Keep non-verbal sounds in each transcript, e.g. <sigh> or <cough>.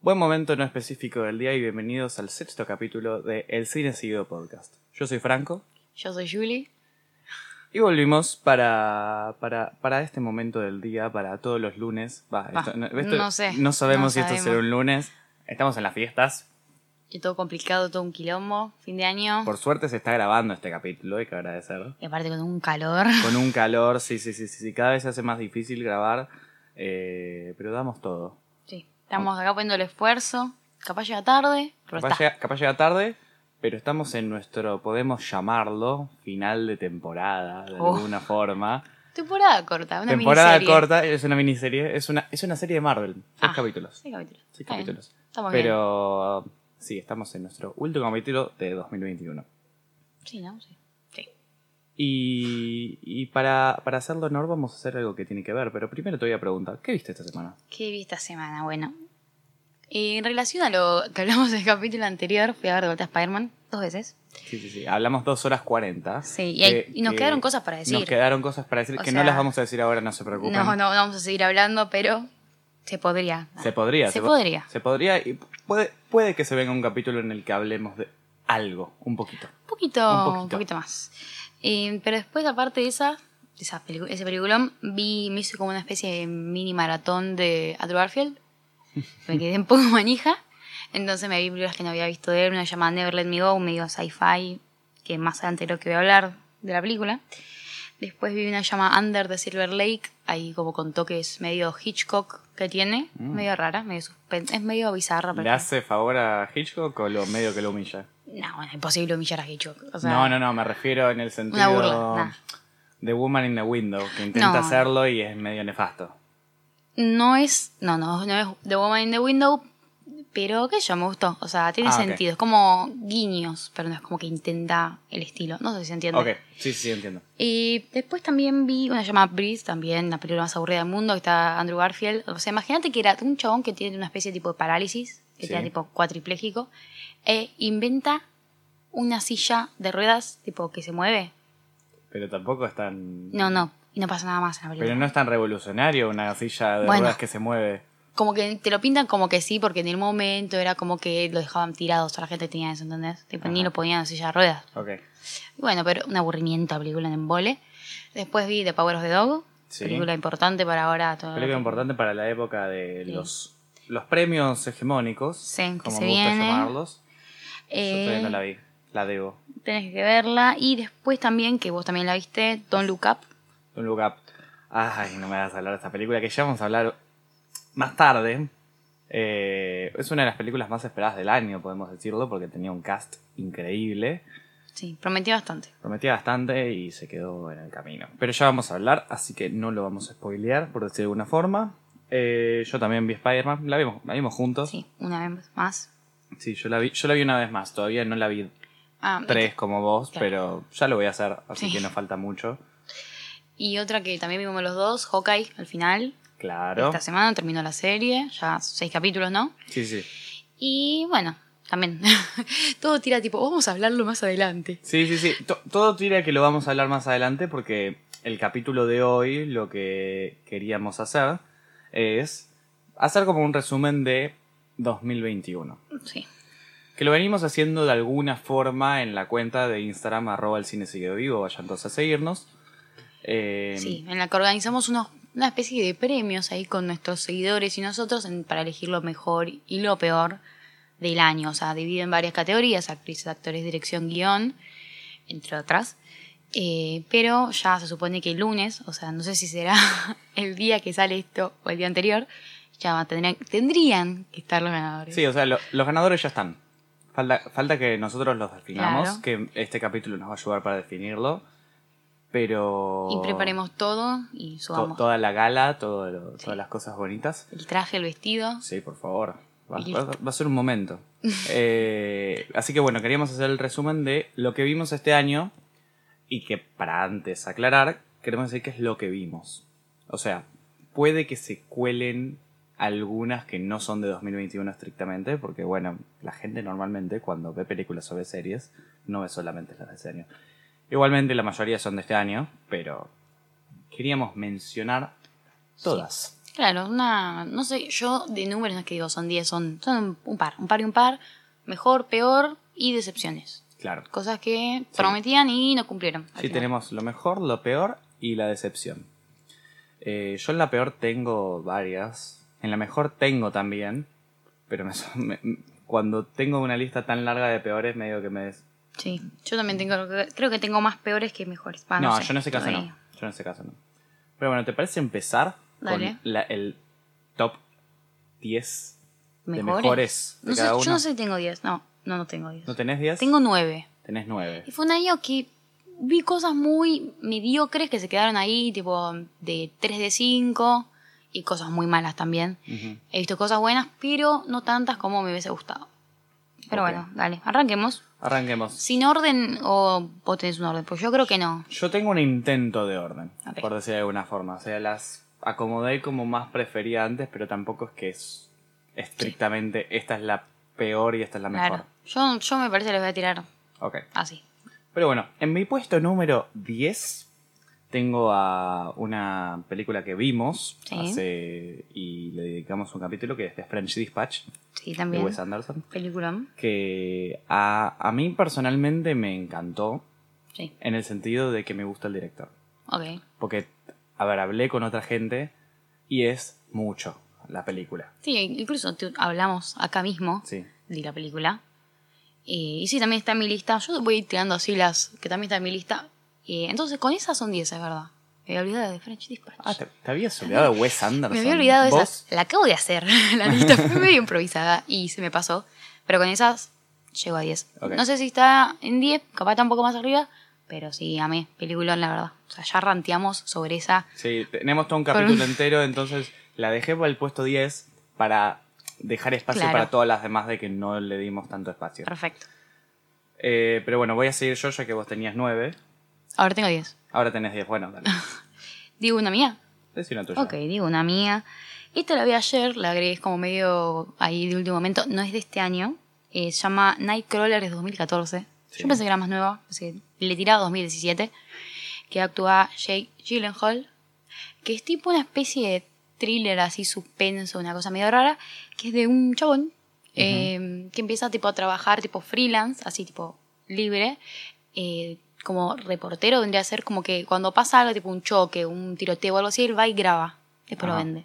Buen momento no específico del día y bienvenidos al sexto capítulo de El Cine Seguido Podcast. Yo soy Franco Yo soy Julie. y volvimos para, para, para este momento del día, para todos los lunes. Va, Va, esto- no sé, No sabemos no si esto sabemos. será un lunes. Estamos en las fiestas. Y todo complicado, todo un quilombo. Fin de año. Por suerte se está grabando este capítulo, hay que agradecer. Y aparte con un calor. Con un calor, sí, sí, sí, sí, sí. Cada vez se hace más difícil grabar, eh, pero damos todo. Estamos acá poniendo el esfuerzo. Capaz llega tarde, pero Capaz está. llega, capaz llega tarde, pero estamos en nuestro, podemos llamarlo, final de temporada, de Oh. alguna forma. Temporada corta, una temporada miniserie. corta, es una miniserie, es una, es una serie de Marvel, seis Ah, capítulos. Seis capítulos. Seis capítulos. Estamos bien. Pero sí, estamos en nuestro último capítulo de 2021. Sí, ¿no? Sí. Sí. Y, y para, para hacerlo honor vamos a hacer algo que tiene que ver, pero primero te voy a preguntar, ¿qué viste esta semana? ¿Qué vi esta semana? Bueno. En relación a lo que hablamos del capítulo anterior, fui a ver de vuelta a Spider-Man dos veces. Sí, sí, sí. Hablamos dos horas 40. Sí, y hay- que- y nos que quedaron cosas para decir. Nos quedaron cosas para decir O que sea, no las vamos a decir ahora, no se preocupen. No, no, no vamos a seguir hablando, pero se podría. Se podría. Se po- podría. Se podría y puede, puede que se venga un capítulo en el que hablemos de algo, un poquito. Un poquito, Un un poquito. más. Eh, pero después, aparte de esa, de esa ese peliculón, vi, me hice como una especie de mini maratón de Andrew Garfield. Me quedé un poco <laughs> manija. Entonces me vi películas que no había visto de él. Una llamada Never Let Me Go, medio sci-fi, que más adelante creo que voy a hablar de la película. Después vi una llamada Under the Silver Lake, ahí como con toques medio Hitchcock que tiene. Medio rara, medio Es medio bizarra. Mm. ¿Le hace favor a Hitchcock o lo medio que lo humilla? No, bueno, imposible humillar a Hitchcock. O sea, no, no, no, me refiero en el sentido burla, nah. de Woman in the Window, que intenta No. hacerlo y es medio nefasto. No es. No, no, no es The Woman in the Window. Pero que yo me gustó. O sea, tiene Ah, ok. sentido. Es como guiños, pero no es como que intenta el estilo. No sé si se entiende. Ok, sí, sí, entiendo. Y después también vi una llamada Breeze, también la película más aburrida del mundo, que está Andrew Garfield. O sea, imagínate que era un chabón que tiene una especie de tipo de parálisis, que Sí. está tipo cuatripléjico, e inventa una silla de ruedas, tipo que se mueve. Pero tampoco es tan... No, no, y no pasa nada más en la película. Pero no es tan revolucionario una silla de Bueno. ruedas que se mueve. como que te lo pintan como que sí, porque en el momento era como que lo dejaban tirado, o sea, la gente tenía eso, ¿entendés? Tipo, ni lo ponían en silla de ruedas. Ok. Bueno, pero un aburrimiento la película en embole. Después vi The Power of the Dog, Sí. película importante para ahora. Todo Película importante para la época de los, los premios hegemónicos, Sí, como me gusta llamarlos. Yo Eh, todavía no la vi, la debo. Tenés que verla. Y después también, que vos también la viste, Don't Look Up. Un Look Up. Ay, no me vas a hablar de esta película que ya vamos a hablar más tarde. Eh, es una de las películas más esperadas del año, podemos decirlo, porque tenía un cast increíble. Sí, prometí bastante. Prometía bastante y se quedó en el camino. Pero ya vamos a hablar, así que no lo vamos a spoilear, por decir de alguna forma. Eh, yo también vi Spider-Man, la vimos, la vimos juntos. Sí, una vez más. Sí, yo la vi, yo la vi una vez más, todavía no la vi Ah, tres como vos, Claro. pero ya lo voy a hacer, así Sí. que no falta mucho. Y otra que también vimos los dos, Hawkeye, al final. Claro. Esta semana terminó la serie, ya seis capítulos, ¿no? Sí, sí. Y bueno, también <laughs> todo tira tipo, vamos a hablarlo más adelante. Sí, sí, sí. To- todo tira que lo vamos a hablar más adelante porque el capítulo de hoy lo que queríamos hacer es hacer como un resumen de 2021. Sí, Que lo venimos haciendo de alguna forma en la cuenta de Instagram arroba el cine sigue vivo, vayan todos a seguirnos. Eh, sí, en la que organizamos unos, una especie de premios ahí con nuestros seguidores y nosotros en- para elegir lo mejor y lo peor del año. O sea, divide en varias categorías, actrices, actores, dirección, guion, entre otras. Eh, pero ya se supone que el lunes, o sea, no sé si será <laughs> el día que sale esto o el día anterior, ya tendrían, tendrían que estar los ganadores. Sí, o sea, lo- los ganadores ya están. Falta, falta que nosotros los definamos, Claro. que este capítulo nos va a ayudar para definirlo. Pero. Y preparemos todo y to- subamos toda la gala, todo lo- todas las cosas bonitas. el traje, el vestido. Sí, por favor. Va, a ser un momento. <laughs> Eh, así que bueno, queríamos hacer el resumen de lo que vimos este año y que para antes aclarar, queremos decir qué es lo que vimos. O sea, puede que se cuelen algunas que no son de 2021 estrictamente, porque bueno, la gente normalmente cuando ve películas o ve series, no ve solamente las de ese año. Igualmente la mayoría son de este año, pero queríamos mencionar todas. Claro, una. No sé, yo de números no es que digo son 10, son, son un par. Un par y un par. Mejor, peor y decepciones. Claro. Cosas que prometían y no cumplieron. Sí, final. tenemos lo mejor, lo peor y la decepción. Eh, yo en la peor tengo varias. En la mejor tengo también. Pero me, me- cuando tengo una lista tan larga de peores, medio que me... Sí, yo también tengo. Creo que tengo más peores que mejores. Va, no, Ah, sé, yo en ese caso no. Yo en ese caso no. Pero bueno, ¿te parece empezar Dale. con la- el top 10 de ¿Mejores? mejores de No sé, cada yo uno? no sé si tengo 10. No, no, no tengo 10. ¿No tenés 10? Tengo 9. Tenés 9. Y fue un año que vi cosas muy mediocres que se quedaron ahí, tipo de 3 de 5 y cosas muy malas también. He visto cosas buenas, pero no tantas como me hubiese gustado. Pero Ok. bueno, dale, arranquemos. Arranquemos. ¿Sin orden o vos tenés un orden? Pues yo creo que no. Yo tengo un intento de orden, por decir de alguna forma. O sea, las acomodé como más prefería antes, pero tampoco es que es estrictamente esta es la peor y esta es la mejor. Claro. Yo, yo me parece que les voy a tirar Ok. así. Pero bueno, en mi puesto número 10 tengo a una película que vimos Sí. hace y le dedicamos un capítulo que es The French Dispatch Sí, de. Wes Anderson. Película. Que a, a mí personalmente me encantó Sí. en el sentido de que me gusta el director. Ok. Porque, a ver, hablé con otra gente y es mucho la película. Sí, incluso hablamos acá mismo Sí. de la película. Eh, y sí, también está en mi lista. Yo voy tirando así las que también está en mi lista. Eh, entonces, con esas son 10, es verdad. Me había olvidado de French Dispatch. Ah, ¿te, te habías olvidado de Wes Anderson? me había olvidado de esas. La acabo de hacer. <laughs> la lista fue medio improvisada y se me pasó. Pero con esas llego a 10. Ok. No sé si está en 10, capaz está un poco más arriba. Pero sí, amé. Peliculón, la verdad. O sea, ya ranteamos sobre esa. Sí, tenemos todo un Por- capítulo entero, entonces la dejé por el puesto 10 para dejar espacio Claro. para todas las demás de que no le dimos tanto espacio. Perfecto. Eh, pero bueno, voy a seguir yo ya que vos tenías 9. Ahora tengo 10. Ahora tenés 10. Bueno, dale. <laughs> Digo una mía. Decí una tuya. Ok, digo una mía. Esta la vi ayer, la agregué es como medio ahí de último momento. No es de este año. Eh, se llama Nightcrawler es 2014. Sí. Yo pensé que era más nueva. pensé que le tiraba 2017. Que actúa Jake Gyllenhaal. Que es tipo una especie de thriller así suspenso, una cosa medio rara. Que es de un chabón. eh, que empieza tipo a trabajar tipo freelance, así tipo libre. eh, como reportero vendría a ser como que cuando pasa algo tipo un choque, un tiroteo o algo así, él va y graba. Después lo vende.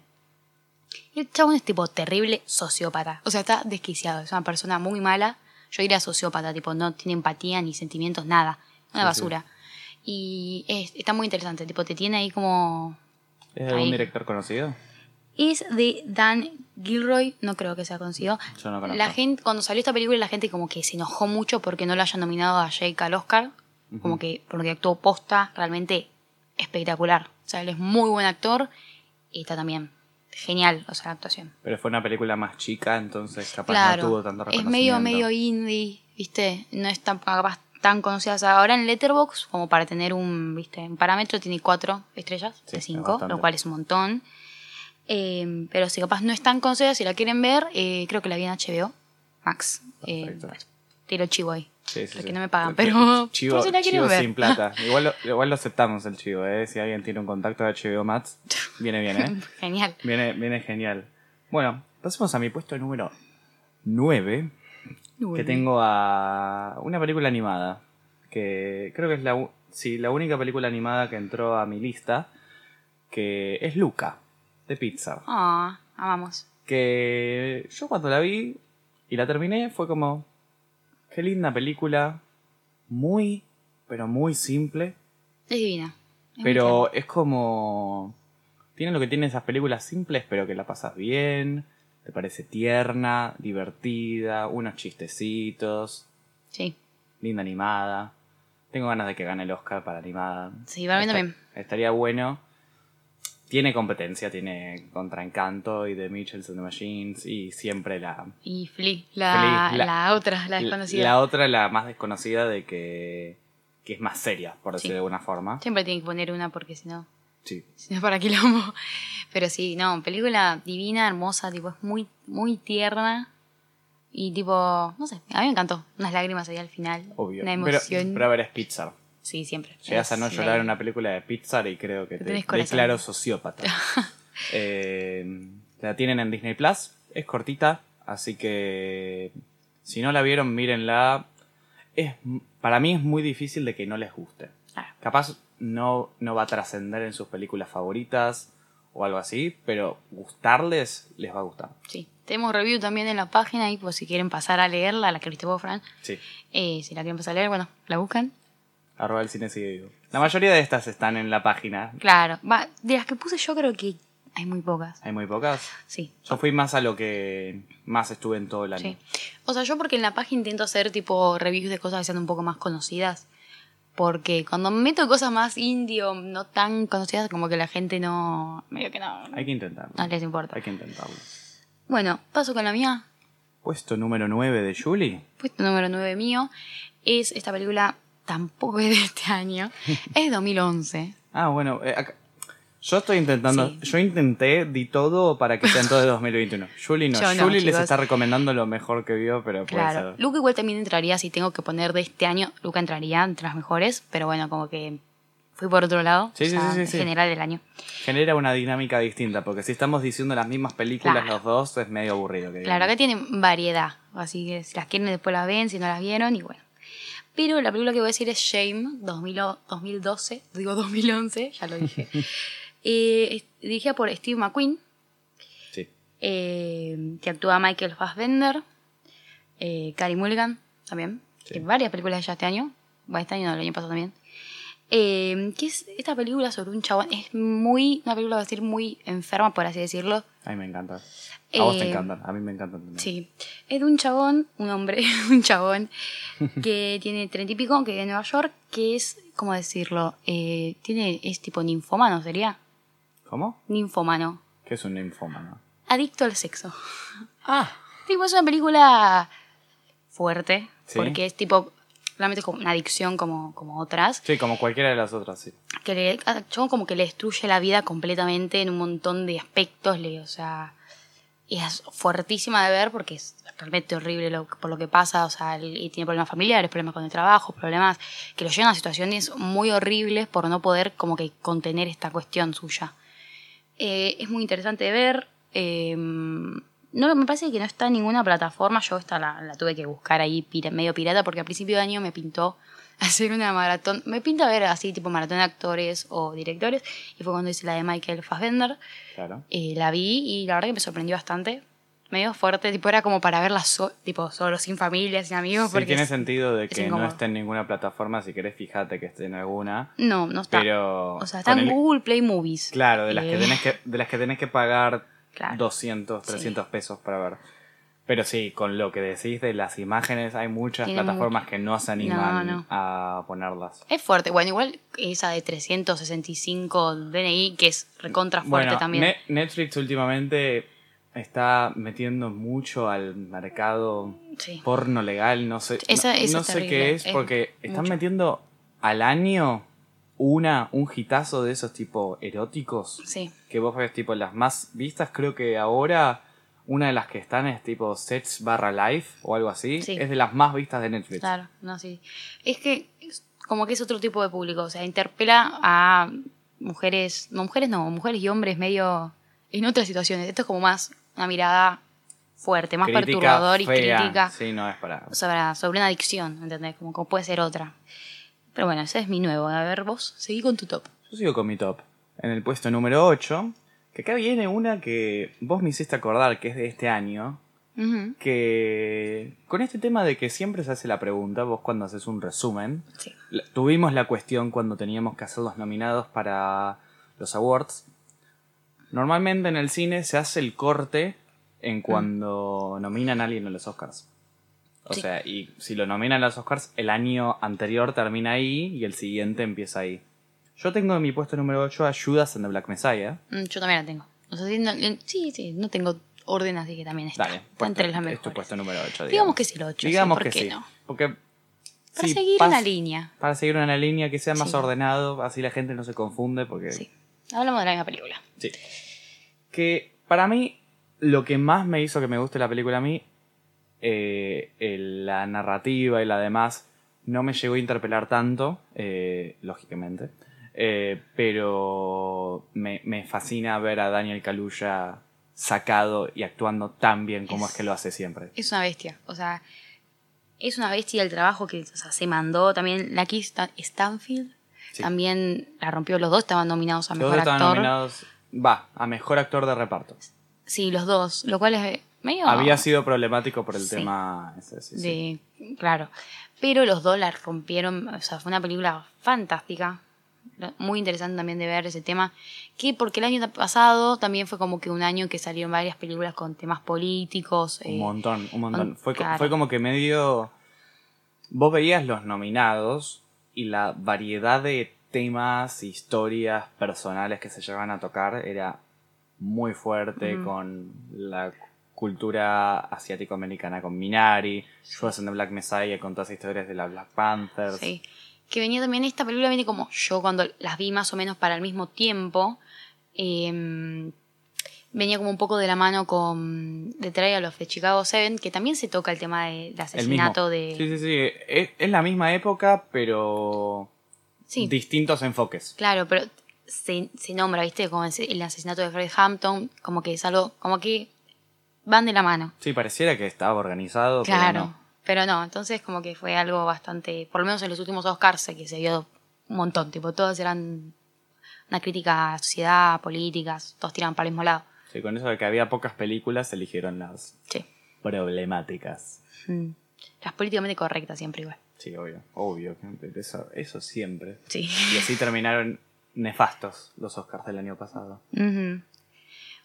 Y el chabón es tipo terrible sociópata. O sea, está desquiciado. Es una persona muy mala. Yo diría sociópata, tipo, no tiene empatía ni sentimientos, nada. Una Sí, basura. Y es- está muy interesante. Tipo, te tiene ahí como. ¿Es de algún director conocido? Es de Dan Gilroy, no creo que sea conocido. Yo no conozco. La gente, cuando salió esta película, la gente como que se enojó mucho porque no lo hayan nominado a Jake al Oscar. Como que porque actuó posta, realmente espectacular. O sea, él es muy buen actor y está también genial, o sea, la actuación. Pero fue una película más chica, entonces capaz claro, no tuvo tanto es reconocimiento. medio medio indie, ¿viste? No es tan capaz tan conocida. O sea, ahora en Letterboxd, como para tener un, ¿viste? Un parámetro, tiene cuatro estrellas Sí, de es cinco, lo cual es un montón. Eh, pero si capaz no es tan conocida, si la quieren ver, eh, creo que la vi en HBO Max. Eh, bueno, tiro chivo ahí. Sí, sí, Porque sí. no me pagan, pero <laughs> Chivo, por si la quieren chivo ver. sin plata. <laughs> Igual lo, igual lo aceptamos el chivo, ¿eh? Si alguien tiene un contacto de HBO Max, <laughs> viene bien, ¿eh? Genial. Viene, viene genial. Bueno, pasemos a mi puesto número 9, que tengo a una película animada, que creo que es la, sí, la única película animada que entró a mi lista, que es Luca, de Pixar. Ah, amamos. Que yo cuando la vi y la terminé fue como, qué linda película, muy, pero muy simple. Es divina. Es Pero es como. Tiene lo que tienen esas películas simples, pero que la pasas bien. Te parece tierna, divertida, unos chistecitos. Sí, linda animada. Tengo ganas de que gane el Oscar para animada. sí, para mí también. Estaría bueno. Tiene competencia, tiene contra Encanto y The Mitchells and the Machines y siempre la, Y Flea, la, Flea, la- la otra, la desconocida. la otra, la más desconocida de que, que es más seria, por decir Sí. de alguna forma. Siempre tienen que poner una porque si no, Sí. si no para quilombo. Pero sí, no, película divina, hermosa, tipo, es muy, muy tierna. Y tipo, no sé, a mí me encantó. Unas lágrimas ahí al final. Obvio. Una Pero, emoción. pero a ver, es Pixar. Sí, siempre. Llegas a no la- llorar en una película de Pixar y creo que Te te declaro sociópata. <laughs> Eh, la tienen en Disney Plus. Es cortita, así que si no la vieron, mírenla. Es, para mí es muy difícil de que no les guste. Claro. Capaz no, no va a trascender en sus películas favoritas o algo así, pero gustarles les va a gustar. Sí. Tenemos review también en la página y pues si quieren pasar a leerla, la que viste vos, Fran. Sí. Eh, si la quieren pasar a leer, bueno, la buscan. Arroba el cine sigue vivo. La mayoría de estas están en la página. Claro. Va, de las que puse yo creo que hay muy pocas. Hay muy pocas. Sí. Yo fui más a lo que más estuve en todo el año. Sí. O sea, yo porque en la página intento hacer tipo reviews de cosas que sean un poco más conocidas. Porque cuando meto cosas más indie o no tan conocidas, como que la gente no. medio que no. Hay que intentarlo. No les importa. Hay que intentarlo. Bueno, paso con la mía. Puesto número 9 de Julie. Puesto número 9 mío es esta película, tampoco es de este año, es 2011. Ah, bueno, eh, acá- yo estoy intentando, Sí. yo intenté, di todo para que sean todos de 2021. <laughs> Julie no, Yo no, Julie les está recomendando lo mejor que vio, pero puede Claro. ser. Luca igual también entraría, si tengo que poner de este año, Luca entraría entre las mejores, pero bueno, como que fui por otro lado. Sí, o sí, sea, sí, sí, en sí. general del año. Genera una dinámica distinta, porque si estamos diciendo las mismas películas Claro. los dos, es medio aburrido. Que Claro, acá digamos. tienen variedad, así que si las quieren después las ven, si no las vieron, y bueno. Pero la película que voy a decir es Shame, 2000 o- 2012, digo 2011, ya lo dije. <laughs> Eh, dirigida por Steve McQueen, Sí. eh, que actúa Michael Fassbender, eh, Carey Mulligan también, Sí. que varias películas ya este año, va este año, no, el año pasado también. Eh, que es esta película sobre un chabón, es muy, una película, va a decir, muy enferma, por así decirlo. A mí me encanta. A vos te Eh, encantan, a mí me encantan también. Sí, es de un chabón, un hombre, <laughs> un chabón que tiene treinta y pico, que vive en Nueva York, que es, ¿cómo decirlo? Eh, tiene, es tipo ninfómano, ¿sería? ¿Cómo? Ninfómano, ¿Qué es un ninfómano? adicto al sexo. Ah, Tipo, es una película fuerte, Sí. porque es tipo, realmente es como una adicción como, como otras, sí, como cualquiera de las otras, sí. que le, al chabón como que le destruye la vida completamente en un montón de aspectos, le, o sea, es fuertísima de ver porque es realmente horrible lo, por lo que pasa, o sea, y tiene problemas familiares, problemas con el trabajo, problemas que lo llevan a situaciones muy horribles por no poder como que contener esta cuestión suya. Eh, es muy interesante de ver. eh, no, me parece que no está en ninguna plataforma. Yo esta la, la tuve que buscar ahí pira- medio pirata porque a principio de año me pintó <laughs> hacer una maratón. Me pinta ver así tipo maratón de actores o directores. Y fue cuando hice la de Michael Fassbender. Claro. Eh, la vi y la verdad que me sorprendió bastante. Medio fuerte, tipo era como para verla so- tipo solo, sin familia, sin amigos. Sí, porque tiene es- sentido de es que no esté en ninguna plataforma, si querés fíjate que esté en alguna. No, no está. Pero o sea, está en el- Google Play Movies. Claro, de las, que Eh, tenés que, de las que tenés que pagar Claro. 200, 300 pesos para ver. Pero sí, con lo que decís de las imágenes, hay muchas plataformas que no se animan No, no. a ponerlas. Es fuerte. Bueno, igual esa de 365 DNI, que es recontra fuerte Bueno, también. Ne- Netflix últimamente está metiendo mucho al mercado Sí. porno legal, no sé, Esa- no, esa no es sé qué es, es porque están mucho. metiendo al año una, un hitazo de esos tipo eróticos. Sí. que vos ves tipo las más vistas, creo que ahora una de las que están es tipo Sets barra Life o algo así, Sí. es de las más vistas de Netflix. Claro, no, sí. Es que es como que es otro tipo de público, o sea, interpela a mujeres, no mujeres no, mujeres y hombres medio en otras situaciones. Esto es como más una mirada fuerte, más Crítica perturbador y crítica Sí, no es para. sobre, sobre una adicción, ¿entendés? Como, como puede ser otra. Pero bueno, ese es mi nuevo. A ver, vos, seguí con tu top. Yo sigo con mi top. En el puesto número 8, que acá viene una que vos me hiciste acordar que es de este año, que con este tema de que siempre se hace la pregunta, vos cuando haces un resumen, Sí. tuvimos la cuestión cuando teníamos que hacer los nominados para los awards. Normalmente en el cine se hace el corte en cuando nominan a alguien en los Oscars. O Sí. sea, y si lo nominan a los Oscars, el año anterior termina ahí y el siguiente empieza ahí. Yo tengo en mi puesto número 8 a Judas and the Black Messiah. Mm, Yo también la tengo. O sea, sí, no, sí, sí, no tengo orden, así que también está. Dale, está puesto- entre las es tu mejores. puesto número 8. Digamos, Digamos que es el 8. Digamos ¿por que qué sí. no? Porque. Para sí, seguir pas- una línea. Para seguir una línea que sea más Sí. ordenado, así la gente no se confunde. Porque Sí. Hablamos de la misma película. Sí. Que para mí, lo que más me hizo que me guste la película a mí, eh, el- la narrativa y la demás, no me llegó a interpelar tanto, eh, lógicamente. Eh, pero me, me fascina ver a Daniel Kaluuya sacado y actuando tan bien como es, Es- que lo hace siempre. Es una bestia. O sea, es una bestia el trabajo que o sea, se mandó. También Stan- Stanfield Sí. también la rompió. Los dos estaban nominados a Los mejor dos estaban actor. nominados, va, a mejor actor de reparto. Sí, los dos. Lo cual es medio. Había sido problemático por el Sí. tema ese, sí, sí. de claro pero los la rompieron o sea fue una película fantástica muy interesante también de ver ese tema que porque el año pasado también fue como que un año que salieron varias películas con temas políticos Un eh, montón, un montón. con- Fue, claro. fue como que medio... Vos veías los nominados y la variedad de temas, historias personales que se llevan a tocar era muy fuerte con la cultura asiático-americana con Minari, Judas and the Black Messiah con todas las historias de la Black Panthers. sí. que venía también esta película viene como yo cuando las vi más o menos para el mismo tiempo eh, venía como un poco de la mano con The Trial of the Chicago Seven que también se toca el tema del asesinato de Sí, sí, sí. Es, es la misma época, pero Sí. distintos enfoques. Claro, pero se, se nombra, ¿viste? Como el, el asesinato de Fred Hampton, como que es algo, como que van de la mano. Sí, pareciera que estaba organizado, Claro, pero no. pero no, entonces como que fue algo bastante, por lo menos en los últimos Oscars, que se vio un montón, tipo, todos eran una crítica a la sociedad, políticas, todos tiraban para el mismo lado. Sí, con eso de que había pocas películas, eligieron las Sí. problemáticas. Mm. Las políticamente correctas siempre igual. Sí, obvio, obvio. que Eso, eso siempre. Sí. Y así terminaron nefastos los Oscars del año pasado.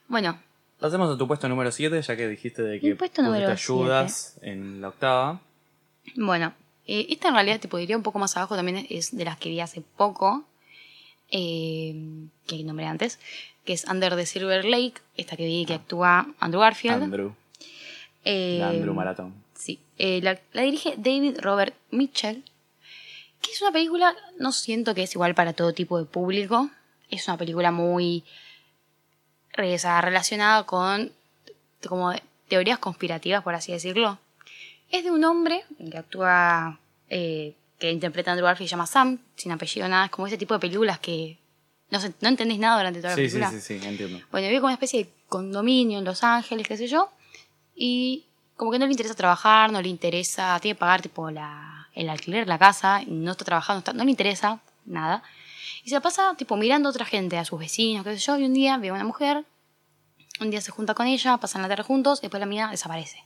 Bueno, Pasemos a tu puesto número 7, ya que dijiste de que Mi puesto número pusiste Judas en la octava. Bueno, eh, esta en realidad te podría un poco más abajo también es de las que vi hace poco, eh, que nombré antes, que es Under the Silver Lake, esta que vi que actúa Andrew Garfield. Andrew. Eh, la Andrew Maratón. Sí, eh, la, la dirige David Robert Mitchell, que es una película, no siento que es igual para todo tipo de público, es una película muy relacionada con como teorías conspirativas, por así decirlo. Es de un hombre que actúa, eh, que interpreta a Andrew Garfield, se llama Sam, sin apellido nada, es como ese tipo de películas que no, se- no entendés nada durante toda la Sí, sí, película. sí, sí, entiendo. Bueno, vive como una especie de condominio en Los Ángeles, qué sé yo. Y como que no le interesa trabajar, no le interesa, tiene que pagar tipo la, el alquiler la casa, no está trabajando, está- no le interesa nada. Y se pasa tipo mirando a otra gente, a sus vecinos, qué sé yo, y un día ve a una mujer, un día se junta con ella, pasan la tarde juntos, y después la mina desaparece.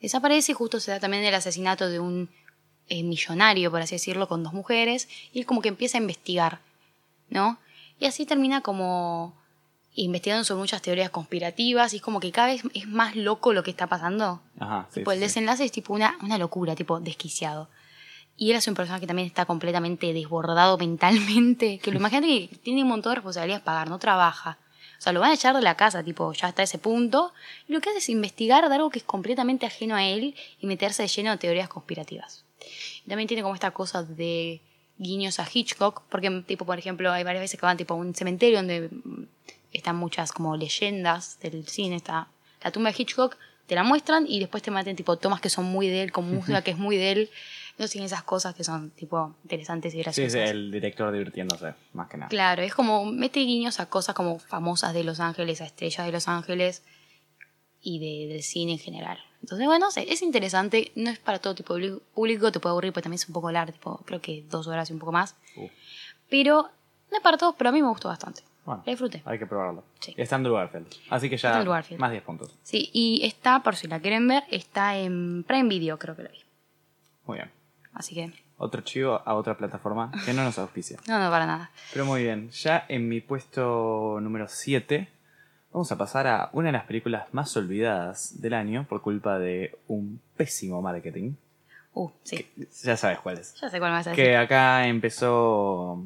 Desaparece y justo se da también el asesinato de un eh, millonario, por así decirlo, con dos mujeres, y él como que empieza a investigar, ¿no? Y así termina como investigando sobre muchas teorías conspirativas y es como que cada vez es más loco lo que está pasando. Ajá, sí, tipo, sí, el sí. desenlace es tipo una, una locura, tipo desquiciado. Y él es un personaje que también está completamente desbordado mentalmente, que lo imagínate que tiene un montón de responsabilidades pagar, no trabaja. O sea, lo van a echar de la casa, tipo, ya está a ese punto. Y lo que hace es investigar de algo que es completamente ajeno a él y meterse de lleno de teorías conspirativas. Y también tiene como esta cosa de guiños a Hitchcock, porque tipo, por ejemplo, hay varias veces que van tipo a un cementerio donde mm, están muchas como leyendas del cine, está la tumba de Hitchcock, te la muestran y después te meten tipo tomas que son muy de él, con música que es muy de él. No tienen esas cosas que son tipo interesantes y Sí, graciosas. es el director divirtiéndose, más que nada. Claro, es como mete guiños a cosas como famosas de Los Ángeles, a estrellas de Los Ángeles y de- del cine en general. Entonces, bueno, es interesante, no es para todo tipo de público- te puede aburrir, pero también es un poco largo, tipo, creo que dos horas y un poco más. Uh, Pero no es para todos, pero a mí me gustó bastante. bueno, La disfruté. hay que probarlo. Sí. Está Andrew Garfield. Así que ya más 10 puntos. Sí, y está, por si la quieren ver, está en Prime Video, creo que lo vi. Muy bien. Así que, Otro chivo a otra plataforma que no nos auspicia. <laughs> no, no, para nada. Pero muy bien, ya en mi puesto número 7 vamos a pasar a una de las películas más olvidadas del año por culpa de un pésimo marketing. Uh, sí, Ya sabes cuál es. ya sé cuál a decir. Que acá empezó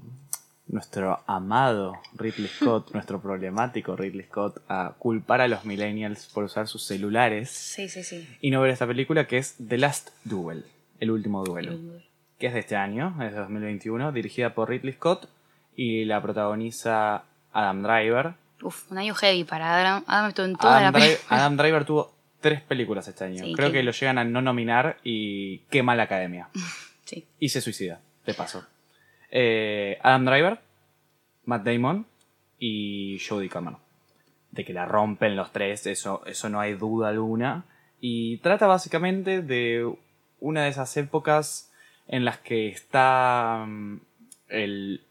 nuestro amado Ridley Scott, <laughs> nuestro problemático Ridley Scott, a culpar a los millennials por usar sus celulares Sí, sí, sí. y no ver esta película que es The Last Duel, el último duelo, que es de este año, es de 2021, dirigida por Ridley Scott y la protagoniza Adam Driver. Uf, un año heavy para Adam. Adam estuvo en toda Adam, la Dri- película. <laughs> Adam Driver tuvo tres películas este año. Sí, Creo que- que lo llegan a no nominar y quema la academia. <laughs> Sí. Y se suicida, de paso. Eh, Adam Driver, Matt Damon y Jodie Comer. De que la rompen los tres, eso, eso no hay duda alguna. Y trata básicamente de una de esas épocas en las que está mm, el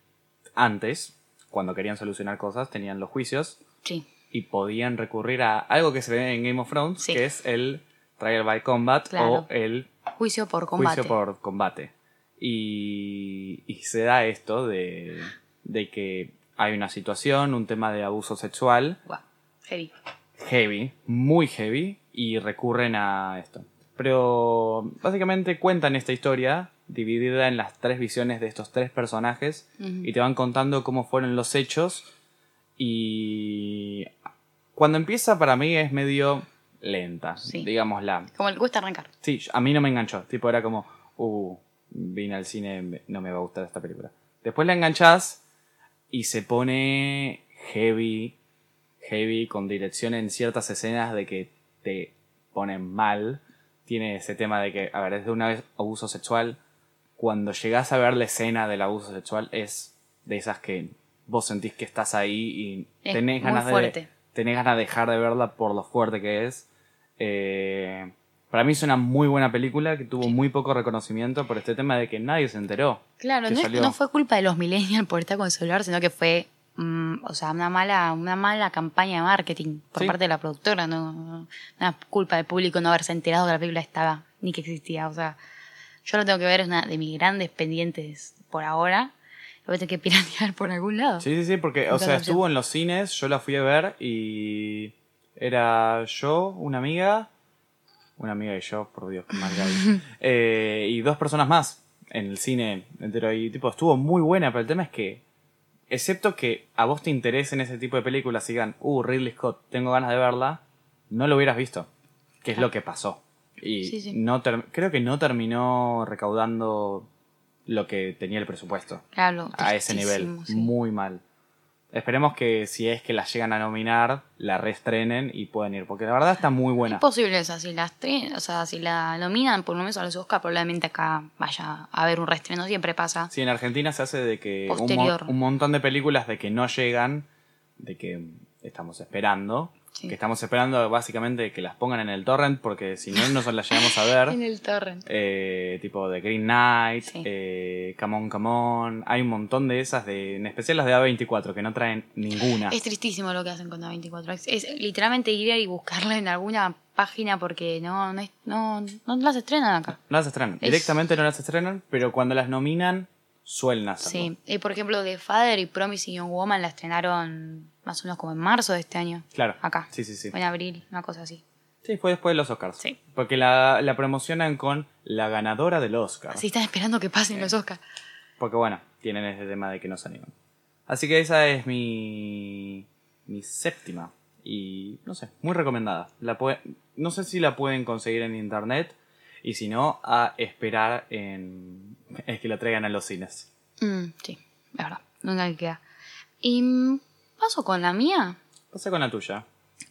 antes, cuando querían solucionar cosas, tenían los juicios Sí. y podían recurrir a algo que se ve en Game of Thrones, Sí. que es el trial by combat Claro. o el Juicio por combate. juicio por combate. Y, y se da esto de, de que hay una situación, un tema de abuso sexual heavy. heavy, muy heavy, y recurren a esto. Pero básicamente cuentan esta historia dividida en las tres visiones de estos tres personajes Ujú. y te van contando cómo fueron los hechos y cuando empieza para mí es medio lenta, Sí. digámosla. Como le cuesta arrancar. Sí, a mí no me enganchó. Tipo, era como, uh, vine al cine, no me va a gustar esta película. Después la enganchás y se pone heavy, heavy, con dirección en ciertas escenas de que te ponen mal. Tiene ese tema de que, a ver, es de una vez abuso sexual. Cuando llegás a ver la escena del abuso sexual, es de esas que vos sentís que estás ahí y Es tenés ganas de tenés ganas de dejar de verla por lo fuerte que es. Eh, para mí es una muy buena película que tuvo muy poco reconocimiento por este tema de que nadie se enteró. Claro, no, es- salió. no fue culpa de los millennials por estar con el celular, sino que fue mm, o sea, una mala, una mala campaña de marketing por Sí. parte de la productora. No, no, es culpa del público no haberse enterado que la película estaba ni que existía. O sea, yo lo tengo que ver, es una de mis grandes pendientes por ahora. Lo voy a tener que <laughs> piratear por algún lado. Sí, sí, sí, porque, o sea, estuvo en los cines, yo la fui a ver y era yo, una amiga, una amiga y yo, por Dios, qué mal. <laughs> Eh, y dos personas más en el cine entero. Y tipo, estuvo muy buena, pero el tema es que, excepto que a vos te interesen ese tipo de películas y digan, uh, Ridley Scott, tengo ganas de verla, no lo hubieras visto. Que es lo que pasó. Y Sí, sí. No creo que no terminó recaudando lo que tenía el presupuesto Claro, a ese nivel. sí. Muy mal. Esperemos que si es que la llegan a nominar, la reestrenen y puedan ir. Porque la verdad está muy buena. Es posible, o sea, si la, o sea, si la nominan por lo menos a los Oscar, probablemente acá vaya a haber un reestreno, siempre pasa. Sí, en Argentina se hace de que un, mo- un montón de películas de que no llegan, de que estamos esperando. Sí. Que estamos esperando básicamente que las pongan en el torrent porque si no, no las llegamos a ver. <laughs> En el torrent. Eh, tipo de Green Knight, Sí. eh, Come On, Come On. Hay un montón de esas, de, en especial las de A24, que no traen ninguna. Es tristísimo lo que hacen con A24. Es, es literalmente ir y buscarla en alguna página porque no, no, es- no, no las estrenan acá. No las estrenan. Es- Directamente no las estrenan, pero cuando las nominan, suelen hacerlo. Sí. Y por ejemplo, The Father y Promising Young Woman la estrenaron más o menos como en marzo de este año. Claro. Acá. Sí, sí, sí. O en abril, una cosa así. Sí, fue después de los Oscars. Sí. Porque la, la promocionan con la ganadora del Oscar. Así están esperando que pasen los Oscars. Porque bueno, tienen ese tema de que no se animan. Así que esa es mi, mi séptima. Y no sé, muy recomendada. La pue- no sé si la pueden conseguir en internet. Y si no, a esperar en, en que la traigan a los cines. Mm, sí, la verdad. Nunca queda. Y paso con la mía. Pasa con la tuya.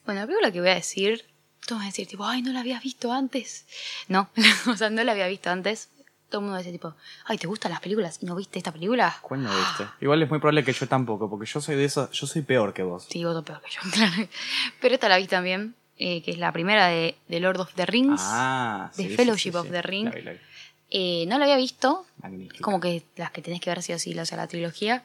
Bueno, la película que voy a decir, tú vas a decir, tipo, ay, no la habías visto antes. No, <laughs> o sea, no la había visto antes. Todo el mundo dice, tipo, ay, ¿te gustan las películas y no viste esta película? ¿Cuál no viste? Igual es muy probable que yo tampoco, porque yo soy de eso, yo soy peor que vos. Sí, vos sos peor que yo, <laughs> claro. Pero esta la vi también, eh, que es la primera de, de Lord of the Rings. Ah, The sí, Fellowship sí, of sí. the Ring. La vi, la vi. Eh, no la había visto, Magnífico. como que las que tenés que ver sí o sí, o sea, la trilogía.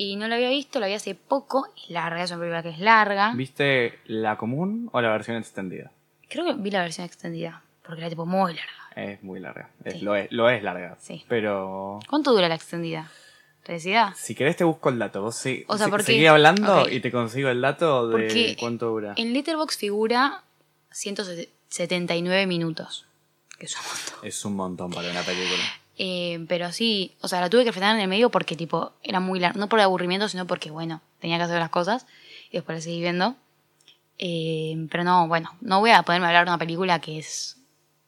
Y no la había visto, la vi hace poco, es larga, es una película que es larga. ¿Viste la común o la versión extendida? Creo que vi la versión extendida, porque era tipo muy larga. Es muy larga. Es- Sí. lo, es, lo es larga. Sí. Pero ¿Cuánto dura la extendida? ¿Te decía? si querés te busco el dato. Vos sí, O sea, porque- seguí hablando y te consigo el dato de Porque cuánto dura. En Letterboxd figura 179 minutos. Que es un montón. Es un montón para una película. Eh, pero sí, o sea, la tuve que frenar en el medio porque, tipo, era muy larga. No por aburrimiento, sino porque, bueno, tenía que hacer las cosas. Y después la seguí viendo. Eh, pero no, bueno, no voy a ponerme a hablar de una película que es.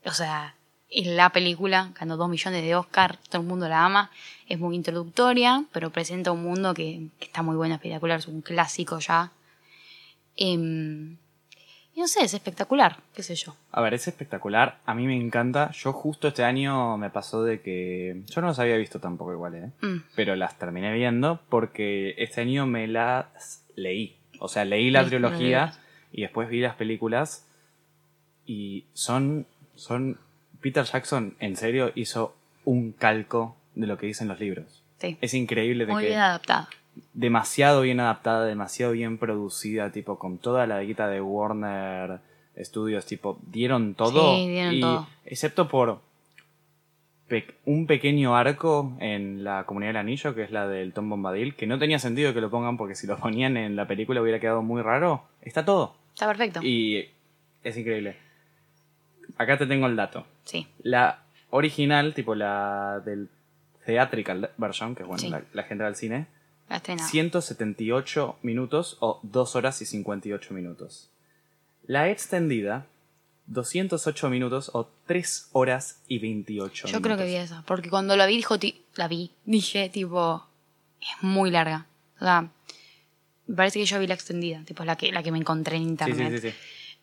O sea, es la película, ganó dos millones de Oscar, todo el mundo la ama. Es muy introductoria, pero presenta un mundo que, está muy bueno, espectacular, es un clásico ya. Em, Y no sé, es espectacular, qué sé yo. A ver, es espectacular. A mí me encanta. Yo justo este año me pasó de que... Yo no las había visto tampoco igual, ¿eh? Mm. Pero las terminé viendo porque este año me las leí. O sea, leí la los trilogía y después vi las películas. Y son... son Peter Jackson, en serio, hizo un calco de lo que dicen los libros. Sí. Es increíble de Muy que bien adaptada. Demasiado bien adaptada, demasiado bien producida, tipo con toda la guita de Warner Studios, tipo dieron todo Sí, dieron y todo. excepto por pe- un pequeño arco en la comunidad del anillo, que es la del Tom Bombadil, que no tenía sentido que lo pongan porque si lo ponían en la película hubiera quedado muy raro. Está todo Está perfecto. y es increíble. Acá te tengo el dato. Sí. La original, tipo la del theatrical version, que es bueno, Sí. la, la gente del cine, La estrenada. 178 minutos o 2 horas y 58 minutos. La extendida, 208 minutos o 3 horas y 28 Yo minutos. creo que vi esa. Porque cuando la vi, dijo, ti- la vi, dije, tipo, es muy larga. O sea, me parece que yo vi la extendida, tipo, la que, la que me encontré en Sí, internet. sí, sí, sí.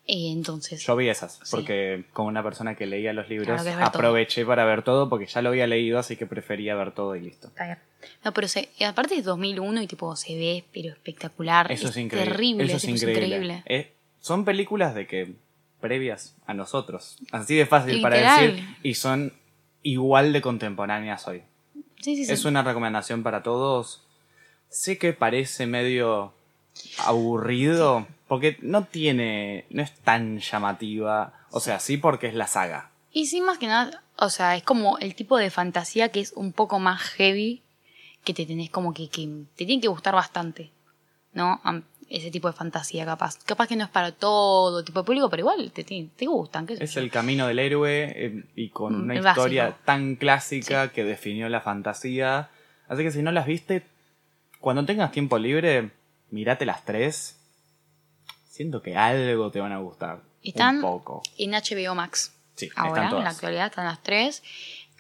Entonces, Yo vi esas, Sí. porque como una persona que leía los libros, Claro, todo. aproveché para ver todo porque ya lo había leído, así que prefería ver todo y listo. Está bien. No, pero se, aparte es 2001 y tipo se ve, pero espectacular. Eso es, increíble. Terrible, Eso es increíble. Eh, son películas de que previas a nosotros. Así de fácil para decir. Y son igual de contemporáneas hoy. Sí, sí, sí. Es una recomendación para todos. Sé que parece medio aburrido. Porque no tiene. no es tan llamativa. O sea, sí porque es la saga. Y sí, más que nada, o sea, es como el tipo de fantasía que es un poco más heavy, que te tenés como que, que te tiene que gustar bastante, ¿no? Ese tipo de fantasía, capaz. Capaz que no es para todo tipo de público, pero igual te, te, te gustan, qué Es yo. el camino del héroe eh, y con Mm, una el historia básico. tan clásica que definió la fantasía. Así que si no las viste, cuando tengas tiempo libre, mirate las tres. Siento que algo te van a gustar. Están Un poco. en HBO Max. Sí, Ahora, están en la todas. actualidad están las tres.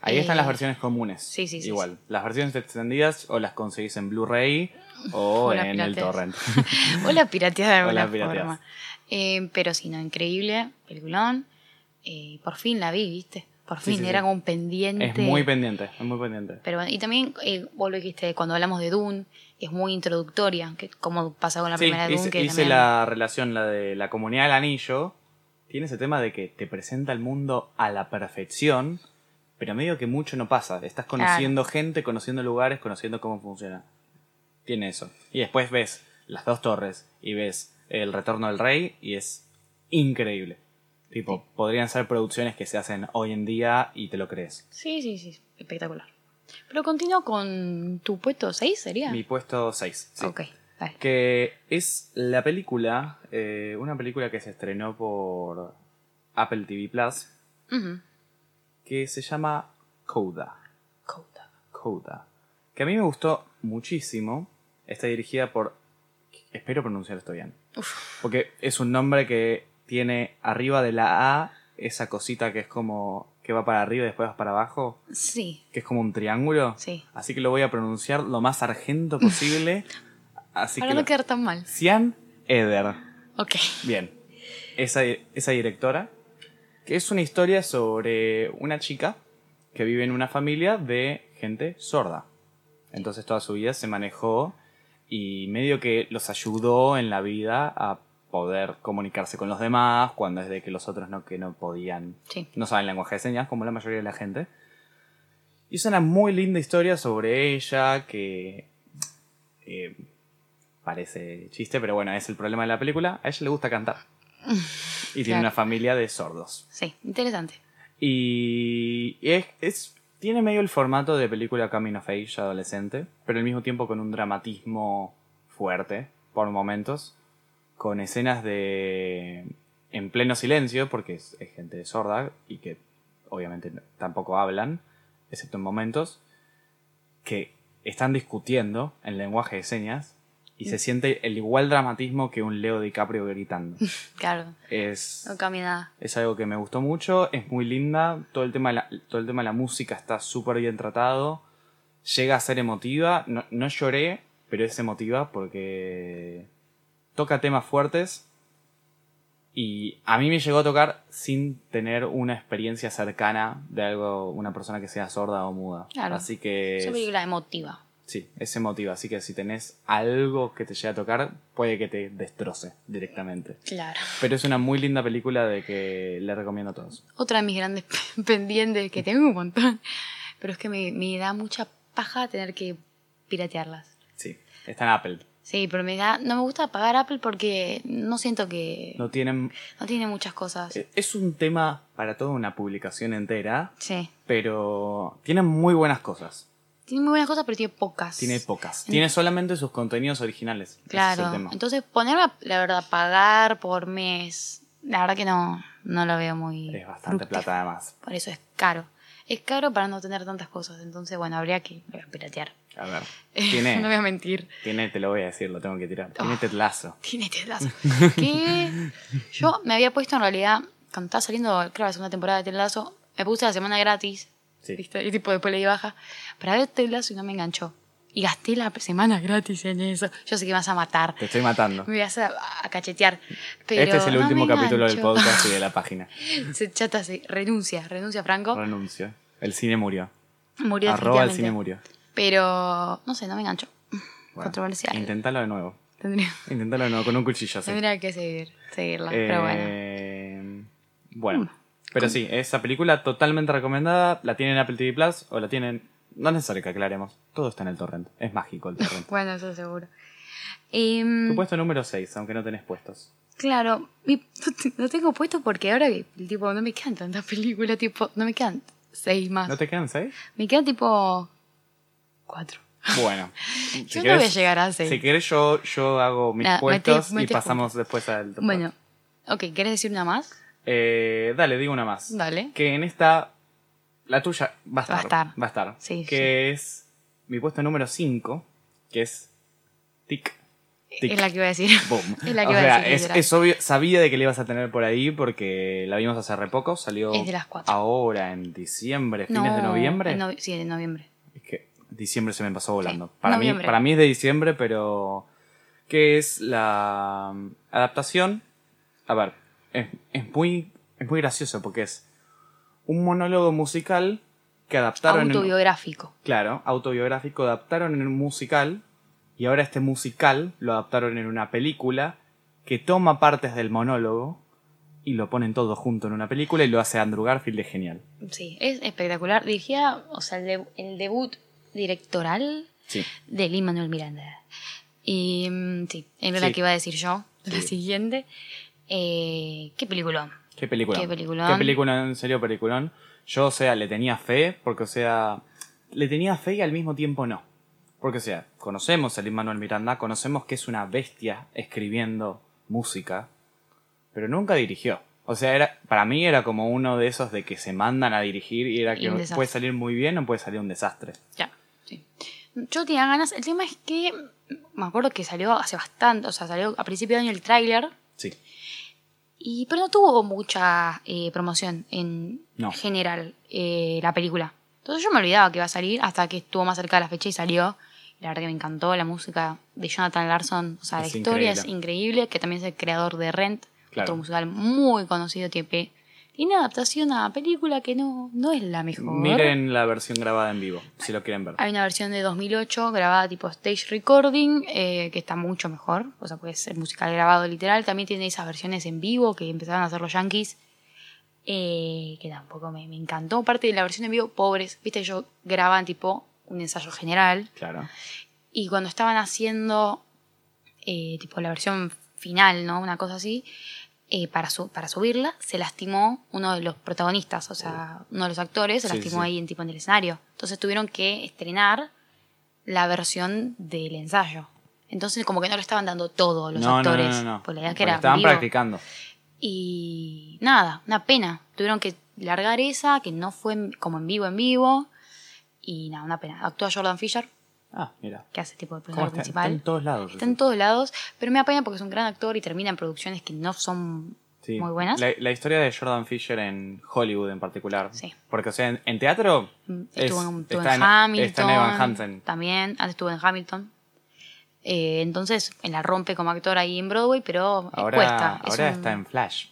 Ahí están Eh, las versiones comunes. sí, sí, sí, Igual. Las versiones extendidas o las conseguís en Blu-ray o <laughs> en el torrent. <laughs> O la pirateada de alguna forma. Eh, pero sí, no, increíble, peliculón. Eh, por fin la vi, ¿viste? Por fin, sí, era como un pendiente. es muy pendiente, es muy pendiente. Pero bueno, y también, eh, vos lo dijiste, cuando hablamos de Dune, es muy introductoria, que como pasa con la Sí, primera Dune, hice, que hice la relación, la de la comunidad del anillo. Tiene ese tema de que te presenta el mundo a la perfección, pero medio que mucho no pasa. Estás conociendo gente, conociendo lugares, conociendo cómo funciona. Tiene eso. Y después ves las dos torres y ves el retorno del rey y es increíble. Tipo, podrían ser producciones que se hacen hoy en día y te lo crees. Sí, sí, sí, espectacular. Pero continúo con tu puesto 6, ¿sería? Mi puesto 6. Ok, dale. Que es la película, eh, una película que se estrenó por Apple TV Plus, que se llama Coda. Coda. Coda. Que a mí me gustó muchísimo. Está dirigida por. Espero pronunciar esto bien. Uf, Porque es un nombre que tiene arriba de la A esa cosita que es como. Que va para arriba y después va para abajo. sí, Que es como un triángulo. sí. Así que lo voy a pronunciar lo más argento posible. <laughs> Así Para que. no lo- quedar tan mal. Cian Eder. Ok. Bien. Esa, esa directora. Que es una historia sobre una chica que vive en una familia de gente sorda. Entonces toda su vida se manejó y medio que los ayudó en la vida a poder comunicarse con los demás cuando es de que los otros no, que no podían, Sí. no saben lenguaje de señas como la mayoría de la gente. Y es una muy linda historia sobre ella que eh, parece chiste, pero bueno, es el problema de la película. A ella le gusta cantar. Y tiene Claro. una familia de sordos. Sí, interesante. Y es, es- tiene medio el formato de película coming of age adolescente, pero al mismo tiempo con un dramatismo fuerte por momentos, con escenas de en pleno silencio, porque es, es gente sorda y que obviamente tampoco hablan, excepto en momentos, que están discutiendo en lenguaje de señas y se siente el igual dramatismo que un Leo DiCaprio gritando. <laughs> Claro, Es, no cambia nada. es algo que me gustó mucho, es muy linda, todo el tema de la, todo el tema de la música está súper bien tratado, llega a ser emotiva, no, no lloré, pero es emotiva porque toca temas fuertes Y a mí me llegó a tocar sin tener una experiencia cercana de algo, una persona que sea sorda o muda. Claro. Así que Es una película emotiva. sí, es emotiva. Así que si tenés algo que te llegue a tocar, puede que te destroce directamente. Claro. Pero es una muy linda película de que le recomiendo a todos. Otra de mis grandes <laughs> pendientes, que tengo un montón, pero es que me, me da mucha paja tener que piratearlas. Sí, está en Apple. Sí, pero me da, no me gusta pagar Apple porque no siento que No tienen. no tiene muchas cosas. eh, Es un tema para toda una publicación entera, Sí. pero tiene muy buenas cosas. Tiene muy buenas cosas, pero tiene pocas. Tiene pocas. Tiene solamente sus contenidos originales. Ese es el Claro. tema. Entonces, ponerme, la verdad, pagar por mes, la verdad que no, no lo veo muy. Es bastante fructífero. plata además. Por eso es caro. Es caro para no tener tantas cosas. Entonces, bueno, habría que piratear. A ver. <laughs> no Tiene, voy a mentir. tiene, te lo voy a decir, lo tengo que tirar. Tiene Oh. tetlazo. Tiene telazo. <laughs> que yo me había puesto en realidad, cuando estaba saliendo, creo, la segunda temporada de Telazo, me puse la semana gratis. Sí. ¿viste? Y tipo después le di baja. Para ver Telazo y no me enganchó. Y gasté la semana gratis en eso. Yo sé que me vas a matar. Te estoy matando. Me vas a, a cachetear. Pero este es el no último capítulo del podcast y de la página. <laughs> Se chata, se renuncia, renuncia Franco. Renuncio. El cine murió. Murió Arroba el cine murió. Pero, no sé, no me enganchó. Bueno, Controversial. Inténtalo de nuevo. Tendría, Inténtalo de nuevo con un cuchillo así. tendría que seguir, seguirla. Pero bueno. Eh, bueno, Mm. pero sí, esa película totalmente recomendada. La tienen en Apple TV Plus o la tienen. No es necesario que aclaremos. Todo está en el torrent. Es mágico el <laughs> torrent. Bueno, eso seguro. Tu puesto número 6, aunque no tenés puestos. claro, mi- no te- no tengo puesto porque ahora tipo, no me quedan tantas películas, tipo, no me quedan seis más. ¿No te quedan 6? Me quedan tipo cuatro. Bueno. <laughs> Yo no voy a llegar a seis. Si querés, yo, yo hago mis puestos y pasamos después al top Bueno, ok, ¿querés decir una más? Eh, dale, digo una más. Dale. Que en esta. La tuya va a estar. Va a estar. Va a estar. Sí, que es mi puesto número 5, que es Tic. Tic. Es la que iba a decir. Boom. <laughs> Es la que o iba a decir, es, es obvio, sabía de que le ibas a tener por ahí porque la vimos hace re poco, salió Es de las cuatro. ahora en diciembre, fines No, de noviembre. en sí, de noviembre. Es que diciembre se me pasó volando. Para, mí, noviembre. para mí es de diciembre, pero que es la mm, adaptación. A ver, es, es muy, es muy gracioso porque es un monólogo musical que adaptaron en, Autobiográfico. claro, autobiográfico, adaptaron en un musical y ahora este musical lo adaptaron en una película que toma partes del monólogo y lo ponen todo junto en una película y lo hace Andrew Garfield, es genial. Sí, es espectacular. Dirigía, o sea, el, de- el debut directoral Sí. de Lin Manuel Miranda. Y mm, sí, era la que iba a decir yo, la siguiente. Eh, ¿Qué película? Qué película. Qué peliculón. Qué película, en serio, peliculón. Yo, o sea, le tenía fe, porque, o sea, le tenía fe y al mismo tiempo no. Porque, o sea, conocemos a Lin Manuel Miranda, conocemos que es una bestia escribiendo música, pero nunca dirigió. O sea, era, para mí era como uno de esos de que se mandan a dirigir y era que puede salir muy bien o puede salir un desastre. Ya, sí. Yo tenía ganas. El tema es que me acuerdo que salió hace bastante, o sea, salió a principio de año el tráiler. Sí. Y, pero no tuvo mucha eh, promoción en No. general eh, la película. Entonces yo me olvidaba que iba a salir hasta que estuvo más cerca de la fecha y salió. La verdad que me encantó la música de Jonathan Larson. O sea, la Es historia es increíble, que también es el creador de Rent, Claro. musical muy conocido. Tiene, tiene adaptación a película que no, no es la mejor. Miren la versión grabada en vivo, si lo quieren ver. Hay una versión de 2008 grabada tipo stage recording, eh, que está mucho mejor. O sea, puede ser musical grabado literal. También tiene esas versiones en vivo que empezaron a hacer los yankees. eh, que tampoco me, me encantó. Parte de la versión en vivo, pobres. Viste, ellos graban tipo un ensayo general. Claro. Y cuando estaban haciendo eh, tipo la versión final, ¿no? Una cosa así. Eh, para, su- para subirla, se lastimó uno de los protagonistas, o sea, uno de los actores se Sí, lastimó sí. ahí en tipo en el escenario. Entonces tuvieron que estrenar la versión del ensayo. Entonces como que no lo estaban dando todo los no, actores. no, no, no. Pues la idea es que Porque era estaban vivo. practicando. Y nada, una pena. Tuvieron que largar esa, que no fue como en vivo, en vivo. Y nada, una pena. Actúa Jordan Fisher, Ah, mira. que hace tipo de ¿Cómo personaje está? principal. Está en todos lados. Está en todos lados, pero me apena porque es un gran actor y termina en producciones que no son Sí. muy buenas. La, la historia de Jordan Fisher en Hollywood en particular. Sí. Porque, o sea, en, en teatro. Mm, es- Estuvo en, estuvo está en Hamilton. Está en Evan Hansen. También, antes estuvo en Hamilton. Eh, entonces, él la rompe como actor ahí en Broadway, pero Ahora, cuesta. Es ahora un- está en Flash.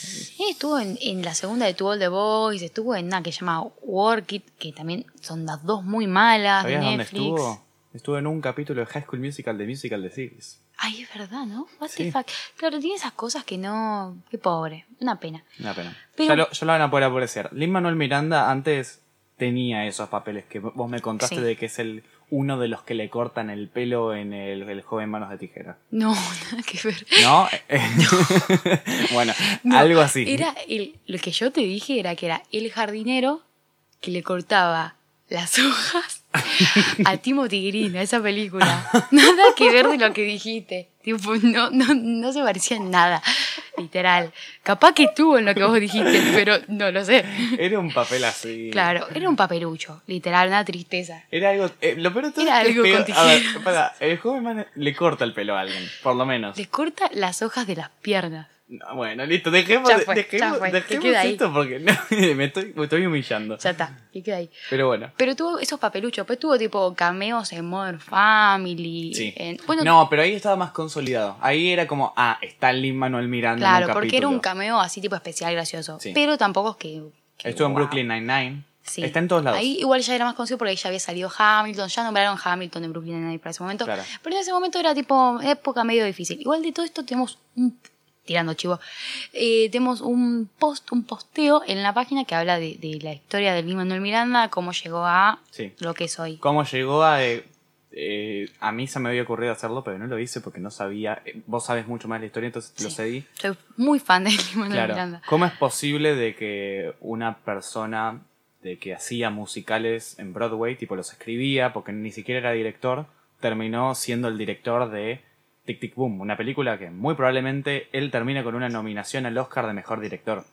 Sí, estuvo en, en la segunda de To All the Boys, estuvo en una que se llama Work It, que también son las dos muy malas ¿Sabías dónde estuvo? Estuvo en un capítulo de High School Musical de Musical de Series. Ay, es verdad, ¿no? What the fuck. Claro, tiene esas cosas que no... Qué pobre, una pena. Una pena. Pero- Ya, lo, ya lo van a poder apreciar. Lin Manuel Miranda antes tenía esos papeles que vos me contaste Sí. de que es el uno de los que le cortan el pelo en el, el joven Manos de Tijera. No, <laughs> nada que ver. ¿No? <laughs> <laughs> bueno, No, algo así. Era el, lo que yo te dije era que era el jardinero que le cortaba las hojas a Timothy Green, a esa película. Nada que ver de lo que dijiste. Tipo, no, no, no se parecía en nada. Literal. Capaz que estuvo en lo que vos dijiste, <laughs> pero no lo sé. Era un papel así. Claro, era un papelucho, literal, una tristeza. Era algo. eh, lo peor de todo Era es que algo con A ver, para, el joven man le corta el pelo a alguien, por lo menos. Le corta las hojas de las piernas. No, bueno, listo, dejemos, Ya fue, dejemos, ya fue, que dejemos quede ahí. esto porque no, <laughs> me, estoy, me estoy humillando. Ya está, y queda ahí. Pero bueno. Pero tuvo esos papeluchos, pues tuvo tipo cameos en Modern Family. Sí. en- bueno, no, pero ahí estaba más consolidado. Ahí era como, ah, está Lin Manuel Miranda. en claro, un porque era un cameo así tipo especial gracioso. Sí. Pero tampoco es que. que Estuvo en. Brooklyn Nine-Nine. Sí. Está en todos lados. Ahí igual ya era más conocido porque ahí ya había salido Hamilton, ya nombraron Hamilton en Brooklyn Nine-Nine para ese momento. Claro. Pero en ese momento era tipo época medio difícil. Igual de todo esto tenemos un tirando chivo. eh, tenemos un post, un posteo en la página que habla de, de la historia del Manuel Miranda, cómo llegó a Sí. lo que es hoy. ¿Cómo llegó a.? eh, eh, a mí se me había ocurrido hacerlo, pero no lo hice porque no sabía. Vos sabes mucho más de la historia, entonces lo cedí. Soy muy fan de Manuel Claro. Miranda. ¿Cómo es posible de que una persona de que hacía musicales en Broadway, tipo los escribía, porque ni siquiera era director, terminó siendo el director de Tic Tic Boom, una película que muy probablemente él termina con una nominación al Oscar de mejor director.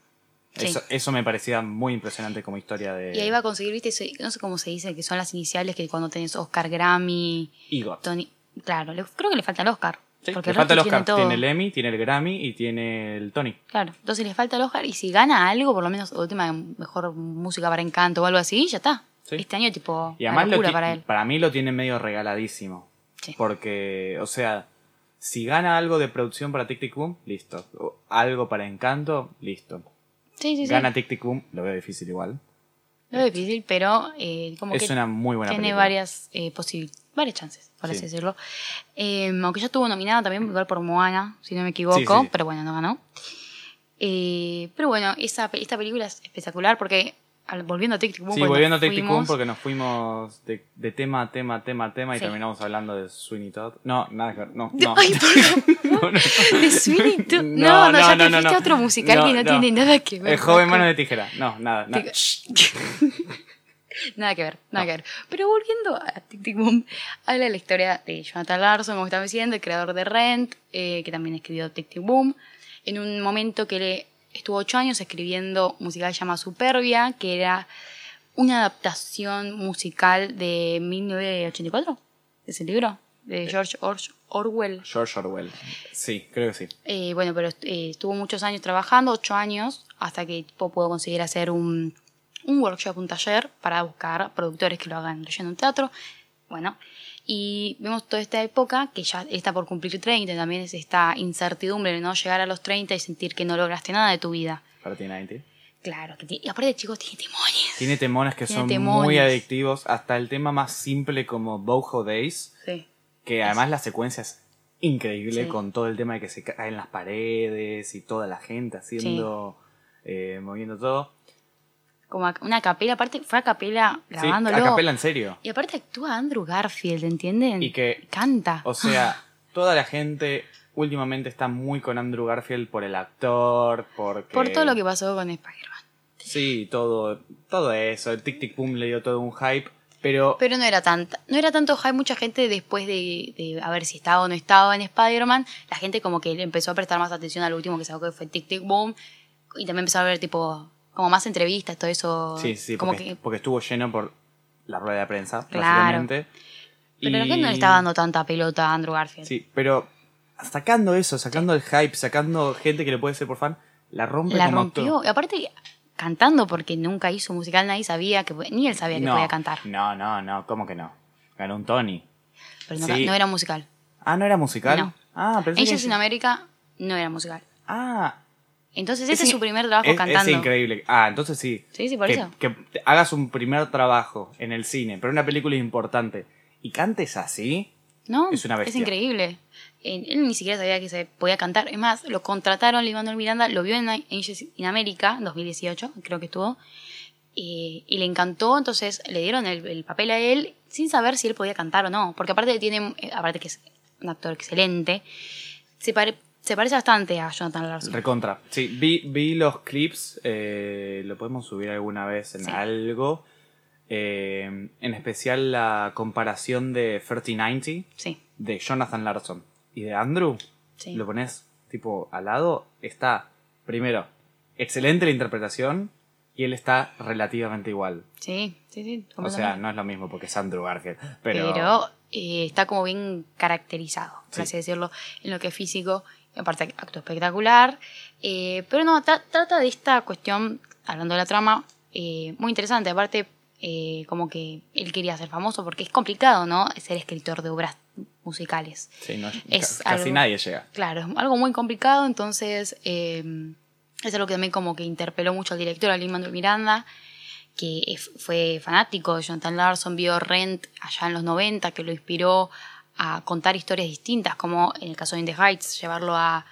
Sí. Eso, eso me parecía muy impresionante como historia de Y ahí va a conseguir, viste, no sé cómo se dice, que son las iniciales que cuando tenés Oscar, Grammy, EGOT. Tony. Claro, creo que le falta el Oscar. Sí, porque le falta el Oscar. tiene el Emmy, tiene el Grammy y tiene el Tony. Claro, entonces le falta el Oscar y si gana algo, por lo menos última mejor música para encanto o algo así, ya está. Sí. Este año tipo Y además lo para él. para mí lo tiene medio regaladísimo. Sí. Porque, o sea, si gana algo de producción para Tic Tic Boom, listo. O algo para Encanto, listo. Sí, sí, sí. Gana Tic Tic Boom, lo veo difícil igual. Lo veo difícil, pero eh, como Es que una muy buena tiene película. varias eh, posibil- varias chances, por así Sí. decirlo. Eh, aunque ya estuvo nominada también igual por Moana, si no me equivoco, Sí, sí, sí. pero bueno, no ganó. Eh, pero bueno, esa, esta película es espectacular porque al- volviendo a Tic Tic Boom, Sí, cuando volviendo a Tic Tic Boom fuimos- porque nos fuimos de, de tema a tema, a tema a tema y Sí. terminamos hablando de Sweeney Todd. No, nada que ver. No, no. Ay, <laughs> No, no. De Sweeney <laughs> Todd. No, No, no, ya no, te fuiste otro musical que no, tiene nada que ver. El joven mano de tijera. No, nada, nada. <laughs> Nada que ver, nada que ver. Pero volviendo a Tic Tic Boom, habla de la historia de Jonathan Larson, como estaba diciendo, el creador de Rent, eh, que también escribió Tic Tic Boom, en un momento que le estuvo ocho años escribiendo un musical llamado Superbia, que era una adaptación musical de 1984, ese libro, de George Or- Orwell. George Orwell. Sí, creo que sí. Eh, bueno, pero eh, estuvo muchos años trabajando, ocho años, hasta que tipo, pudo conseguir hacer un, un workshop, un taller para buscar productores que lo hagan leyendo un teatro. Bueno, y vemos toda esta época que ya está por cumplir 30, también es esta incertidumbre de no llegar a los 30 y sentir que no lograste nada de tu vida. Para ti 90. Claro, que tiene- y aparte, chicos, tiene timones. Tiene temones que Tiene son temones. muy adictivos. Hasta el tema más simple como Boho Days. Sí. Que además la secuencia es increíble Sí. con todo el tema de que se caen las paredes y toda la gente haciendo, eh, moviendo todo. Como una capela, aparte fue a capela Sí, grabándolo. a capela en serio. Y aparte actúa Andrew Garfield, ¿entienden? Y que, Canta. o sea, <laughs> toda la gente últimamente está muy con Andrew Garfield por el actor, porque... Por todo lo que pasó con Spider-Man. Sí, todo, todo eso. El Tic Tic Boom le dio todo un hype, pero... Pero no era tanta, no era tanto hype, mucha gente después de, de a ver si estaba o no estaba en Spider-Man, la gente como que empezó a prestar más atención al último que sacó que fue Tic Tic Boom y también empezó a ver tipo como más entrevistas, todo eso. Sí, sí, como porque, que porque estuvo lleno por la rueda de prensa, Claro. básicamente. pero la Y- gente no le estaba dando tanta pelota a Andrew Garfield. Sí, pero sacando eso, sacando el hype, sacando gente que le puede ser por fan, la rompe la como rompió. actor. Y aparte cantando porque nunca hizo musical, nadie sabía que ni él sabía que no, podía cantar. No, no, no, ¿cómo que no? Ganó un Tony. pero no, Sí. no era musical. Ah, ¿no era musical? No. Ah, pensé que... Angels in America no era musical. Ah, Entonces Es ese es, in- su primer trabajo es, cantando. es increíble. Ah, entonces sí. Sí, sí, por que, eso. que hagas un primer trabajo en el cine, pero una película importante, y cantes así, ¿No? Es una bestia. increíble. Eh, Él ni siquiera sabía que se podía cantar. Es más, lo contrataron, Manuel Miranda, lo vio en Angels in America, en 2018, creo que estuvo. Y, y le encantó, entonces le dieron el, el papel a él sin saber si él podía cantar o no. Porque aparte tiene, eh, aparte que es un actor excelente, se, pare- se parece bastante a Jonathan Larson. recontra. Sí, vi, vi los clips, eh, lo podemos subir alguna vez en Sí. algo. Eh, en especial la comparación de 3090 Sí, de Jonathan Larson y de Andrew. sí. Lo pones tipo al lado, está primero excelente la interpretación y él está relativamente igual. Sí, sí, sí. O sea, no es lo mismo porque es Andrew Garfield, pero, pero, eh, está como bien caracterizado, por Sí. así decirlo, en lo que es físico, aparte acto espectacular. Eh, pero no, tra- trata de esta cuestión, hablando de la trama, eh, muy interesante. Aparte, eh, como que él quería ser famoso porque es complicado, ¿no? Ser escritor de obras musicales. sí, no, Es ca- casi algo- nadie llega. Claro, es algo muy complicado, entonces eh, es algo que también como que interpeló mucho al director, a Lin-Manuel Miranda, que fue fanático de Jonathan Larson, vio Rent allá en los 90, que lo inspiró a contar historias distintas, como en el caso de In the Heights, llevarlo a,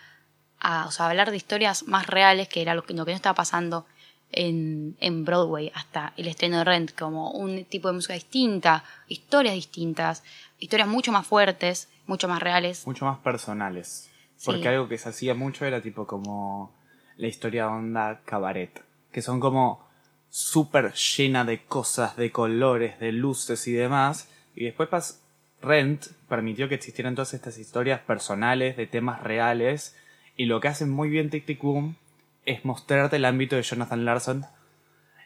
a o sea, hablar de historias más reales, que era lo que, lo que no estaba pasando en, en Broadway hasta el estreno de Rent, como un tipo de música distinta, historias distintas, historias mucho más fuertes, mucho más reales. Mucho más personales. Porque algo que se hacía mucho era tipo como la historia onda cabaret. Que son como súper llena de cosas, de colores, de luces y demás. Y después pas Rent permitió que existieran todas estas historias personales, de temas reales. Y lo que hacen muy bien Tic Tic Boom es mostrarte el ámbito de Jonathan Larson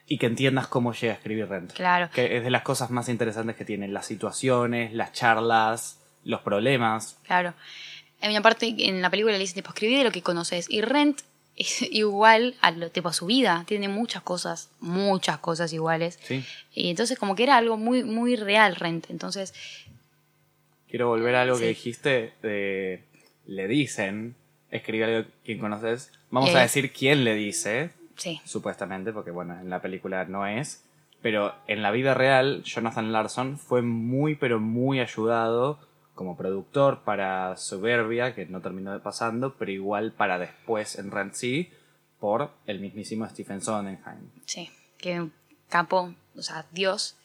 y que entiendas cómo llega a escribir Rent. Claro. Que es de las cosas más interesantes que tienen. Las situaciones, las charlas, los problemas. Claro. En mi parte, en la película le dice, tipo, escribí de lo que conoces. Y Rent <laughs> es igual a, lo, tipo, a su vida. Tiene muchas cosas, muchas cosas iguales. ¿sí? Y entonces como que era algo muy, muy real Rent. Entonces, Quiero volver a algo que dijiste de le dicen, escribe algo quien conoces. Vamos Eh. a decir quién le dice, sí, supuestamente, porque bueno, en la película no es. Pero en la vida real, Jonathan Larson fue muy, pero muy ayudado como productor para Suburbia, que no terminó de pasando, pero igual para después en Rent C, por el mismísimo Stephen Sondheim. sí. Que capo, o sea, Dios.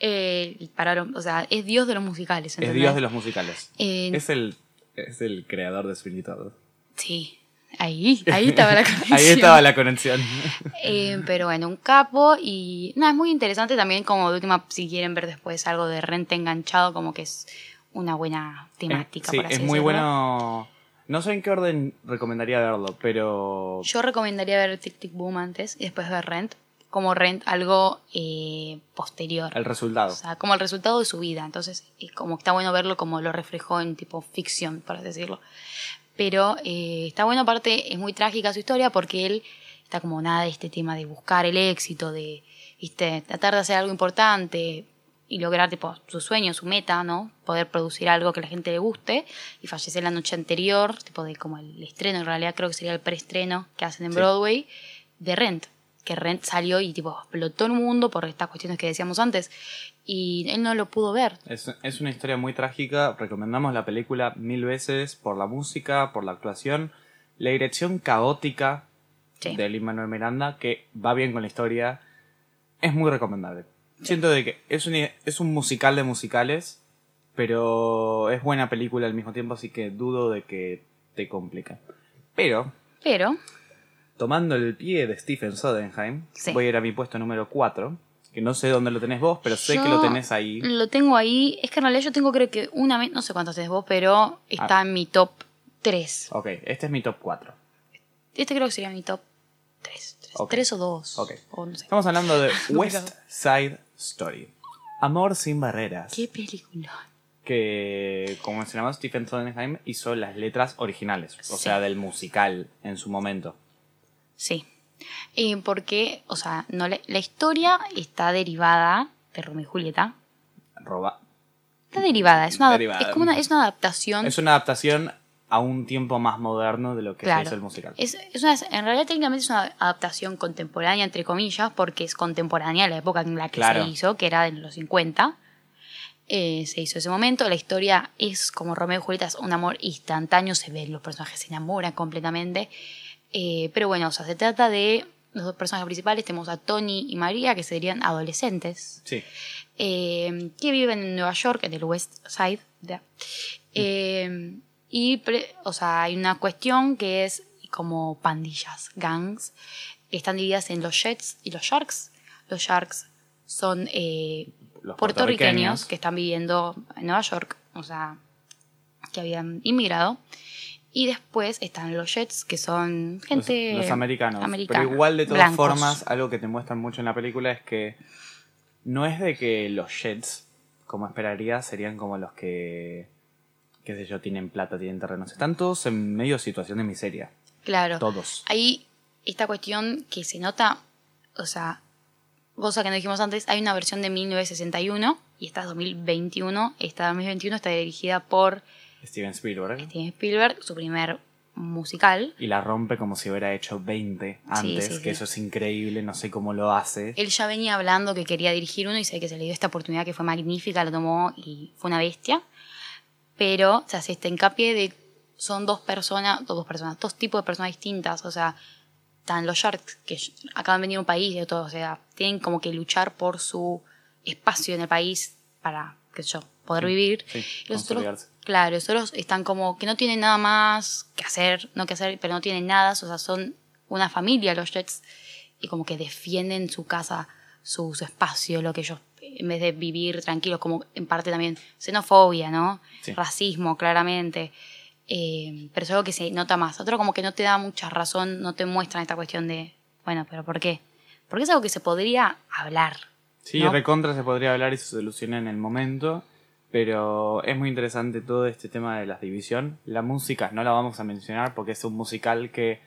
Eh, pararon, o sea, es Dios de los musicales. Es. Dios de los musicales. Eh, Es el, es el creador de Sweeney Todd. Sí, ahí, ahí estaba la <laughs> conexión. Ahí estaba la conexión. <laughs> Eh, pero bueno, un capo y nada, es muy interesante también como de última, si quieren ver después algo de renta enganchado, como que es una buena temática. Sí, por así es muy bueno. No sé en qué orden recomendaría verlo, pero. Yo recomendaría ver Tic Tic Boom antes y después ver Rent, como Rent algo eh, posterior. El resultado. O sea, como el resultado de su vida. Entonces, es como está bueno verlo como lo reflejó en tipo ficción, por así decirlo. Pero eh, está bueno, aparte, es muy trágica su historia porque él está como nada de este tema de buscar el éxito, de ¿viste? tratar de hacer algo importante y lograr tipo su sueño, su meta, ¿no? Poder producir algo que la gente le guste y fallece la noche anterior, tipo de como el estreno, en realidad creo que sería el preestreno que hacen en Sí. Broadway de Rent, que Rent salió y tipo explotó el mundo por estas cuestiones que decíamos antes y él no lo pudo ver. Es, es una historia muy trágica. Recomendamos la película mil veces por la música, por la actuación, la dirección caótica Sí. de Lin Manuel Miranda, que va bien con la historia. Es muy recomendable. Siento de que es un, es un musical de musicales, pero es buena película al mismo tiempo, así que dudo de que te complica. Pero, Pero, tomando el pie de Stephen Sondheim, Sí. voy a ir a mi puesto número 4, que no sé dónde lo tenés vos, pero sé que lo tenés ahí. Lo tengo ahí. Es que en realidad yo tengo creo que una vez, no sé cuántos tenés vos, pero está Ah. en mi top 3. Ok, este es mi top 4. Este creo que sería mi top 3. 3, Ok. o 2. Ok. O no sé. Estamos hablando de <laughs> West. Side Story. Amor sin barreras. Qué película. Que, como mencionamos, Stephen Sondheim hizo las letras originales, o Sí. sea, del musical en su momento. Sí. Eh, porque, o sea, no le- la historia está derivada de Romeo y Julieta. Roba Está derivada, es una, Derivada. Es como una, es una adaptación. Es una adaptación a un tiempo más moderno de lo que Claro. hizo el musical. Es, es una, en realidad técnicamente es una adaptación contemporánea, entre comillas, porque es contemporánea a la época en la que Claro. se hizo, que era en los 50. Eh, se hizo ese momento. La historia es como Romeo y Julieta, es un amor instantáneo, se ven, los personajes se enamoran completamente. Eh, pero bueno, o sea, se trata de los dos personajes principales. Tenemos a Tony y María, que serían adolescentes Sí. eh, que viven en Nueva York, en el West Side. ya. Eh, y, o sea, hay una cuestión que es como pandillas, gangs, que están divididas en los Jets y los Sharks. Los Sharks son Los puertorriqueños puertorriqueños. que están viviendo en Nueva York, o sea, que habían inmigrado. Y después están los Jets, que son Los, gente... los americanos. americana, Pero igual, de todas blancos. formas, algo que te muestran mucho en la película es que no es de que los Jets, como esperaría, serían como los que, qué sé yo, tienen plata, tienen terrenos. Están todos en medio de situación de miseria. Claro. Todos. Hay esta cuestión que se nota, o sea, cosa que no dijimos antes, hay una versión de 1961 y esta es 2021. Esta 2021 está dirigida por Steven Spielberg. Steven Spielberg, su primer musical. Y la rompe como si hubiera hecho 20 antes, sí, que sí. eso es increíble, no sé cómo lo hace. Él ya venía hablando que quería dirigir uno y sé que se le dio esta oportunidad que fue magnífica, lo tomó y fue una bestia. Pero se hace este hincapié de son dos personas, dos personas, dos tipos de personas distintas. O sea, están los Sharks que acaban de venir a un país de todo, o sea, tienen como que luchar por su espacio en el país para, qué sé yo, poder vivir. Sí, Y los otros, claro, los otros están como que no tienen nada más que hacer, no que hacer, pero no tienen nada, o sea, son una familia los Jets y como que defienden su casa, su, su espacio, lo que ellos, en vez de vivir tranquilos, como en parte también xenofobia, ¿no? Sí. Racismo, claramente. Eh, pero es algo que se nota más. Otro como que no te da mucha razón, no te muestran esta cuestión de, bueno, pero ¿por qué? Porque es algo que se podría hablar. Sí, ¿no? recontra se podría hablar y se soluciona en el momento, pero es muy interesante todo este tema de la división. La música no la vamos a mencionar porque es un musical que,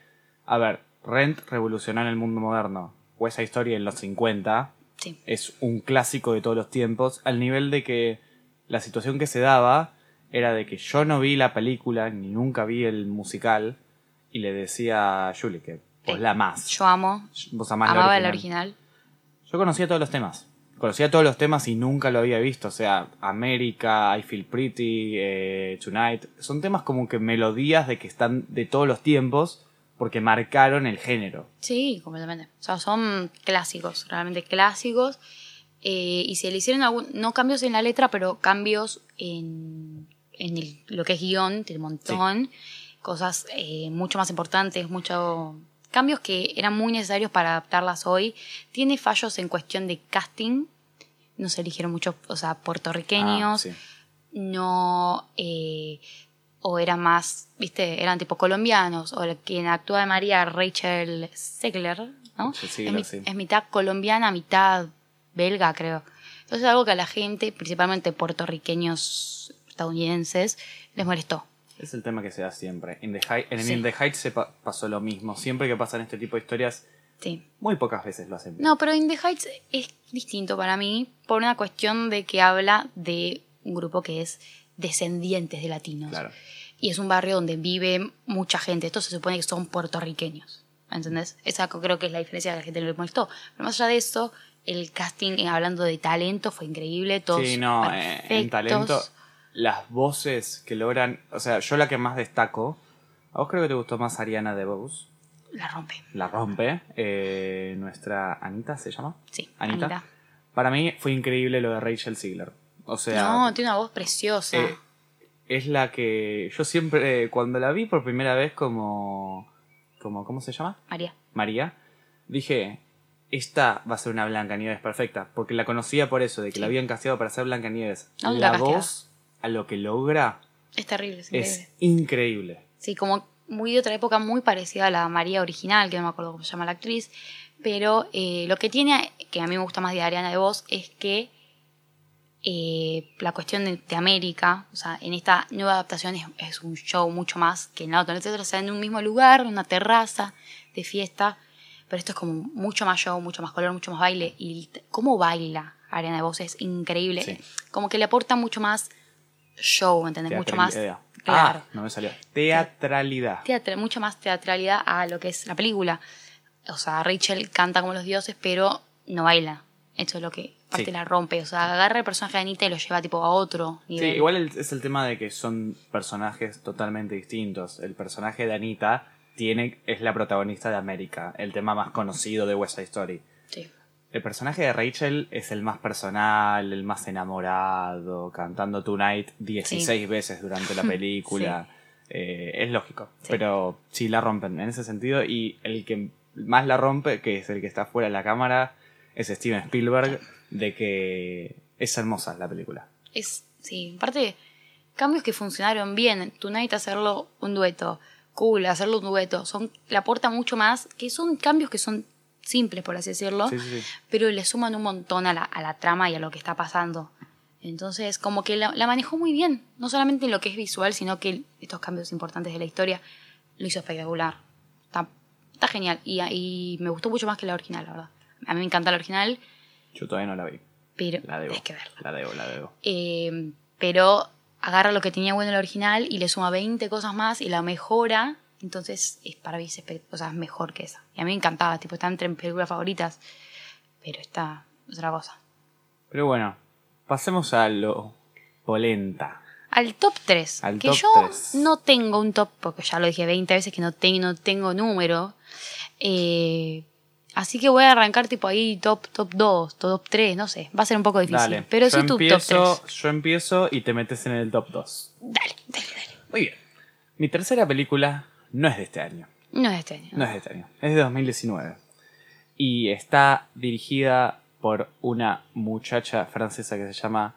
a ver, Rent revolucionó en el mundo moderno. O esa historia en los 50 Sí. es un clásico de todos los tiempos, al nivel de que la situación que se daba era de que yo no vi la película ni nunca vi el musical y le decía a Julie que vos la más. Yo amo, Vos amás la amaba el original. original. Yo conocía todos los temas. Conocía todos los temas y nunca lo había visto. O sea, América, I Feel Pretty, eh, Tonight. Son temas como que melodías de que están de todos los tiempos porque marcaron el género. Sí, completamente. O sea, son clásicos, realmente clásicos. Eh, y se le hicieron algún, no cambios en la letra, pero cambios en, en el- lo que es guion, tiene un montón. Cosas eh, mucho más importantes, mucho cambios que eran muy necesarios para adaptarlas hoy. Tiene fallos en cuestión de casting. No se eligieron muchos, o sea, puertorriqueños Ah, sí. no eh, o eran más, viste, eran tipo colombianos o quien actúa de María Rachel Segler, ¿no? Es, mi- sí. es mitad colombiana, mitad belga, creo. Entonces es algo que a la gente, principalmente puertorriqueños estadounidenses, les molestó. Es el tema que se da siempre. In the Height- en Sí. In the Heights se pa- pasó lo mismo. Siempre que pasan este tipo de historias, Sí. muy pocas veces lo hacen. bien. No, pero In the Heights es distinto para mí por una cuestión de que habla de un grupo que es descendientes de latinos. Claro. Y es un barrio donde vive mucha gente. Estos se supone que son puertorriqueños. ¿Entendés? Esa creo que es la diferencia que a la gente no le molestó. Pero más allá de eso, el casting, eh, hablando de talento, fue increíble. Todos Sí, no, eh, en perfectos. talento, las voces que logran. O sea, yo la que más destaco. A vos creo que te gustó más Ariana DeBose. La rompe. La rompe. eh, nuestra Anita se llama. Sí, Anita. Anita. Para mí fue increíble lo de Rachel Ziegler. O sea, no, tiene una voz preciosa. eh, es la que yo siempre, eh, cuando la vi por primera vez como, como ¿cómo se llama? María. María, dije, esta va a ser una Blancanieves perfecta, porque la conocía por eso, de que Sí. la habían casteado para ser Blancanieves. No, la la voz, a lo que logra, Es terrible, es increíble. es increíble. Sí, como muy de otra época, muy parecida a la María original, que no me acuerdo cómo se llama la actriz. Pero eh, lo que tiene, que a mí me gusta más de Ariana de Voz, es que eh, la cuestión de, de América, o sea, en esta nueva adaptación es, es un show mucho más que en la otra. En la otra está en un mismo lugar, una terraza de fiesta, pero esto es como mucho más show, mucho más color, mucho más baile. Y cómo baila Ariana de Voz es increíble. Sí. Como que le aporta mucho más show, ¿entendés? Mucho más. Claro. Ah, no me salió. Teatralidad. teatra- mucha más teatralidad a lo que es la película. O sea, Rachel canta como los dioses, pero no baila. Eso es lo que parte Sí. la rompe. O sea, agarra el personaje de Anita y lo lleva tipo a otro Sí, nivel. igual el- es el tema de que son personajes totalmente distintos. El personaje de Anita tiene, es la protagonista de América, el tema más conocido de West Side Story. Sí. El personaje de Rachel es el más personal, el más enamorado, cantando Tonight 16 veces durante la <laughs> película. Eh, es lógico, Sí. pero sí la rompen en ese sentido. Y el que más la rompe, que es el que está fuera de la cámara, es Steven Spielberg, de que es hermosa la película. Es, sí, aparte, cambios que funcionaron bien. Tonight hacerlo un dueto. Cool, hacerlo un dueto. Son, le aporta mucho más, que son cambios que son simples, por así decirlo, Sí, sí, sí. pero le suman un montón a la, a la trama y a lo que está pasando. Entonces, como que la, la manejó muy bien, no solamente en lo que es visual, sino que estos cambios importantes de la historia lo hizo espectacular. Está, está genial y, y me gustó mucho más que la original, la verdad. A mí me encanta la original, Yo todavía no la vi. pero La debo. hay que verla. La debo, la debo. Eh, pero agarra lo que tenía bueno la original y le suma 20 cosas más y la mejora. Entonces, es para mí es, o sea, es mejor que esa. Y a mí me encantaba, tipo, está entre mis películas favoritas. Pero esta es otra cosa. Pero bueno, pasemos a lo polenta. Al top 3. Al que top yo tres. no tengo un top, porque ya lo dije 20 veces que no, tengo no tengo número. Eh, así que voy a arrancar tipo ahí top, top 2, top 3, no sé. Va a ser un poco difícil. Dale. pero sí tu top empiezo, 3. Yo empiezo y te metes en el top 2. Dale, dale, dale. Muy bien. Mi tercera película no es de este año. No es este año. No es de este año. Es de 2019. Y está dirigida por una muchacha francesa que se llama.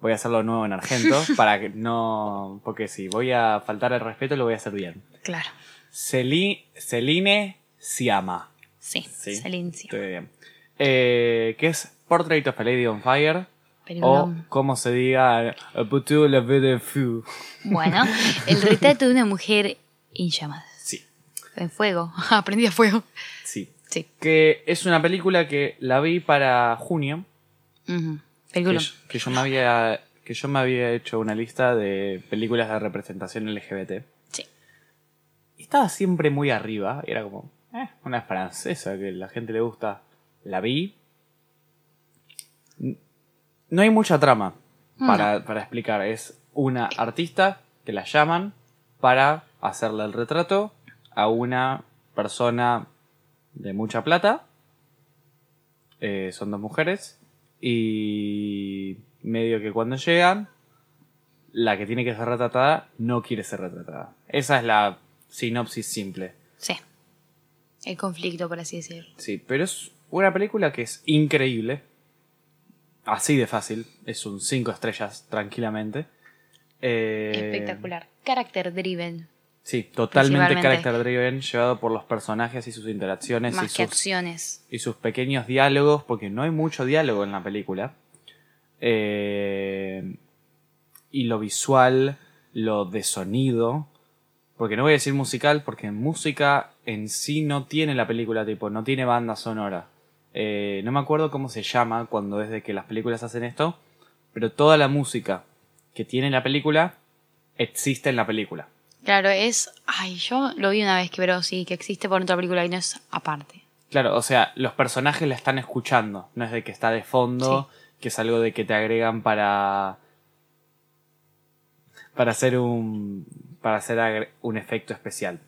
Voy a hacerlo nuevo en argento. <laughs> para que no. Porque si voy a faltar el respeto, lo voy a hacer bien. Claro. Celi- Celine Siama. Sí, Sí. Silencio. Estoy bien. Eh, que es Portrait of a Lady on Fire. O, Peliculón. como se diga, A la de. Bueno, el retrato de una mujer en llamas. Sí, En fuego. <laughs> Aprendí a fuego. sí. Sí. Que es una película que la vi para junio. Que, Película. yo- que yo me había que yo me había hecho una lista de películas de representación LGBT. Sí. Y estaba siempre muy arriba. Era como, eh, una francesa que la gente le gusta. La vi. No hay mucha trama para, para explicar. Es una artista que la llaman para hacerle el retrato a una persona de mucha plata. Eh, son dos mujeres. Y medio que cuando llegan, la que tiene que ser retratada no quiere ser retratada. Esa es la sinopsis simple. Sí. El conflicto, por así decirlo. Sí, pero es una película que es increíble. Así de fácil. Es un 5 estrellas tranquilamente. Eh, Espectacular. Character driven. Sí, totalmente character driven, llevado por los personajes y sus interacciones y que sus, acciones. y sus pequeños diálogos, porque no hay mucho diálogo en la película. Eh, y lo visual, lo de sonido. Porque no voy a decir musical, porque música en sí no tiene la película, tipo, no tiene banda sonora. Eh, no me acuerdo cómo se llama cuando es de que las películas hacen esto, pero toda la música que tiene la película existe en la película. Claro, es. Ay, yo lo vi una vez, que pero sí, que existe por otra película y no es aparte. Claro, o sea, los personajes la están escuchando, no es de que está de fondo, que es algo de que te agregan para para hacer un para hacer un efecto especial.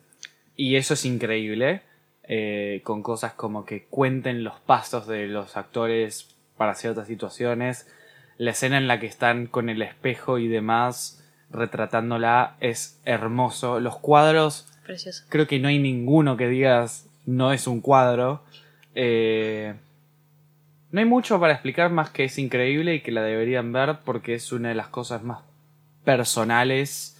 Y eso es increíble, eh, con cosas como que cuenten los pasos de los actores para ciertas situaciones, la escena en la que están con el espejo y demás retratándola es hermoso, los cuadros Precioso. creo que no hay ninguno que digas no es un cuadro. Eh, no hay mucho para explicar más que es increíble y que la deberían ver porque es una de las cosas más personales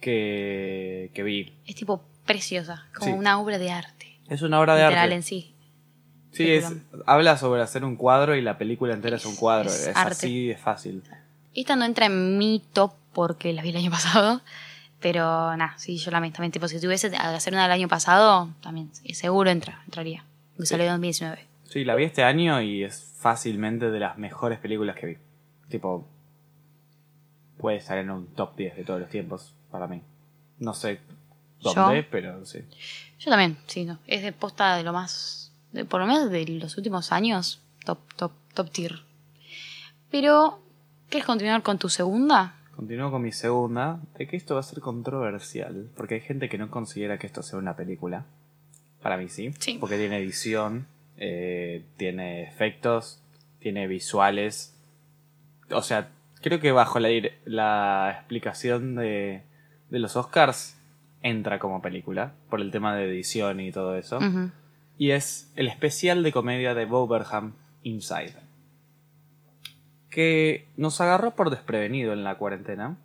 que, que vi. Es tipo preciosa, como Sí. una obra de arte. Es una obra de Literal arte. en sí. Sí, es, habla sobre hacer un cuadro y la película entera es un cuadro. Es Es, arte. así de fácil. Esta no entra en mi top porque la vi el año <laughs> pasado. Pero nada, sí, yo. También, tipo, si tuviese que hacer una del año pasado, también sí, seguro entra, entraría. Que salió en 2019. Sí, la vi este año y es fácilmente de las mejores películas que vi. Tipo, puede estar en un top 10 de todos los tiempos para mí. No sé dónde, pero sí. Yo también, sí, no. Es de posta de lo más. De- por lo menos de los últimos años, top, top, top tier. Pero, ¿quieres continuar con tu segunda? Continúo con mi segunda, de que esto va a ser controversial, porque hay gente que no considera que esto sea una película. Para mí sí, Sí. porque tiene edición, eh, tiene efectos, tiene visuales. O sea, creo que bajo la, la explicación de, de los Oscars entra como película, por el tema de edición y todo eso. Ujú. Y es el especial de comedia de Boberham Inside. Que nos agarró por desprevenido en la cuarentena.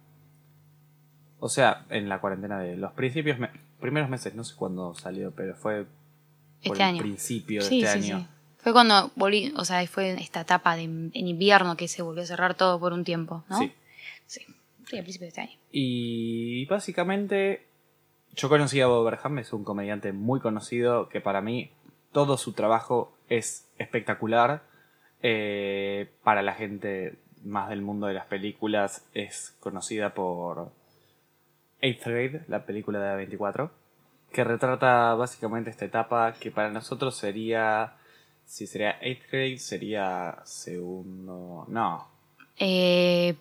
O sea, en la cuarentena de los principios, me- primeros meses, no sé cuándo salió, pero fue por Este el año. principio de Sí, este sí, año. sí. Fue cuando volví, o sea, fue esta etapa de, en invierno que se volvió a cerrar todo por un tiempo, ¿no? Sí. Sí, sí, al principio de este año. Y básicamente, yo conocí a Bob Berham, es un comediante muy conocido que para mí todo su trabajo es espectacular. Eh, para la gente más del mundo de las películas es conocida por Eighth Grade, la película de A24, que retrata básicamente esta etapa que para nosotros sería, si sería Eighth Grade, sería segundo, no, Eh,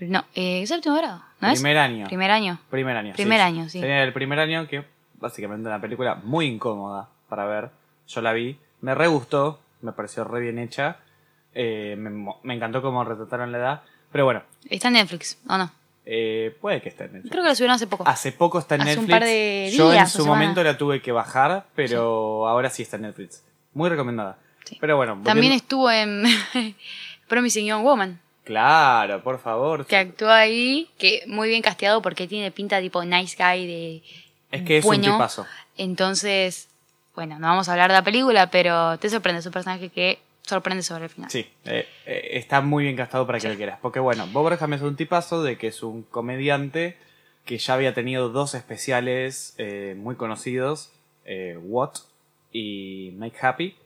no, eh, séptimo grado, ¿no es? primer año. Primer año. Primer año. Primer año, sí. Sería el primer año que básicamente una película muy incómoda para ver. Yo la vi, me re gustó, me pareció re bien hecha. eh, me, encantó cómo retrataron la edad. Pero bueno, Está en Netflix, ¿o no? eh, puede que esté en Netflix. Creo que lo subieron hace poco. Hace poco está en Hace un Netflix. par de Yo en días su momento la tuve que bajar, pero ahora sí está en Netflix. Muy recomendada. Sí. Pero bueno, También estuvo en <laughs> Promising Young Woman, Claro, por favor. que actuó ahí, que muy bien casteado porque tiene pinta tipo nice guy de... Es que es bueno. un tipazo. Entonces, bueno, no vamos a hablar de la película, pero te sorprende, es un personaje que sorprende sobre el final. Sí, eh, eh, está muy bien gastado para que lo quieras. Porque bueno, Bob Berham es un tipazo de que es un comediante que ya había tenido dos especiales eh, muy conocidos, What y Make Happy.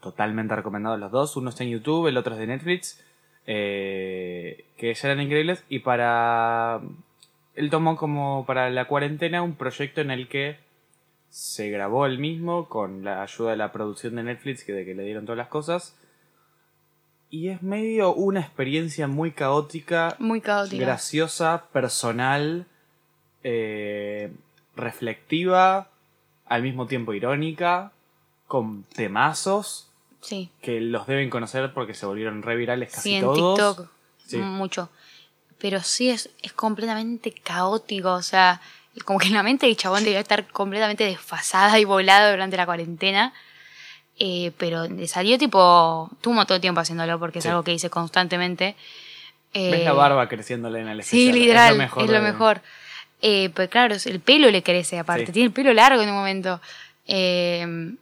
Totalmente recomendados los dos. Uno está en YouTube, el otro es de Netflix. que ya eran increíbles. Y para... Él tomó como para la cuarentena un proyecto en el que se grabó él mismo con la ayuda de la producción de Netflix, que de que le dieron todas las cosas. Y es medio una experiencia muy caótica, Muy caótica. graciosa, personal, eh, reflectiva, al mismo tiempo irónica, con temazos Sí, que los deben conocer porque se volvieron re virales casi sí, en todos. TikTok. Sí. Mucho. Pero sí es, es completamente caótico. O sea, como que la mente del chabón debió estar completamente desfasada y volada durante la cuarentena. Eh, pero le salió tipo. Tuvo todo el tiempo haciéndolo porque Sí. es algo que hice constantemente. Eh, Ves la barba creciéndole en el Sí, literal, Es lo mejor. es lo mejor. Eh, pues claro, el pelo le crece aparte, Sí. tiene el pelo largo en un momento. Eh,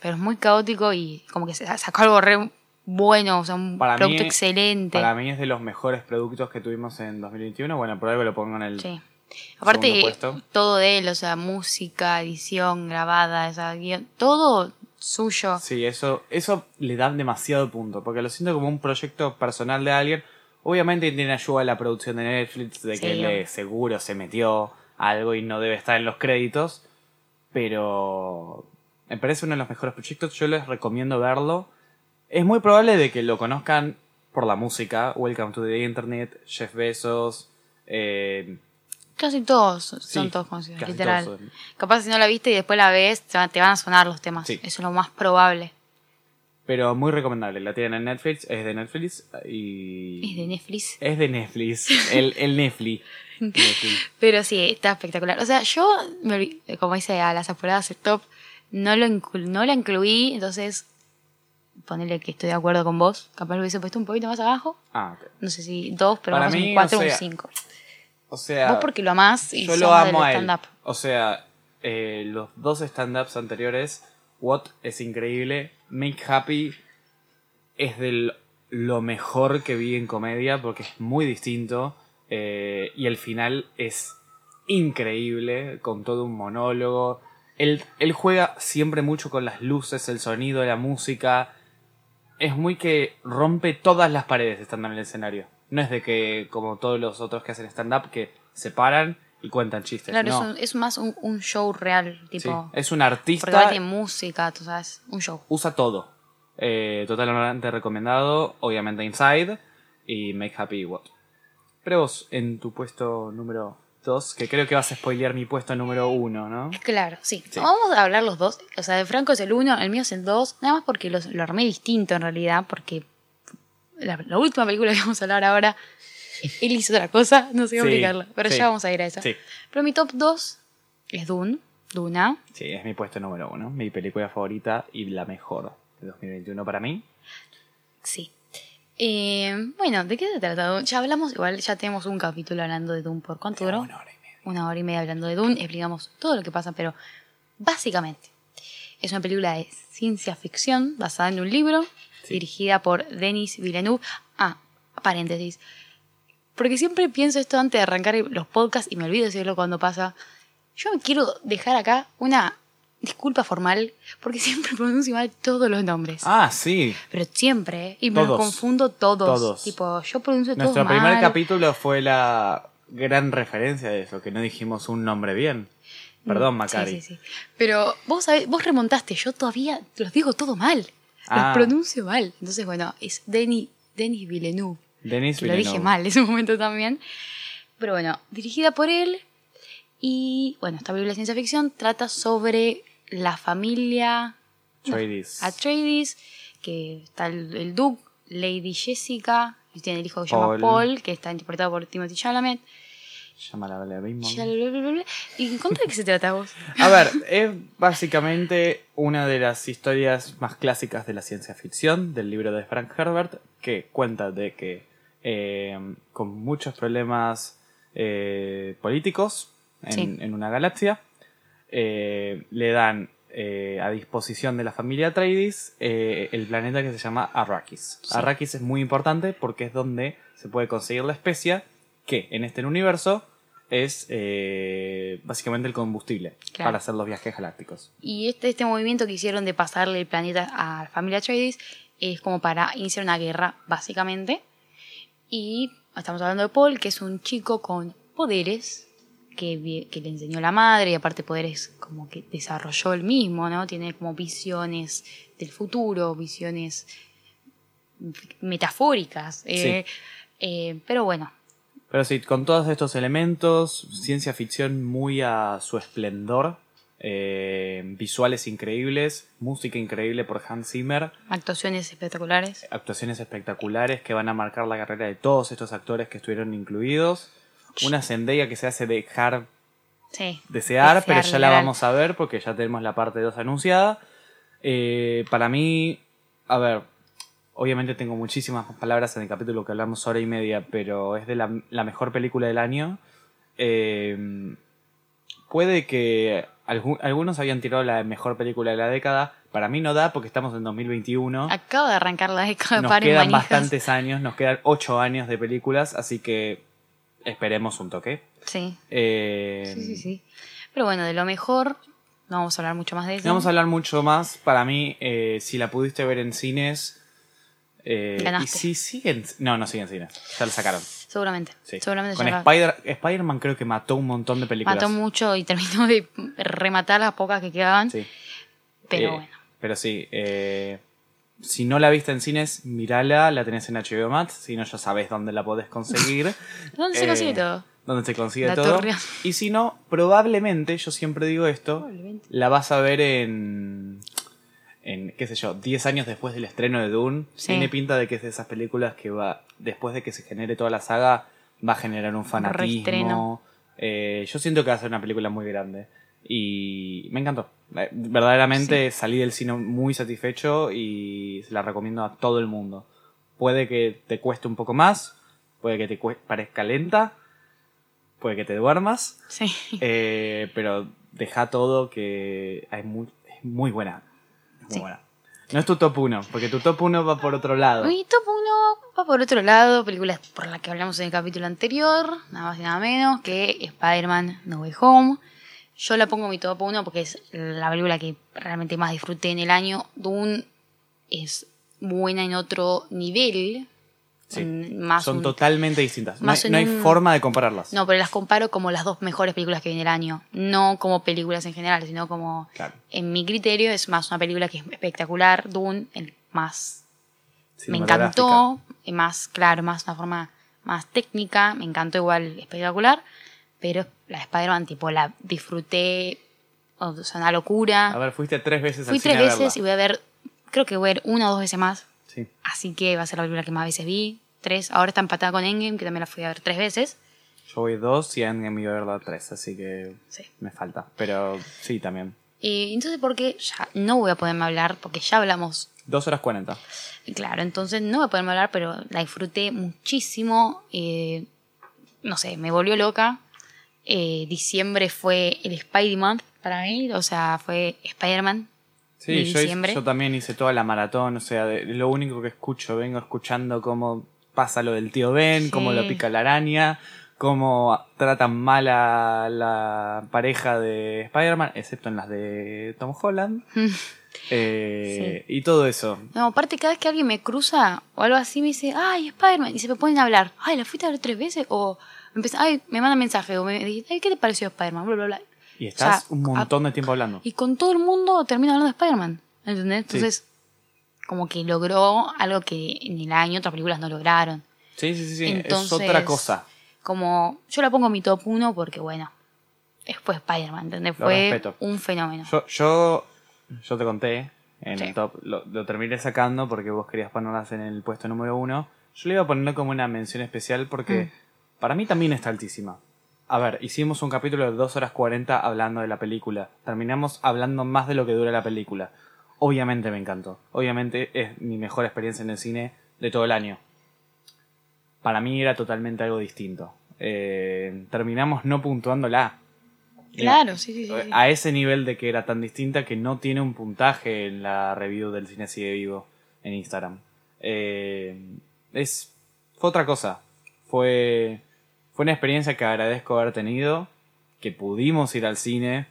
pero es muy caótico y como que sacó algo re bueno, o sea, un Para producto mí- excelente. Para mí es de los mejores productos que tuvimos en 2021. Bueno, por algo lo pongo en el... Sí. Aparte, todo de él, o sea, música, edición, grabada, esa todo suyo. Sí, eso, eso le da demasiado punto, porque lo siento como un proyecto personal de alguien. Obviamente tiene ayuda de la producción de Netflix, de que le seguro se metió algo y no debe estar en los créditos, pero me parece uno de los mejores proyectos, yo les recomiendo verlo. Es muy probable de que lo conozcan por la música, Welcome to the Internet, Jeff Bezos, eh, Casi todos son Sí, todos conocidos, literal. todos son. Capaz si no la viste y después la ves, te va- te van a sonar los temas. Sí. Eso es lo más probable. pero muy recomendable. La tienen en Netflix, es de Netflix y... Es de Netflix. Es de Netflix, el, el Netflix. <laughs> Netflix. Pero sí, está espectacular. O sea, yo, me como dice a las apuradas el top, no, lo no la incluí, entonces ponerle que estoy de acuerdo con vos. Capaz lo hubiese puesto un poquito más abajo. Ah, ok. No sé si dos, pero Para vamos mí, un cuatro o o un sea, cinco. O sea, Vos porque lo amás y yo lo amo a él. stand-up. O sea, eh, los dos stand-ups anteriores, What es increíble, Make Happy es de lo mejor que vi en comedia porque es muy distinto eh, y el final es increíble con todo un monólogo. Él, él juega siempre mucho con las luces, el sonido, la música. Es muy que rompe todas las paredes estando en el escenario. No es de que, como todos los otros que hacen stand-up, que se paran y cuentan chistes. Claro, no. es, un- es más un, un show real, Sí, tipo. Es un artista, tiene música, tú sabes, un show. usa todo. Eh, totalmente recomendado, obviamente Inside y Make Happy What. Pero vos, en tu puesto número 2, que creo que vas a spoilear mi puesto número 1, ¿no? Claro, sí. Sí. Vamos a hablar los dos. O sea, de Franco es el uno, el mío es el dos. Nada más porque los, lo armé distinto en realidad, porque la, la última película que vamos a hablar ahora, él hizo otra cosa, no sé cómo Sí, explicarla, pero sí. ya vamos a ir a eso. Sí. Pero mi top 2 es Dune, Duna. Sí, es mi puesto número 1, mi película favorita y la mejor de 2021 para mí. Sí. Eh, bueno, ¿de qué se trata? Ya hablamos, igual ya tenemos un capítulo hablando de Dune. ¿Por cuánto duró? Una hora y media. una hora y media hablando de Dune, explicamos todo lo que pasa, pero básicamente es una película de ciencia ficción basada en un libro, Sí. dirigida por Denis Villeneuve. Ah, paréntesis. Porque siempre pienso esto antes de arrancar los podcasts y me olvido decirlo cuando pasa. Yo me quiero dejar acá una disculpa formal porque <laughs> siempre pronuncio mal todos los nombres. Ah, sí. Pero siempre, ¿eh? y me Todos. confundo todos. Todos. Tipo, yo pronuncio Nuestro todo primer mal. capítulo fue la gran referencia de eso, que no dijimos un nombre bien. Perdón, Macari. Mm, Sí, sí, sí. Pero vos, sabés- vos remontaste, yo todavía los digo todo mal. Ah. pronuncio mal. Entonces, bueno, es Denis, Denis Villeneuve. Denis Que lo dije Villeneuve. mal en ese momento también. Pero bueno, dirigida por él. Y bueno, esta película de ciencia ficción trata sobre la familia Atreides. Atreides, que está el, el Duke, Lady Jessica, y tiene el hijo que se llama Paul. Paul, que está interpretado por Timothy Chalamet. Llámala la misma. ¿Y contra de qué se trata vos? A ver, es básicamente una de las historias más clásicas de la ciencia ficción, del libro de Frank Herbert, que cuenta de que eh, con muchos problemas eh, políticos en, Sí. en una galaxia, eh, le dan eh, a disposición de la familia Atreides eh, el planeta que se llama Arrakis. Sí. Arrakis es muy importante porque es donde se puede conseguir la especia que en este universo es eh, básicamente el combustible Claro. para hacer los viajes galácticos. Y este, este movimiento que hicieron de pasarle el planeta a la familia Atreides es como para iniciar una guerra, básicamente. Y estamos hablando de Paul, que es un chico con poderes que, que le enseñó la madre y aparte poderes como que desarrolló él mismo, ¿no? Tiene como visiones del futuro, visiones metafóricas. eh, eh, pero bueno, Pero sí, con todos estos elementos, ciencia ficción muy a su esplendor, eh, visuales increíbles, música increíble por Hans Zimmer, actuaciones espectaculares. actuaciones espectaculares que van a marcar la carrera de todos estos actores que estuvieron incluidos. Una Zendaya que se hace dejar Sí. desear, Desear, pero ya la vamos a ver porque ya tenemos la parte 2 anunciada. Eh, para mí, a ver, obviamente tengo muchísimas palabras en el capítulo que hablamos hora y media, pero es de la, la mejor película del año. Eh, puede que algu- algunos habían tirado la mejor película de la década. Para mí no da porque estamos en 2021. Acaba de arrancar la década Nos quedan manijas. bastantes años, nos quedan 8 años de películas, así que esperemos un toque. Sí. Eh, Sí, sí, sí. Pero bueno, de lo mejor, no vamos a hablar mucho más de eso. No vamos a hablar mucho más. Para mí, eh, si la pudiste ver en cines. Eh, y si siguen. No, no siguen en cines. Ya la sacaron. Seguramente. Sí. Seguramente Con ya Spider- Spider-Man creo que mató un montón de películas. mató mucho y terminó de rematar las pocas que quedaban. Sí. Pero Eh, bueno. Pero sí. eh, si no la viste en cines, mirala. La tenés en HBO Max. Si no, ya sabés dónde la podés conseguir. <laughs> ¿Dónde se eh, consigue todo? Donde se consigue La todo. Y si no, probablemente, yo siempre digo esto, la vas a ver en, en qué sé yo, 10 años después del estreno de Dune. Sí. Tiene pinta de que es de esas películas que va, después de que se genere toda la saga, va a generar un fanatismo. Eh, yo siento que va a ser una película muy grande. Y me encantó. Eh, Verdaderamente salí del cine muy satisfecho y se la recomiendo a todo el mundo. Puede que te cueste un poco más, puede que te parezca lenta, puede que te duermas, Sí. eh, pero deja todo que hay muy, es muy buena. Es muy Sí. buena. No es tu top 1, porque tu top 1 va por otro lado. Mi top 1 va por otro lado, películas por la que hablamos en el capítulo anterior, nada más y nada menos que Spider-Man No Way Home. Yo la pongo en mi top 1 porque es la película que realmente más disfruté en el año. Dune es buena en otro nivel. Sí. más Son un- totalmente distintas. No, hay, en no hay un- forma de compararlas. No, pero las comparo como las dos mejores películas que viene el año. No como películas en general, sino como. Claro. En mi criterio es más una película que es espectacular. Dune, el más. Me encantó. Más, claro, más una forma más técnica. Me encantó igual, espectacular. Pero la de Spider-Man, tipo, la disfruté. O sea, una locura. A ver, fuiste tres veces Fui al tres cine a veces y voy a ver. Creo que voy a ver una o dos veces más. Sí. Así que va a ser la película que más veces vi. Tres. Ahora está empatada con Endgame, que también la fui a ver tres veces. Yo voy dos y Endgame iba a verla tres, así que Sí. me falta. Pero sí, también. Y entonces, ¿por qué? Ya no voy a poderme hablar, porque ya hablamos. Dos horas cuarenta. Claro, entonces no voy a poderme hablar, pero la disfruté muchísimo. eh, no sé, me volvió loca. Eh, diciembre fue el Spidey Month para mí, o sea, fue Spider-Man. Sí, yo, diciembre. yo también hice toda la maratón, o sea, de- lo único que escucho, vengo escuchando cómo pasa lo del tío Ben, Sí. cómo lo pica la araña, cómo tratan mal a la pareja de Spider-Man, excepto en las de Tom Holland. <laughs> Eh, Y todo eso. No, aparte cada vez que alguien me cruza o algo así me dice, ay, Spider-Man, y se me ponen a hablar, ay, ¿la fuiste a ver tres veces? O empieza, ay, me mandan mensaje, o me dicen, ay, ¿qué te pareció Spider-Man? Bla, bla, bla. Y estás O sea, un montón de tiempo hablando. Y con todo el mundo termino hablando de Spider-Man, ¿entendés? Entonces, como que logró algo que en el año otras películas no lograron. Sí, sí, sí, sí. Entonces, es otra cosa. Como, yo la pongo en mi top 1 porque, bueno, fue Spider-Man, ¿entendés? Lo Fue respeto. un fenómeno. Yo, yo, yo te conté en Sí. el top, lo, lo terminé sacando porque vos querías ponerlas en el puesto número uno. Yo le iba a poner como una mención especial porque Mm. para mí también está altísima. A ver, hicimos un capítulo de 2 horas 40 hablando de la película. Terminamos hablando más de lo que dura la película. Obviamente me encantó. Obviamente es mi mejor experiencia en el cine de todo el año. Para mí era totalmente algo distinto. Eh, terminamos no puntuándola. claro, sí, sí, sí. sí. A ese nivel de que era tan distinta que no tiene un puntaje en la review del cine sigue vivo en Instagram. Eh, es, fue otra cosa. Fue, fue una experiencia que agradezco haber tenido. Que pudimos ir al cine.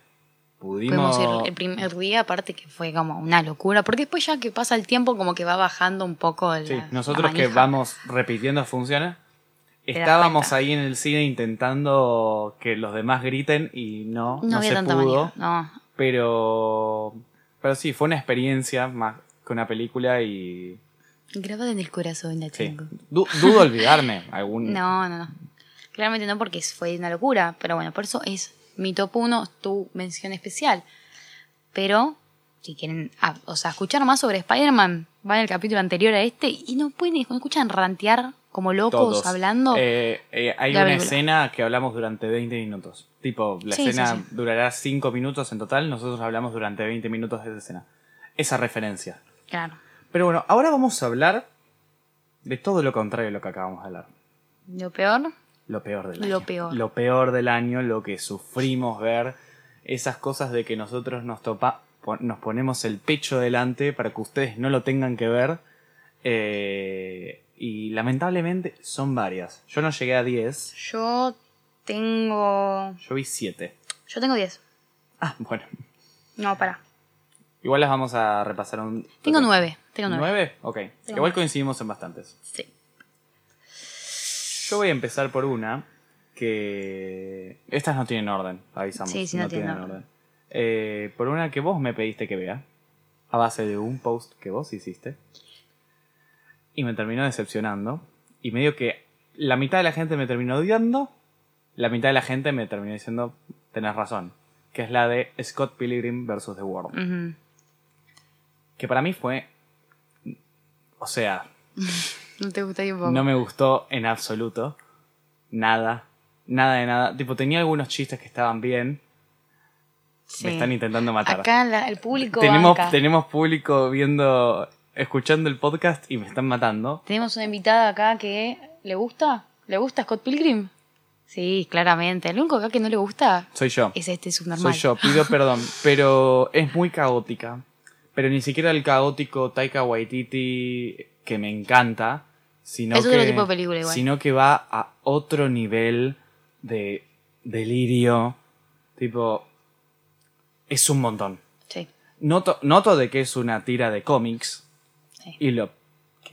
Pudimos. Pudimos ir el primer día, aparte que fue como una locura, porque después ya que pasa el tiempo como que va bajando un poco el, Sí, nosotros la que vamos repitiendo funciones. Estábamos ahí en el cine intentando que los demás griten y no, No, no, había se tanta pudo. no. Pero, pero sí, fue una experiencia más que una película y Grabada en el corazón la sí, tengo. du- dudo olvidarme algún. <laughs> No, no, no. Claramente no porque fue una locura, pero bueno, por eso es mi top 1, tu mención especial. Pero, si quieren, ah, o sea, escuchar más sobre Spider-Man, van al capítulo anterior a este y no pueden, no escuchan rantear como locos todos. hablando. Eh, eh, hay una película. escena que hablamos durante 20 minutos. Tipo, la Sí, sí, escena sí. durará 5 minutos en total, nosotros hablamos durante 20 minutos de esa escena. Esa referencia. Claro. Pero bueno, ahora vamos a hablar de todo lo contrario de lo que acabamos de hablar. Lo peor, Lo peor del año. Lo peor. Lo peor del año, lo que sufrimos ver, esas cosas de que nosotros nos topa, nos ponemos el pecho delante para que ustedes no lo tengan que ver. Eh, y lamentablemente son varias. Yo no llegué a 10, yo tengo. yo vi 7. Yo tengo 10. Ah, bueno. No, para. Igual las vamos a repasar un... Tengo 9. Tengo 9. ¿Nueve? Ok. Tengo Igual nueve. coincidimos en bastantes. Sí. Yo voy a empezar por una que... Estas no tienen orden, avisamos. Sí, sí, no tienen orden. Eh, por una que vos me pediste que vea, a base de un post que vos hiciste. Y me terminó decepcionando. Y medio que la mitad de la gente me terminó odiando, la mitad de la gente me terminó diciendo, tenés razón. Que es la de Scott Pilgrim vs. The World. Que para mí fue... O sea, <laughs> No te gustaría un poco. no me gustó en absoluto. Nada. Nada de nada. Tipo, tenía algunos chistes que estaban bien. Sí. Me están intentando matar. Acá la- el público. tenemos, banca. tenemos público viendo, escuchando el podcast y me están matando. Tenemos una invitada acá que le gusta. ¿Le gusta Scott Pilgrim? Sí, claramente. El único acá que no le gusta Soy yo. es este subnormal. Soy yo, pido <laughs> perdón. Pero es muy caótica. Pero ni siquiera el caótico Taika Waititi que me encanta. Sino Es que, otro tipo de película igual. Sino que va a otro nivel de delirio. Tipo. Es un montón. Sí. Noto, noto de que es una tira de cómics. sí. Y lo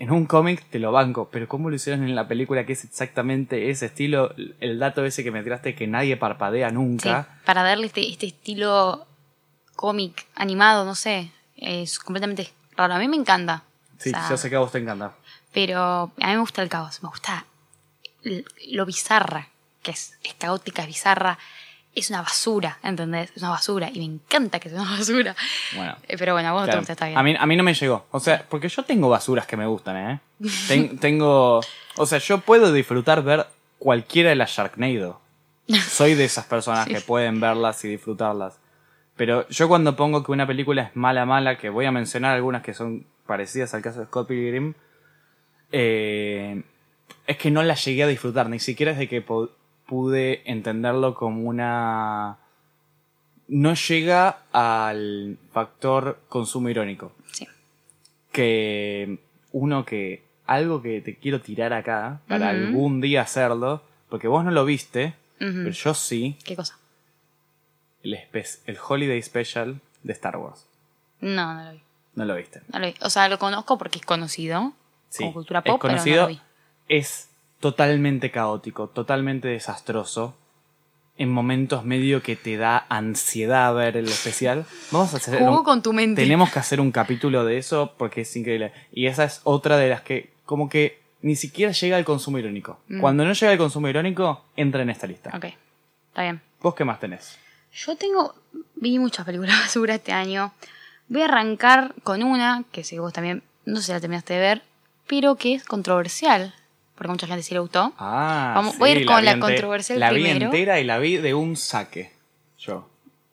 en un cómic te lo banco, pero ¿cómo lo hicieron en la película que es exactamente ese estilo? El dato ese que me tiraste que nadie parpadea Sí, nunca. para darle este, este estilo cómic, animado, no sé, es completamente raro. A mí me encanta. Sí, O sea, yo sé que a vos te encanta. Pero a mí me gusta el caos, me gusta lo bizarra que es. Es caótica, es bizarra. Es una basura, ¿entendés? Es una basura. Y me encanta que sea una basura. Bueno. Eh, Pero bueno, a vos no te gusta, está bien. A mí, a mí no me llegó. O sea, porque yo tengo basuras que me gustan, ¿eh? <laughs> Ten- tengo. O sea, yo puedo disfrutar ver cualquiera de las Sharknado. Soy de esas personas <laughs> que pueden verlas y disfrutarlas. Pero yo cuando pongo que una película es mala, mala, que voy a mencionar algunas que son parecidas al caso de Scott Pilgrim, eh, es que no la llegué a disfrutar, ni siquiera es de que pude entenderlo como una... No llega al factor consumo irónico. Sí. Que uno que... Algo que te quiero tirar acá, para algún día hacerlo, porque vos no lo viste, pero yo sí, ¿Qué cosa? el, el Holiday Special de Star Wars. No, no lo vi. No lo viste. No lo vi. O sea, lo conozco porque es conocido. Sí, como cultura es pop, pero no conocido, es totalmente caótico, totalmente desastroso. En momentos medio que te da ansiedad ver el especial. Vamos a hacer Jugó un- con tu mente. tenemos que hacer un capítulo de eso porque es increíble. Y esa es otra de las que como que ni siquiera llega al consumo irónico. Mm. Cuando no llega al consumo irónico, entra en esta lista. Ok, está bien. ¿Vos qué más tenés? Yo tengo. Vi muchas películas <laughs> basura este año. Voy a arrancar con una que sé que vos también. No sé si la terminaste de ver. Pero que es controversial. Porque mucha gente sí le gustó. Ah, Vamos- voy a ir sí, con vi la controversial La vi primero. entera y la vi de un saque. Yo.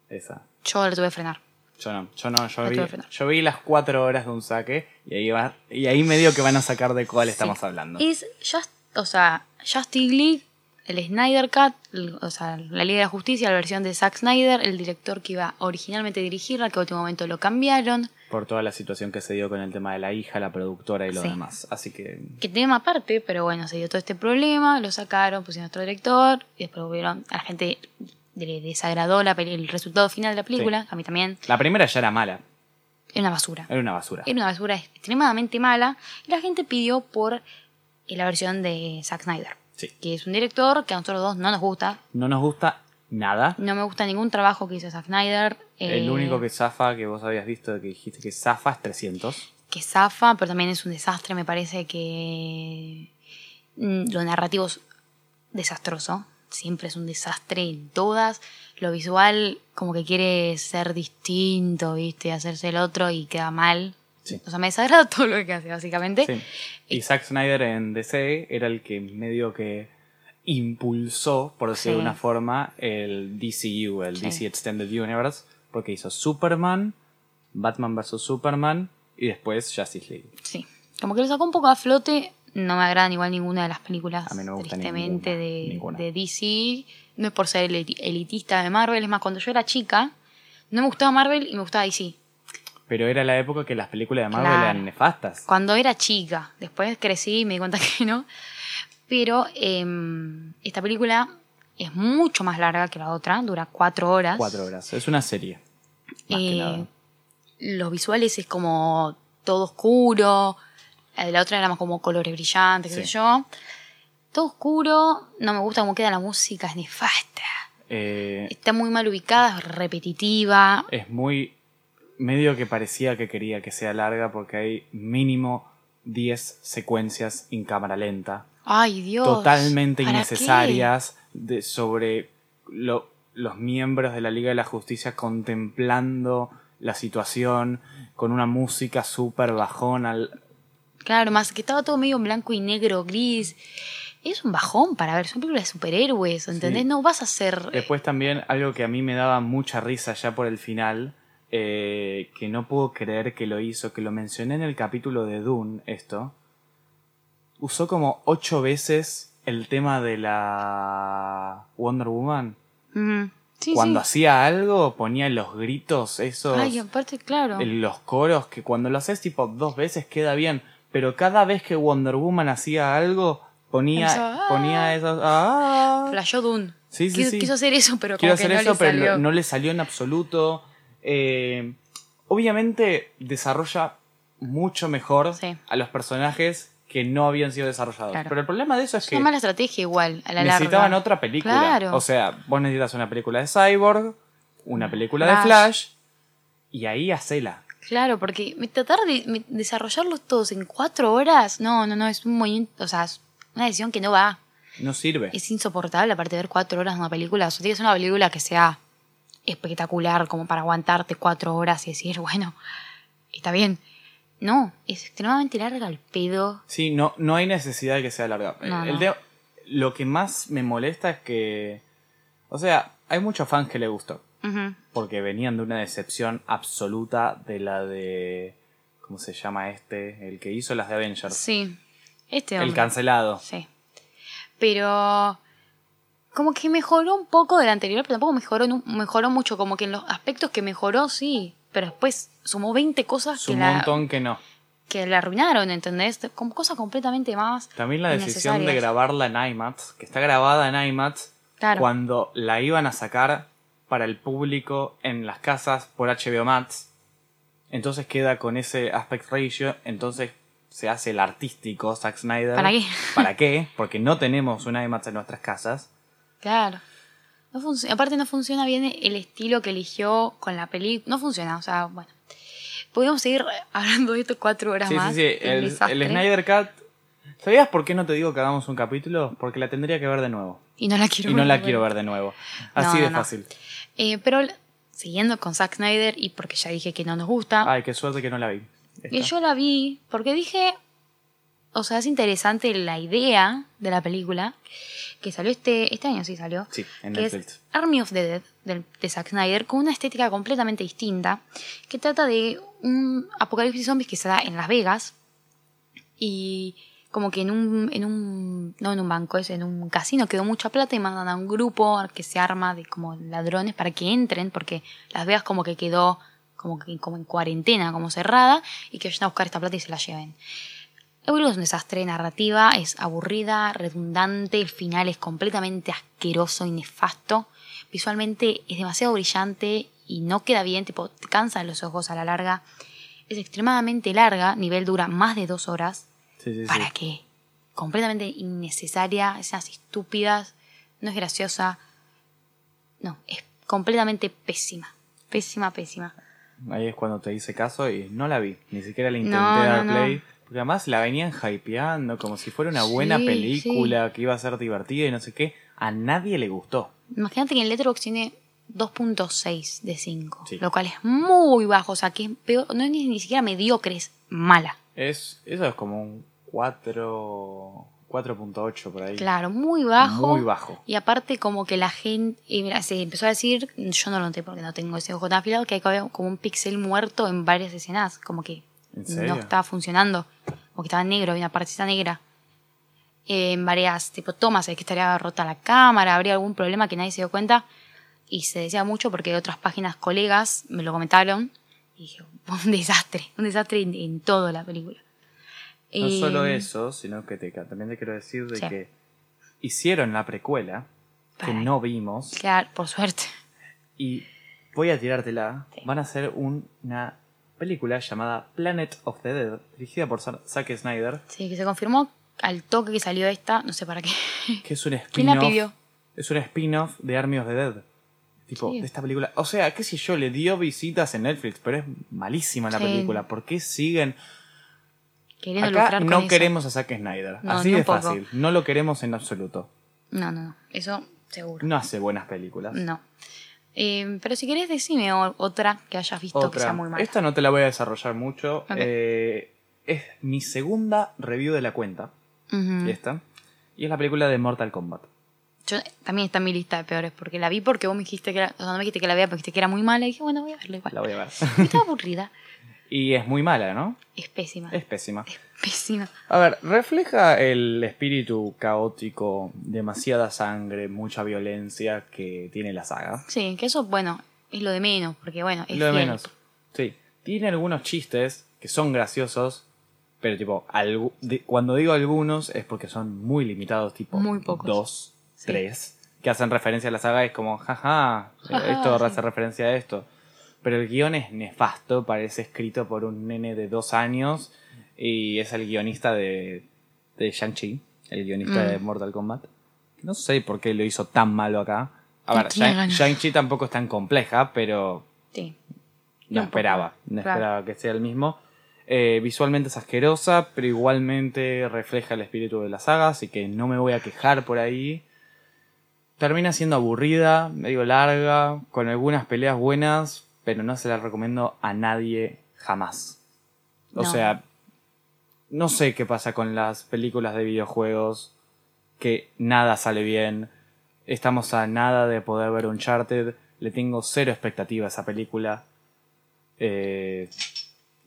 Esa. Yo la tuve que frenar. Yo no, yo no, yo La vi, yo vi las cuatro horas de un saque y ahí va, y ahí medio que van a sacar de cuál estamos hablando. Es Just, o sea, Justice League, el Snyder Cut, el- o sea, la Liga de la Justicia, la versión de Zack Snyder, el director que iba originalmente a dirigirla, que a último momento lo cambiaron. Por toda la situación que se dio con el tema de la hija, la productora y lo Sí. demás. Así que Que tema aparte, pero bueno, se dio todo este problema, lo sacaron, pusieron otro director, y después volvieron, a la gente le desagradó la el resultado final de la película, a mí también, la primera ya era mala, era una basura. era una basura. Era una basura extremadamente mala, y la gente pidió por eh, la versión de Zack Snyder, Sí. que es un director que a nosotros dos no nos gusta, No nos gusta nada. No me gusta ningún trabajo que hizo Zack Snyder. El eh, único que zafa, que vos habías visto, que dijiste que zafa es 300. que zafa, pero también es un desastre. Me parece que mm, lo narrativo es desastroso. Siempre es un desastre en todas. Lo visual, como que quiere ser distinto, ¿viste? Hacerse el otro y queda mal. Sí. O sea, me desagrada <laughs> todo lo que hace, básicamente. Sí. Y Zack Snyder en DC era el que medio que impulsó, por decirlo de una forma, el DCU, el Sí. DC Extended Universe, porque hizo Superman, Batman vs. Superman y después Justice League. Sí. Como que lo sacó un poco a flote. No me agradan igual ninguna de las películas, A mí no me gusta tristemente, ninguna, de, ninguna. de DC. No es por ser eliti- elitista de Marvel. Es más, cuando yo era chica, no me gustaba Marvel y me gustaba DC. Pero era la época que las películas de Marvel Claro. eran nefastas. Cuando era chica. Después crecí y me di cuenta <laughs> que no. Pero em, esta película es mucho más larga que la otra. Dura cuatro horas. Cuatro horas. Es una serie. Más que Eh, nada. los visuales es como todo oscuro. La de la otra era más como colores brillantes, qué Sí. sé yo. Todo oscuro. No me gusta cómo queda la música, es nefasta. Eh, Está muy mal ubicada, es repetitiva. es muy. medio que parecía que quería que sea larga porque hay mínimo 10 secuencias en cámara lenta. Ay, Dios. totalmente ¿para innecesarias de, sobre lo- los miembros de la Liga de la Justicia contemplando la situación con una música súper bajón al, qué? Claro, más que estaba todo medio en blanco y negro, gris. Es un bajón para ver, son películas de superhéroes, ¿entendés? Sí. No vas a hacer... Después también algo que a mí me daba mucha risa ya por el final, eh, que no puedo creer que lo hizo, que lo mencioné en el capítulo de Dune, esto. Usó como ocho veces el tema de la Wonder Woman. Sí, cuando sí. hacía algo, ponía los gritos, esos, Ay, aparte, claro. los coros, que cuando lo haces tipo dos veces queda bien, pero cada vez que Wonder Woman hacía algo, ponía, Empezó, "Ah". ponía esos... "Ah". Flashó Dune. Sí, sí, quiso, sí. quiso hacer eso, pero Quiero como que hacer no eso, le pero salió. no le salió en absoluto. Eh, obviamente desarrolla mucho mejor Sí. a los personajes que no habían sido desarrollados. Claro. Pero el problema de eso es Es que una mala estrategia igual, a la necesitaban larga. otra película. Claro. O sea, vos necesitas una película de Cyborg, una película de Flash. Y ahí hacela. Claro, porque tratar de desarrollarlos todos en cuatro horas, no, no, no, es un movimiento, o sea, es una decisión que no va. No sirve. Es insoportable aparte de ver cuatro horas de una película. O sea, tiene que ser una película que sea espectacular, como para aguantarte cuatro horas y decir, bueno, está bien. No, es extremadamente larga el pedo. Sí, no, no hay necesidad de que sea larga. No, El no. de- lo que más me molesta es que. O sea, hay muchos fans que le gustó. Porque venían de una decepción absoluta de la de. ¿Cómo se llama este? El que hizo las de Avengers. Sí, este el cancelado. Sí. Pero como que mejoró un poco del anterior, pero tampoco mejoró, mejoró mucho. Como que en los aspectos que mejoró, sí. Pero después sumó 20 cosas que Un la, montón que no. que la arruinaron, ¿entendés? Como cosas completamente más. También la decisión de innecesarias. grabarla en IMAX, que está grabada en IMAX, Claro. cuando la iban a sacar para el público en las casas por HBO Max. Entonces queda con ese aspect ratio, entonces se hace el artístico Zack Snyder. ¿Para qué? ¿Para qué? Porque no tenemos un IMAX en nuestras casas. Claro. No Aparte no funciona bien el estilo que eligió con la película. No funciona, o sea, bueno. Podríamos seguir hablando de esto cuatro horas Sí, más. sí, sí. El, el Snyder Cut. ¿Sabías por qué no te digo que hagamos un capítulo? Porque la tendría que ver de nuevo. Y no la quiero Y no ver, la quiero ver de nuevo. Así No, de no, fácil. Eh, pero siguiendo con Zack Snyder, y porque ya dije que no nos gusta, Ay, qué suerte que no la vi. y yo la vi porque dije, o sea, es interesante la idea de la película, que salió este, este año, sí salió. Sí, en que es Netflix. Army of the Dead del- de Zack Snyder con una estética completamente distinta que trata de un apocalipsis zombies que se da en Las Vegas y como que en un, en un no en un banco es en un casino quedó mucha plata y mandan a un grupo que se arma de como ladrones para que entren porque Las Vegas como que quedó como que como en cuarentena como cerrada y que vayan a buscar esta plata y se la lleven película es un desastre narrativa, es aburrida, redundante, el final es completamente asqueroso y nefasto. Visualmente es demasiado brillante y no queda bien, tipo, te cansan los ojos a la larga. Es extremadamente larga, nivel dura más de dos horas. Sí, sí, sí. ¿Para qué? Completamente innecesaria, escenas estúpidas, no es graciosa. No, es completamente pésima. Pésima, pésima. Ahí es cuando te hice caso y no la vi. Ni siquiera le intenté No, dar play. no. Porque además la venían hypeando como si fuera una buena Sí, película que iba a ser divertida y no sé qué. A nadie le gustó. Imagínate que en Letterboxd tiene 2.6 de 5, Sí. lo cual es muy bajo, o sea, que es peor, no es ni, ni siquiera mediocre, es mala. Es, eso es como un 4. 4.8 por ahí. Claro, muy bajo. Muy bajo. Y aparte como que la gente, y mira, se empezó a decir, yo no lo noté porque no tengo ese ojo tan afilado, que hay como un pixel muerto en varias escenas, como que ¿En serio? no estaba funcionando, como que estaba negro, había una partecita negra. Eh, en varias tipo tomas, es que estaría rota la cámara, habría algún problema que nadie se dio cuenta. Y se decía mucho porque otras páginas colegas me lo comentaron. Y dije, <laughs> un desastre, un desastre en, en toda la película. No Eh, solo eso, sino que te, también te quiero decir de Sí. que hicieron la precuela que Para- no vimos Claro, por suerte. y voy a tirártela. Sí. Van a hacer un- una película llamada Planet of the Dead, dirigida por Zack Snyder, Sí, que se confirmó al toque que salió esta, no sé para qué. <laughs> que es un ¿Quién la spin-off. pidió? Es un spin-off de Army of the Dead. Tipo, Sí. de esta película. O sea, qué sé yo, le dio visitas en Netflix, pero es malísima la Sí. película. ¿Por qué siguen? Queriendo Acá con no eso. queremos a Zack Snyder. No, Así de poco. fácil. No lo queremos en absoluto. No, no, no. Eso seguro. No hace buenas películas. No. Eh, pero si querés, decime otra que hayas visto que sea muy mala. Esta no te la voy a desarrollar mucho. Eh, es mi segunda review de la cuenta. Y esta. Y es la película de Mortal Kombat. Yo, también está en mi lista de peores, porque la vi porque vos me dijiste que era, o sea, no me dijiste que la vea, porque dijiste que era muy mala, y dije, bueno, voy a verla igual. La voy a ver. <laughs> Estaba aburrida. Y es muy mala, ¿no? Es pésima. Es pésima. Pésima. A ver, refleja el espíritu caótico, demasiada sangre, mucha violencia que tiene la saga. Sí, que eso, bueno, es lo de menos, porque bueno, es Lo de fiel. menos. Sí. Tiene algunos chistes que son graciosos, pero tipo, algu- de- cuando digo algunos es porque son muy limitados, tipo Muy pocos. dos, Sí. tres, que hacen referencia a la saga. Es como, jaja, Ajá, esto sí. hace referencia a esto. Pero el guion es nefasto, parece escrito por un nene de dos años y es el guionista de, de Shang-Chi, el guionista Mm. de Mortal Kombat. No sé por qué lo hizo tan malo acá. A No ver, Shang-. Shang-Chi tampoco es tan compleja, pero Sí. no esperaba, no claro. esperaba que sea el mismo. Eh, visualmente es asquerosa, pero igualmente refleja el espíritu de la saga, así que no me voy a quejar por ahí. Termina siendo aburrida, medio larga, con algunas peleas buenas, pero no se la recomiendo a nadie jamás. O No. sea, no sé qué pasa con las películas de videojuegos, que nada sale bien. Estamos a nada de poder ver Uncharted. Le tengo cero expectativa a esa película. Eh,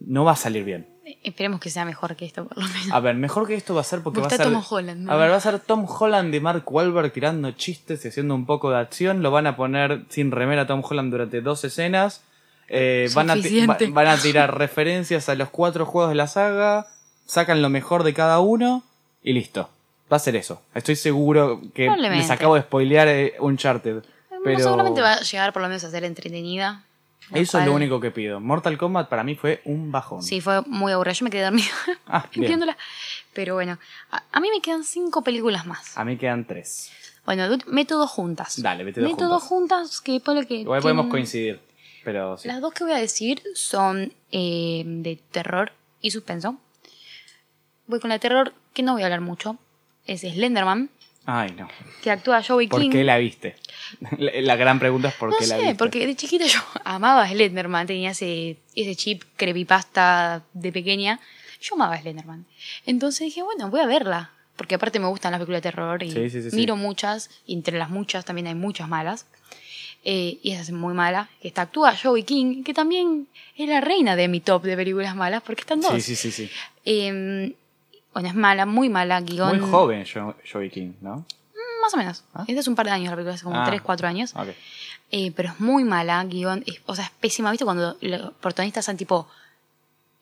no va a salir bien. Esperemos que sea mejor que esto, por lo menos. A ver, mejor que esto va a ser porque va a ser. Tom Holland, ¿no? A ver, va a ser Tom Holland y Mark Wahlberg tirando chistes y haciendo un poco de acción. Lo van a poner sin remera a Tom Holland durante dos escenas. Eh, van, a ti- Suficiente. va- van a tirar referencias a los cuatro juegos de la saga. Sacan lo mejor de cada uno. Y listo. Va a ser eso. Estoy seguro que les acabo de spoilear eh, Uncharted. Pero Seguramente va a llegar por lo menos a ser entretenida. Lo eso es lo único que pido. Mortal Kombat para mí fue un bajón. Sí, fue muy aburrida. Yo me quedé dormida <laughs> Ah, viéndola. Pero bueno, a, a mí me quedan cinco películas más. A mí quedan tres. Bueno, meto dos juntas. Dale, vete dos Meto dos juntas que ponle que. Igual podemos coincidir. Pero sí. Las dos que voy a decir son eh, de terror y suspenso. Voy con la terror, que no voy a hablar mucho. Es Slenderman, Ay, no. que actúa Joey ¿Por King. qué la viste? <laughs> La, la gran pregunta es por no qué la sé, viste. porque de chiquita yo <laughs> amaba a Slenderman, tenía ese, ese chip creepypasta de pequeña. Yo amaba a Slenderman. Entonces dije, bueno, voy a verla. Porque aparte me gustan las películas de terror y Sí, sí, sí, sí. miro muchas, y entre las muchas también hay muchas malas. Eh, y esa es muy mala. Que está, actúa Joey King, que también es la reina de mi top de películas malas, porque están dos. Sí, sí, sí, sí. Eh, bueno, es mala, muy mala, guion. Muy joven Jo- Joey King, ¿no? Más o menos. ¿Ah? Es de hace un par de años la película, hace como Ah. 3, 4 años. Ok. Eh, pero es muy mala, guion. es- o sea, es pésima. ¿Viste cuando los protagonistas son tipo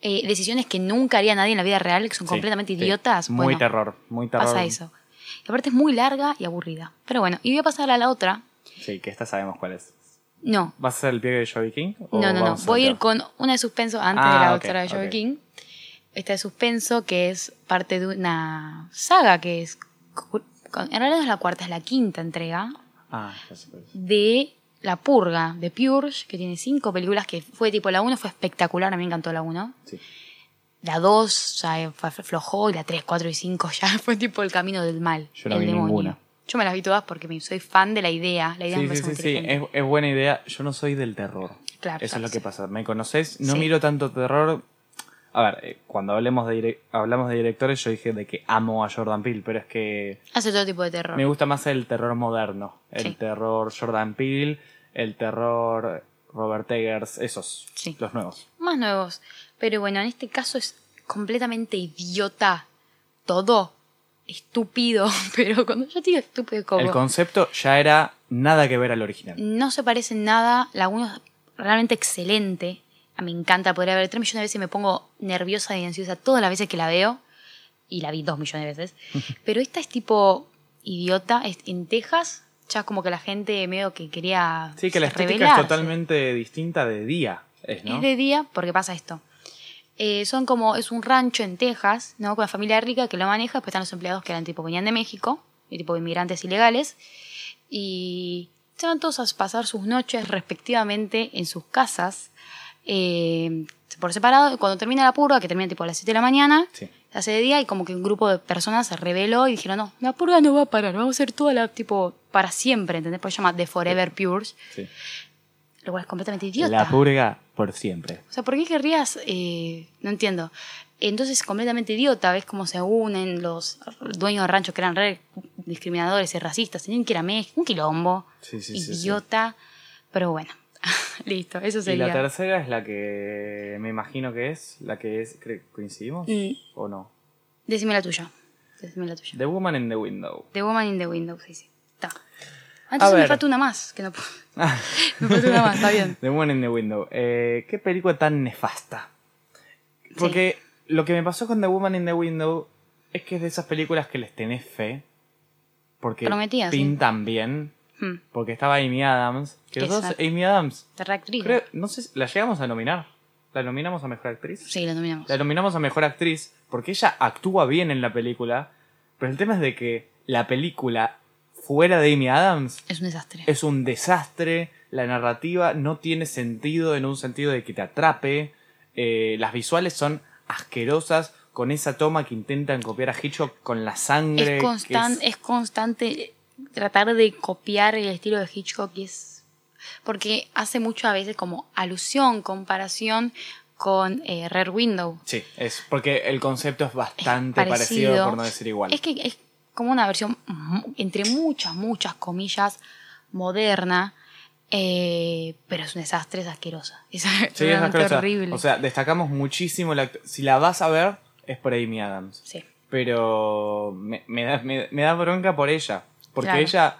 eh, decisiones que nunca haría nadie en la vida real, que son Sí, completamente sí. idiotas? Muy Bueno, terror, muy terror. Pasa eso. Y aparte es muy larga y aburrida. Pero bueno, y voy a pasar a la otra. Sí, que esta sabemos cuál es. No, ¿Vas a ser el pie de Joey King? o no, no, no. Voy a ir con una de suspenso antes Ah, de la ok, otra de Joey. King. Esta de suspenso que es parte de una saga que es... En realidad no es la cuarta, es la quinta entrega. Ah, ya sé de La Purga, de Purge, que tiene cinco películas, que fue tipo la 1 fue espectacular, a mí me encantó la 1. Sí. La 2 ya flojó y la 3, 4 y 5 ya <laughs> fue tipo el camino del mal, Yo no el vi demonio. ninguna. Yo me las vi todas porque soy fan de la idea, la idea me Sí, sí, sí, sí. Es, es buena idea. Yo no soy del terror. Claro, Eso es lo que pasa. ¿Me conoces? No miro tanto terror. A ver, eh, cuando hablemos de, hablamos de directores, yo dije de que amo a Jordan Peele, pero es que Hace todo tipo de terror. Me gusta más el terror moderno. El Sí. terror Jordan Peele, el terror Robert Eggers, esos. Sí. Los nuevos. Más nuevos. Pero bueno, en este caso es completamente idiota todo. Estúpido. <laughs> Pero cuando yo digo estúpido es como... El concepto ya era nada que ver al original. No se parece en nada. La 1 es realmente excelente. A mí me encanta, podría ver tres millones de veces y me pongo nerviosa y ansiosa todas las veces que la veo. Y la vi dos millones de veces. <laughs> Pero esta es tipo idiota. Es en Texas, ya como que la gente medio que quería. Sí, que la estética es totalmente distinta de día. Es, ¿no? Es de día porque pasa esto. Eh, son como, es un rancho en Texas, ¿no? Con la familia rica que lo maneja, después están los empleados que eran tipo, venían de México, y tipo inmigrantes ilegales, y se van todos a pasar sus noches respectivamente en sus casas, eh, por separado, cuando termina la purga, que termina tipo a las 7 de la mañana, Sí. se hace de día y como que un grupo de personas se rebeló y dijeron, no, la purga no va a parar, vamos a hacer toda la, tipo, para siempre, ¿entendés? Por eso se llama The Forever Pures, Sí. lo cual es completamente idiota. La purga por siempre. O sea, ¿por qué querrías? eh, no entiendo. Entonces, completamente idiota, ves cómo se unen los dueños de ranchos que eran re discriminadores y racistas, tenían que ir a México, un quilombo, Sí, sí, sí, sí. idiota, pero bueno, <laughs> listo, eso Y sería. la tercera es la que me imagino que es, la que es, ¿coincidimos? Mm, ¿O no? decime la tuya, decime la tuya. The Woman in the Window. The Woman in the Window, sí, sí, está. Antes me falta una más, que no puedo. <laughs> me falta una más, está bien. The Woman in the Window. Eh, ¿Qué película tan nefasta? Porque lo que me pasó con The Woman in the Window es que es de esas películas que les tenés fe. Porque Prometía, sí. pintan bien. Hmm. Porque estaba Amy Adams. Que los dos. Amy Adams, reactriz. creo- no sé, ¿la llegamos a nominar? ¿La nominamos a Mejor Actriz? Sí, la nominamos. La nominamos a Mejor Actriz porque ella actúa bien en la película, pero el tema es de que la película fuera de Amy Adams Es un desastre. es un desastre, la narrativa no tiene sentido en un sentido de que te atrape, eh, las visuales son asquerosas con esa toma que intentan copiar a Hitchcock con la sangre. Es, que constan- es- es constante tratar de copiar el estilo de Hitchcock es porque hace mucho a veces como alusión, comparación con eh, Rare Window. Sí, es porque el concepto es bastante parecido, parecido. por no decir igual. Es que es como una versión, entre muchas, muchas comillas, moderna, eh, pero es un desastre, es asquerosa. <laughs> Es Sí, es asquerosa. horrible. O sea, destacamos muchísimo la Si la vas a ver, es por Amy Adams. sí. Pero me, me da, me, me da bronca por ella. Porque Claro. ella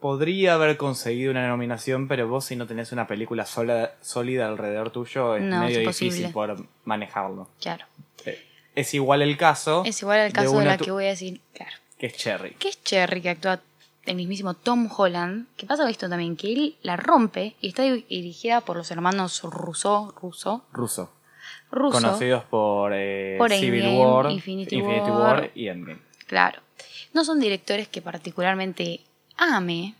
podría haber conseguido una nominación, pero vos si no tenés una película sola, sólida alrededor tuyo, es No, medio difícil poder manejarlo. Claro. Eh, Es igual el caso. Es igual al caso de, la que voy a decir, claro. que es Cherry. Que es Cherry, que actúa el mismísimo Tom Holland. Que pasa esto también, que él la rompe y está dirigida por los hermanos Russo, Russo, Ruso. Russo. Conocidos por, eh, Por Civil War, Infinity War. War. y Endgame. Claro. No son directores que particularmente ame.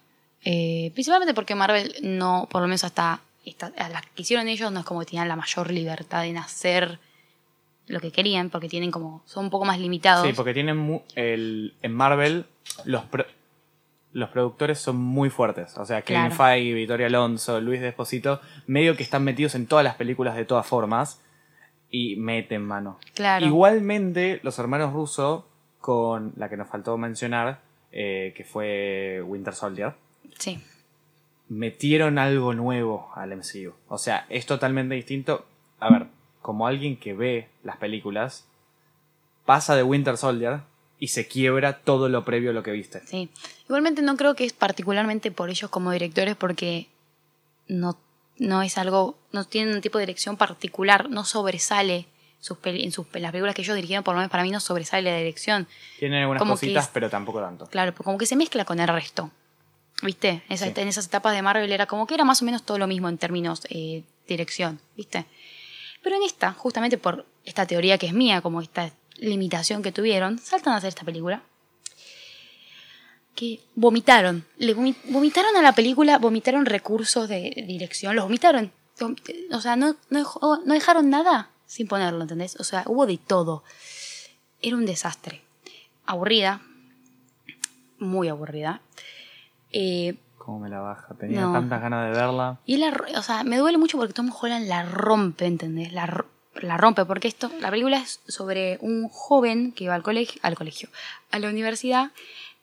eh, principalmente porque Marvel no, por lo menos hasta, esta- a las que hicieron ellos, no es como que tenían la mayor libertad en hacer lo que querían, porque tienen como, son un poco más limitados. Sí, porque tienen el, en Marvel los pro- los productores son muy fuertes. O sea, Kevin Claro. Feige, Victoria Alonso, Luis Desposito, medio que están metidos en todas las películas de todas formas y meten mano. Claro. Igualmente, los hermanos Russo, con la que nos faltó mencionar, eh, que fue Winter Soldier, Sí. metieron algo nuevo al MCU. O sea, es totalmente distinto. A ver, como alguien que ve las películas, pasa de Winter Soldier y se quiebra todo lo previo a lo que viste. Sí. Igualmente no creo que es particularmente por ellos como directores porque no, no es algo, no tienen un tipo de dirección particular, no sobresale sus en sus, en las películas que ellos dirigieron, por lo menos para mí no sobresale la dirección. Tienen algunas Como cositas, es- pero tampoco tanto. Claro, pues como que se mezcla con el resto. ¿Viste? Esa- Sí. En esas etapas de Marvel era como que era más o menos todo lo mismo en términos eh, dirección, ¿viste? Pero en esta, justamente por esta teoría que es mía, como esta limitación que tuvieron, saltan a hacer esta película. Que vomitaron. Le vomi- vomitaron a la película, vomitaron recursos de dirección, los vomitaron. O sea, no, no, no dejaron nada sin ponerlo, ¿entendés? O sea, hubo de todo. Era un desastre. Aburrida. Muy aburrida. Eh, Cómo me la baja. Tenía No. tantas ganas de verla. y la, o sea, me duele mucho porque Tom Holland la rompe, ¿entendés? La, la rompe porque esto, la película es sobre un joven que va al colegio, al colegio, a la universidad,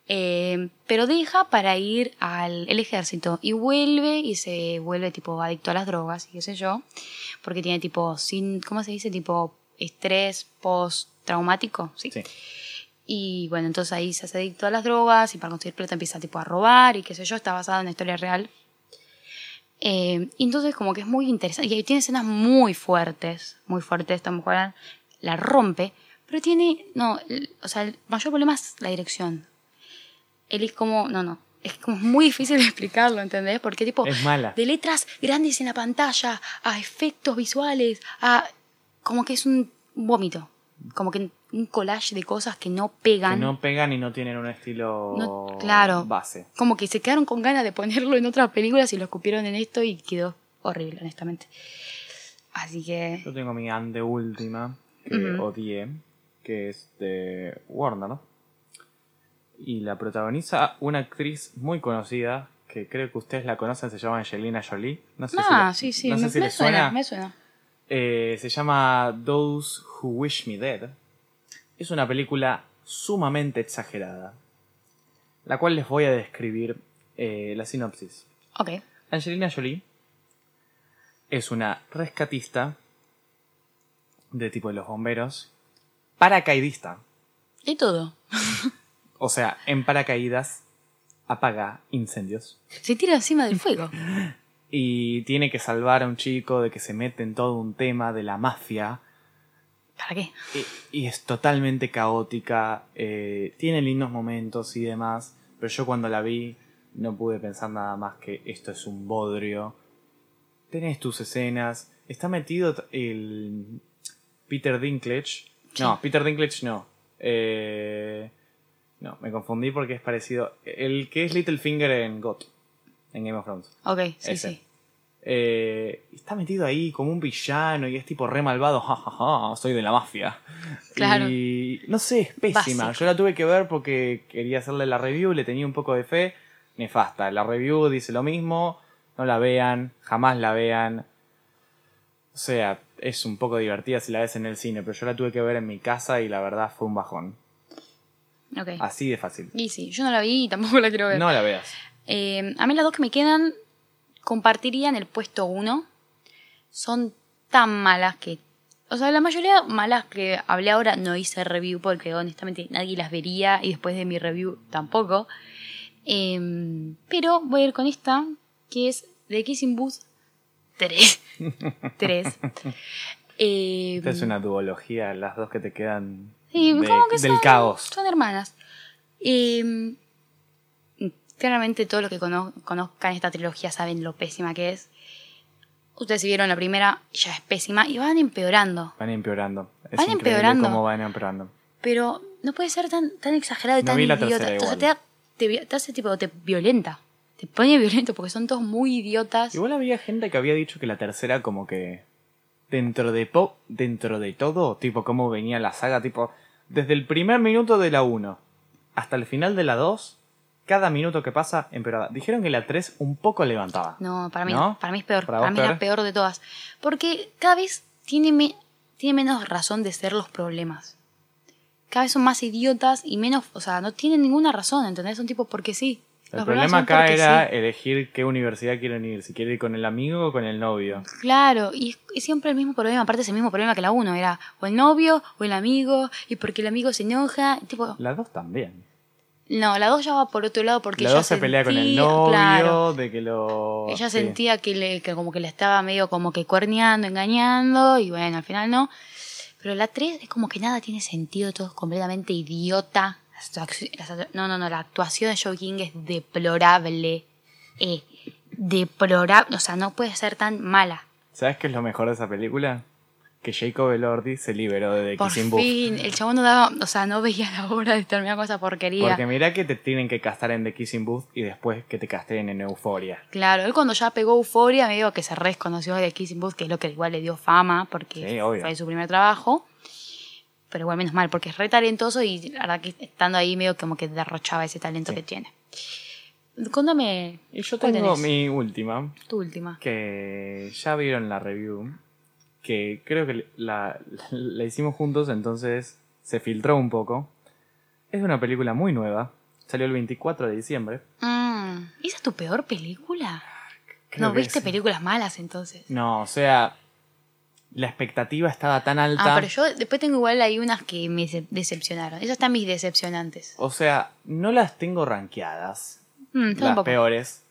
eh, pero deja para ir al el ejército y vuelve y se vuelve tipo adicto a las drogas y qué sé yo, porque tiene tipo, sin, ¿cómo se dice? Tipo estrés post-traumático, ¿sí? Sí. Y bueno, entonces ahí se hace adicto a las drogas y para conseguir plata empieza tipo a robar y qué sé yo, está basado en una historia real. Eh, y entonces como que es muy interesante. Y tiene escenas muy fuertes, muy fuertes, Tom Holland la rompe, pero tiene, no, o sea, el mayor problema es la dirección. Él es como, no, no, es como muy difícil de explicarlo, ¿entendés? Porque tipo, Es mala. de letras grandes en la pantalla, a efectos visuales, a como que es un vómito, como que un collage de cosas que no pegan. Que no pegan y no tienen un estilo No, claro. base. Como que se quedaron con ganas de ponerlo en otras películas y lo escupieron en esto y quedó horrible, honestamente. Así que. Yo tengo mi anteúltima que Ujú. odié, que es de Warner. ¿no? Y la protagoniza una actriz muy conocida, que creo que ustedes la conocen, se llama Angelina Jolie. No sé si Ah, le- sí, sí, no sé me, si me suena. me suena. Eh, se llama Those Who Wish Me Dead. Es una película sumamente exagerada, la cual les voy a describir eh, la sinopsis. Ok. Angelina Jolie es una rescatista de tipo de los bomberos, paracaidista. Y todo. <laughs> O sea, en paracaídas apaga incendios. Se tira encima del fuego. <laughs> Y tiene que salvar a un chico de que se mete en todo un tema de la mafia. ¿Para qué? Y, y es totalmente caótica. eh, tiene lindos momentos y demás. Pero yo cuando la vi no pude pensar nada más que esto es un bodrio. Tenés tus escenas. Está metido el Peter Dinklage. No, Peter Dinklage no. Eh, no, me confundí porque es parecido. El que es Littlefinger en GOT, en Game of Thrones. Ok, sí, Ese. sí. Eh, está metido ahí como un villano y es tipo re malvado. Ja, ja, ja, soy de la mafia. Claro. Y no sé, es pésima. Básico. Yo la tuve que ver porque quería hacerle la review, le tenía un poco de fe. Nefasta. La review dice lo mismo. No la vean, jamás la vean. O sea, es un poco divertida si la ves en el cine, pero yo la tuve que ver en mi casa y la verdad fue un bajón. Así de fácil. Y sí, yo no la vi y tampoco la quiero ver. No la veas. Eh, a mí las dos que me quedan compartirían el puesto 1. Son tan malas que... O sea, la mayoría malas que hablé ahora no hice review porque honestamente nadie las vería y después de mi review tampoco. Eh, pero voy a ir con esta, que es The Kissing Booth 3. 3. Eh, Esta es una duología, las dos que te quedan Sí, de- como que del son, caos. son hermanas. Eh, claramente todos los que cono- conozcan esta trilogía saben lo pésima que es. Ustedes si vieron la primera, ya es pésima y van empeorando. Van empeorando. Es Van empeorando. cómo van empeorando. Pero no puede ser tan, tan exagerado y No tan idiota. O sea, te, da- te, vi- te hace tipo, te violenta. Te pone violento porque son todos muy idiotas. Igual había gente que había dicho que la tercera como que dentro de po dentro de todo, tipo cómo venía la saga, tipo desde el primer minuto de la 1 hasta el final de la 2, cada minuto que pasa empeoraba. Dijeron que la 3 un poco levantaba. No, para mí ¿No? Para mí es peor. ¿Para Para, mí es la peor? peor de todas. Porque cada vez tiene, me- tiene menos razón de ser los problemas. Cada vez son más idiotas y menos. O sea, no tienen ninguna razón, ¿entendés? Son tipo porque sí. El Los problema acá era sí. elegir qué universidad quieren ir, si quieren ir con el amigo o con el novio. Claro, y es siempre el mismo problema. Aparte, es el mismo problema que la uno. Era o el novio o el amigo. Y porque el amigo se enoja. Tipo, La 2 también. no, la dos ya va por otro lado porque la ella 2 se pelea con el novio, claro. de que lo... Ella sí. sentía que, le, que como que le estaba medio como que cuerneando, engañando, y bueno, al final no. Pero la 3 es como que nada tiene sentido, todo es completamente idiota. No, no, no, la actuación de Joe King es deplorable. Eh, deplorable, o sea, no puede ser tan mala. ¿Sabes qué es lo mejor de esa película? Que Jacob Elordi se liberó de The Por Kissing Booth. fin, el chabón no daba, o sea, no veía la hora de terminar con esa porquería. Porque mira que te tienen que castar en The Kissing Booth y después que te casten en Euphoria. Claro, él cuando ya pegó Euforia, me digo que se reconoció de Kissing Booth, que es lo que igual le dio fama, porque Sí, fue su primer trabajo. Pero igual menos mal, porque es re talentoso y la verdad que estando ahí medio como que derrochaba ese talento Sí. que tiene. Contame Y yo ¿cuál tengo tenés? mi última, tu última. que ya vieron la review, que creo que la, <laughs> la hicimos juntos, entonces se filtró un poco. Es una película muy nueva, salió el 24 de diciembre. Mm, ¿Esa es tu peor película? Creo no viste sí. películas malas entonces. No, o sea, la expectativa estaba tan alta. Ah, pero yo después tengo igual hay unas que me dece- decepcionaron. Esas están mis decepcionantes. O sea, no las tengo rankeadas. Mm, las tampoco. peores.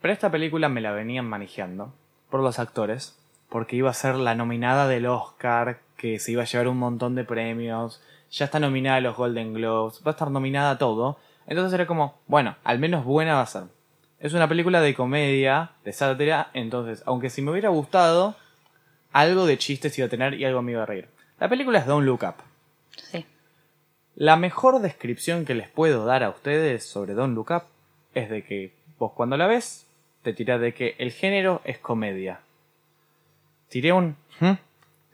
Pero esta película me la venían manejando por los actores, porque iba a ser la nominada del Oscar, que se iba a llevar un montón de premios, ya está nominada a los Golden Globes, va a estar nominada a todo. Entonces era como, bueno, al menos buena va a ser. Es una película de comedia, de sátira, entonces, aunque si me hubiera gustado, algo de chistes iba a tener y algo me iba a reír. La película es Don't Look Up. Sí. La mejor descripción que les puedo dar a ustedes sobre Don't Look Up es de que vos cuando la ves te tirás de que el género es comedia. Tiré un ¿hmm?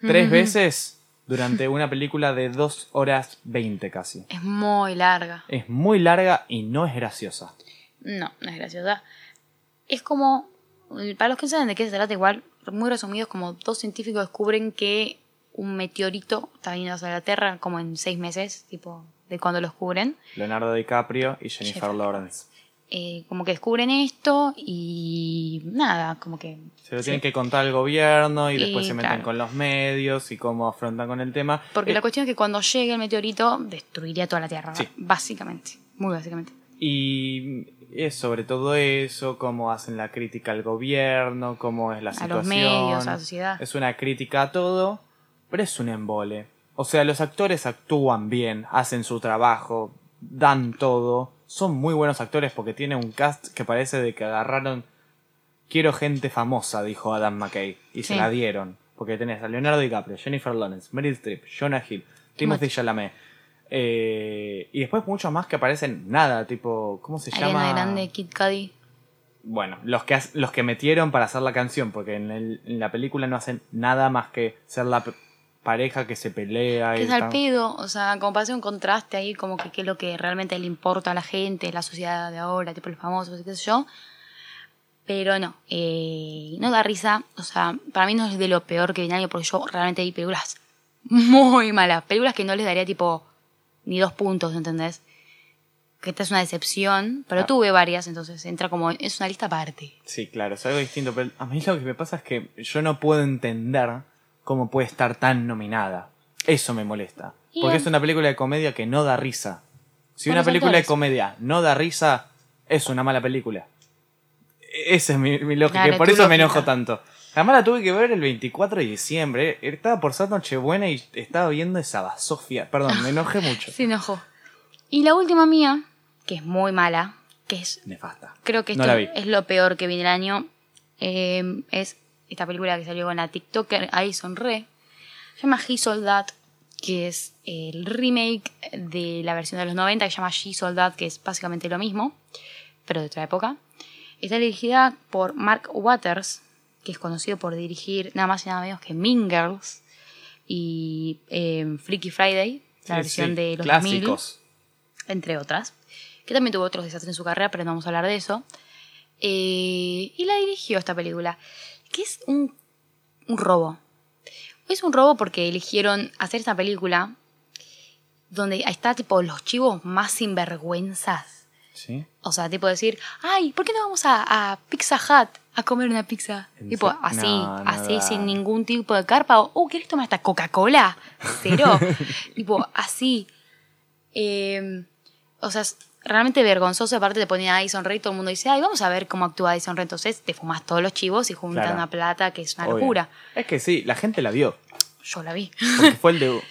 tres veces durante una película de 2 horas 20 casi. Es muy larga. Es muy larga y no es graciosa. No, no es graciosa. Es como, para los que no saben de qué se trata, igual, muy resumido, es como dos científicos descubren que un meteorito está viniendo hacia la Tierra como en seis meses, tipo, de cuando lo descubren. Leonardo DiCaprio y Jennifer Jennifer. Lawrence. Eh, como que descubren esto y nada, como que... Se lo Sí. tienen que contar al gobierno y Y, después se meten claro. con los medios y cómo afrontan con el tema. Porque Eh, la cuestión es que cuando llegue el meteorito destruiría toda la Tierra, Sí. básicamente, muy básicamente. Y es sobre todo eso, cómo hacen la crítica al gobierno, cómo es la A situación. los medios, a la sociedad. Es una crítica a todo, pero es un embole. O sea, los actores actúan bien, hacen su trabajo, dan todo, son muy buenos actores porque tiene un cast que parece de que agarraron. Quiero gente famosa, dijo Adam McKay. Y se la dieron. Porque tenés a Leonardo DiCaprio, Jennifer Lawrence, Meryl Streep, Jonah Hill, Timothy Chalamet. Eh, y después muchos más que aparecen nada, tipo. ¿Cómo se Ariana llama? Grande, Kid Cudi. Bueno, los que, los que metieron para hacer la canción, porque en, el- en la película no hacen nada más que ser la pareja que se pelea. Que y es al pedo, o sea, como para hacer un contraste ahí, como que qué es lo que realmente le importa a la gente, la sociedad de ahora, tipo los famosos y qué sé yo. Pero no, eh, no da risa, o sea, para mí no es de lo peor que viene año, porque yo realmente vi películas <laughs> muy malas, películas que no les daría tipo ni dos puntos, ¿entendés? Que esta es una decepción, pero Ah. tuve varias, entonces entra como, es una lista aparte. Sí, claro, es algo distinto. Pero a mí lo que me pasa es que yo no puedo entender cómo puede estar tan nominada. Eso me molesta. Porque es una película de comedia que no da risa. Si una película de comedia no da risa, es una mala película. E- Esa es mi, mi lógica. Claro, por eso me enojo tanto. Además la tuve que ver el 24 de diciembre. Estaba por ser Nochebuena y estaba viendo esa basofia. Perdón, me enojé mucho. Se enojó. Y la última mía, que es muy mala, que es Nefasta. Creo que esto es lo peor que viene el año. Eh, es esta película que salió con la TikToker Alison Re. Se llama He Soldat, que es el remake de la versión de los 90 que se llama She Soldat, que es básicamente lo mismo, pero de otra época. Está dirigida por Mark Waters, que es conocido por dirigir nada más y nada menos que Mean Girls y eh, Freaky Friday, la Sí, versión sí, de los 2000 clásicos. entre otras, que también tuvo otros desastres en su carrera, pero no vamos a hablar de eso. Eh, y la dirigió esta película, que es un, un robo. Es un robo porque eligieron hacer esta película donde está tipo los chivos más sinvergüenzas. ¿Sí? O sea, tipo decir, ay, ¿por qué no vamos a, a Pizza Hut a comer una pizza? ¿En Tipo, así, No, así, sin ningún tipo de carpa. O, oh, ¿quieres tomar esta Coca-Cola? Cero. <laughs> tipo, así. Eh, o sea, es realmente vergonzoso. Aparte te ponía a Addison Rae y todo el mundo dice, ay, vamos a ver cómo actúa Addison Rae. Entonces te fumas todos los chivos y juntan Claro. una plata que es una Obvio. locura. Es que sí, la gente la vio. Yo la vi. Porque fue el de.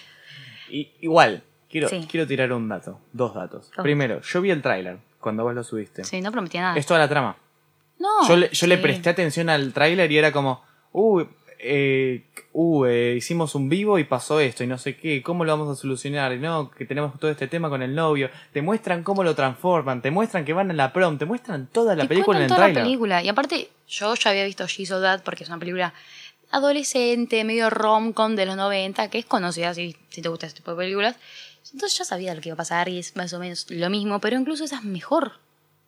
<laughs> Igual, quiero, Sí. quiero tirar un dato, dos datos. Oh. Primero, yo vi el tráiler cuando vos lo subiste. sí, no prometía nada. Es toda la trama. No. yo le, yo le presté atención al tráiler y era como, uh, eh, uh, eh, hicimos un vivo y pasó esto y no sé qué, ¿cómo lo vamos a solucionar? Y no, que tenemos todo este tema con el novio. Te muestran cómo lo transforman, te muestran que van a la prom, te muestran toda la Te película en el toda la película. Y aparte, yo ya había visto She Soldat porque es una película adolescente, medio rom-com de los 90, que es conocida si, si te gusta este tipo de películas. Entonces ya sabía lo que iba a pasar y es más o menos lo mismo, pero incluso esa es mejor.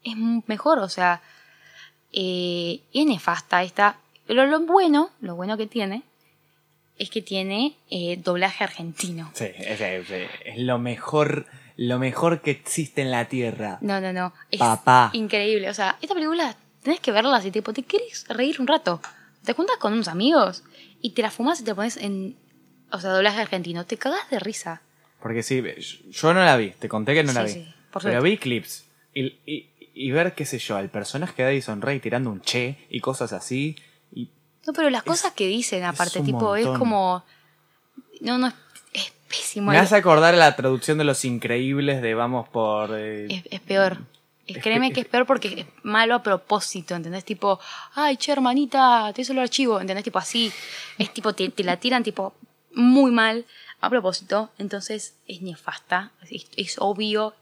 Es mejor, o sea, eh, y es nefasta esta. Pero lo bueno, lo bueno que tiene, es que tiene eh, doblaje argentino. Sí, es, es- es lo mejor, lo mejor que existe en la tierra. No, no, no. Es Papá. increíble. O sea, esta película tenés que verla si tipo, te querés reír un rato. Te juntas con unos amigos y te la fumas y te pones en. O sea, doblaje argentino. Te cagás de risa. Porque sí, yo no la vi, te conté que no la vi. sí, por pero vi clips. Y, y- y ver, qué sé yo, al personaje de Addison Rae tirando un che y cosas así. Y No, pero las Es- cosas que dicen aparte, tipo, es como. No, no, es, es pésimo. me hace acordar a la traducción de Los Increíbles de Vamos por... eh, Es, es peor. Créeme que es peor porque es malo a propósito, ¿entendés? Tipo, ay, che, hermanita, te hizo el archivo, ¿entendés? Tipo así. Es tipo, te, te la tiran tipo muy mal a propósito. Entonces es nefasta. Es, es obvio.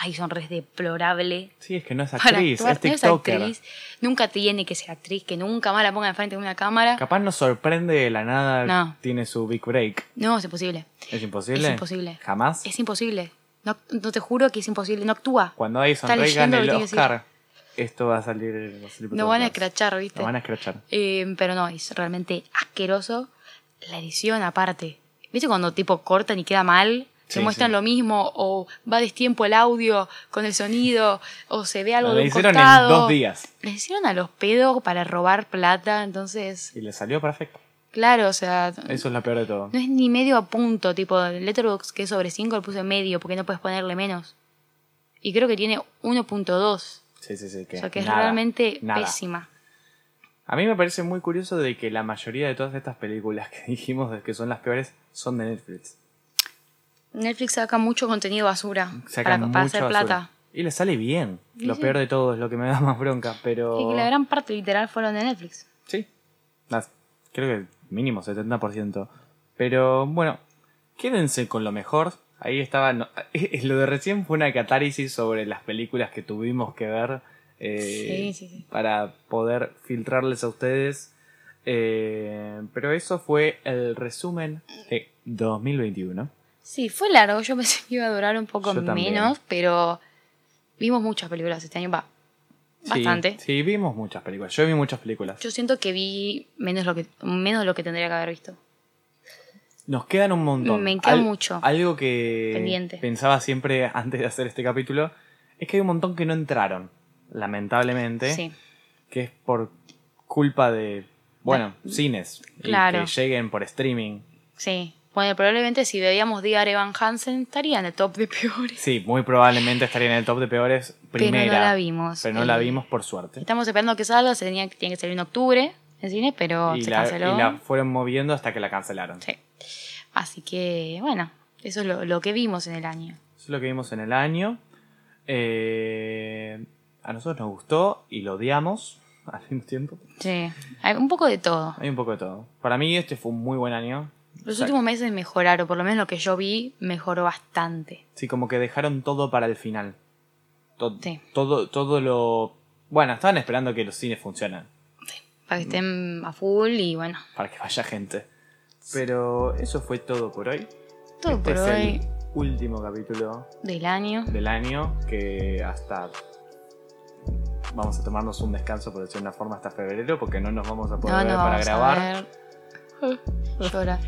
Ay, son res deplorable. Sí, es que no es actriz, es no es TikToker. actriz. Nunca tiene que ser actriz, que nunca más la ponga enfrente de una cámara. Capaz nos sorprende de la nada, No. tiene su big break. No, es imposible. ¿Es imposible? Es imposible. ¿Jamás? Es imposible. No, no te juro que es imposible. No actúa. Cuando Rae leyendo gane el Oscar, esto va a salir... va a salir No van a escrachar, ¿viste? Nos van a escrachar. Eh, pero no, es realmente asqueroso. La edición aparte. ¿Viste cuando tipo cortan y queda mal? Se Sí, muestran sí. lo mismo, o va destiempo el audio con el sonido, o se ve algo Lo de un hicieron costado. en dos días Les hicieron a los pedos para robar plata, entonces, y le salió perfecto. claro, o sea, Eso es lo peor de todo. no es ni medio a punto, tipo, el Letterboxd que es sobre 5 le puse medio, porque no puedes ponerle menos. Y creo que tiene 1.2, Sí, sí, sí. Que o sea que es nada, realmente nada. pésima. A mí me parece muy curioso de que la mayoría de todas estas películas <laughs> que dijimos que son las peores son de Netflix. Netflix saca mucho contenido basura para, hacer basura. plata. Y le sale bien. Lo sí. peor de todo es lo que me <laughs> da más bronca, pero... Y que la gran parte literal fueron de Netflix. Sí. Las- creo que mínimo 70%. Pero bueno, quédense con lo mejor. Ahí estaba. no- <laughs> lo de recién fue una catárisis sobre las películas que tuvimos que ver. eh, Sí, sí, sí. Para poder filtrarles a ustedes. Eh, pero eso fue el resumen de 2021. Sí, fue largo. Yo pensé que iba a durar un poco Yo también. menos, pero vimos muchas películas este año. Va, bastante. Sí, vimos muchas películas. Yo vi muchas películas. Yo siento que vi menos, lo que, menos de lo que tendría que haber visto. Nos quedan un montón. Me queda mucho. Algo que Pendiente. pensaba siempre <laughs> antes de hacer este capítulo es que hay un montón que no entraron, lamentablemente, Sí. que es por culpa de, bueno, cines y Claro. que lleguen por streaming. Sí. Bueno, probablemente si veíamos Dear Evan Hansen estaría en el top de peores. Sí, muy probablemente estaría en el top de peores Pero primera. no la vimos. Pero no la Eh, vimos por suerte. Estamos esperando que salga, se tenía, tiene que salir en octubre en cine, pero Y se la, canceló. y la fueron moviendo hasta que la cancelaron. Sí. Así que, bueno, eso es lo, lo que vimos en el año. Eso es lo que vimos en el año. Eh, a nosotros nos gustó y lo odiamos al mismo tiempo. Sí. Hay un poco de todo. Hay un poco de todo. Para mí este fue un muy buen año. Los últimos meses mejoraron, por lo menos lo que yo vi mejoró bastante. Sí, como que dejaron todo para el final. To- Sí. Todo, todo lo... Bueno, estaban esperando que los cines funcionen. Para que estén a full y bueno, Para que vaya gente. Pero eso fue todo por hoy. todo este por es hoy el último capítulo del año. del año. Que hasta... Vamos a tomarnos un descanso, por decir una forma, hasta febrero. Porque no nos vamos a poder No, ver no para grabar. Llora.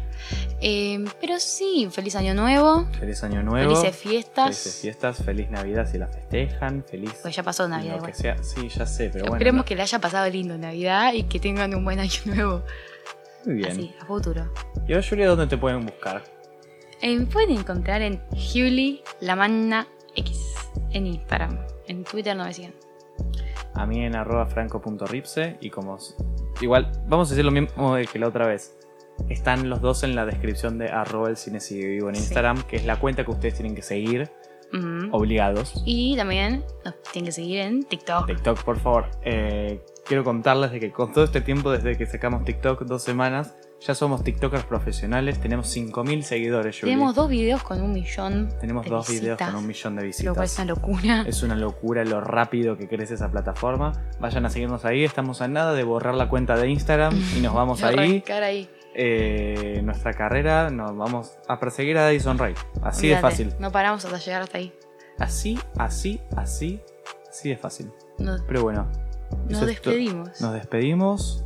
Eh, pero sí, feliz año nuevo. Feliz año nuevo. Felices fiestas. Felices fiestas. Feliz Navidad si la festejan. Feliz... Pues ya pasó Navidad lo que sea. Sí, ya sé, pero bueno. Esperemos no- que le haya pasado lindo Navidad y que tengan un buen año nuevo. Muy bien. Así, a futuro. ¿Y ahora, Julia, dónde te pueden buscar? Eh, me pueden encontrar en Juli Lamanna X en Instagram. En Twitter no me siguen. A mí en arroba franco.ripse y como... Igual, vamos a decir lo mismo que la otra vez. Están los dos en la descripción de arroba el cine sigue vivo en Sí. Instagram, que es la cuenta que ustedes tienen que seguir, obligados. Y también nos tienen que seguir en TikTok. TikTok, por favor. Eh, quiero contarles de que con todo este tiempo, desde que sacamos TikTok, dos semanas, ya somos TikTokers profesionales. Tenemos 5.000 seguidores, Julie. Tenemos dos videos con un millón. Tenemos de dos videos visitas, con un millón de Lo cual visitas. es una locura. Es una locura lo rápido que crece esa plataforma. Vayan a seguirnos ahí. Estamos a nada de borrar la cuenta de Instagram y nos vamos <laughs> ahí. ahí. Eh, nuestra carrera nos vamos a perseguir a Dyson Ray. Así de Olvídate, fácil. No paramos hasta llegar hasta ahí. Así, así, así, así de fácil. Nos, Pero bueno. nos despedimos. Nos despedimos.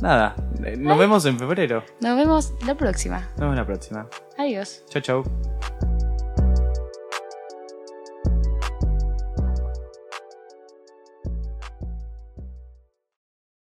Nada. eh, Nos vemos en febrero. Nos vemos la próxima. Nos vemos la próxima. Adiós. Chau, chau.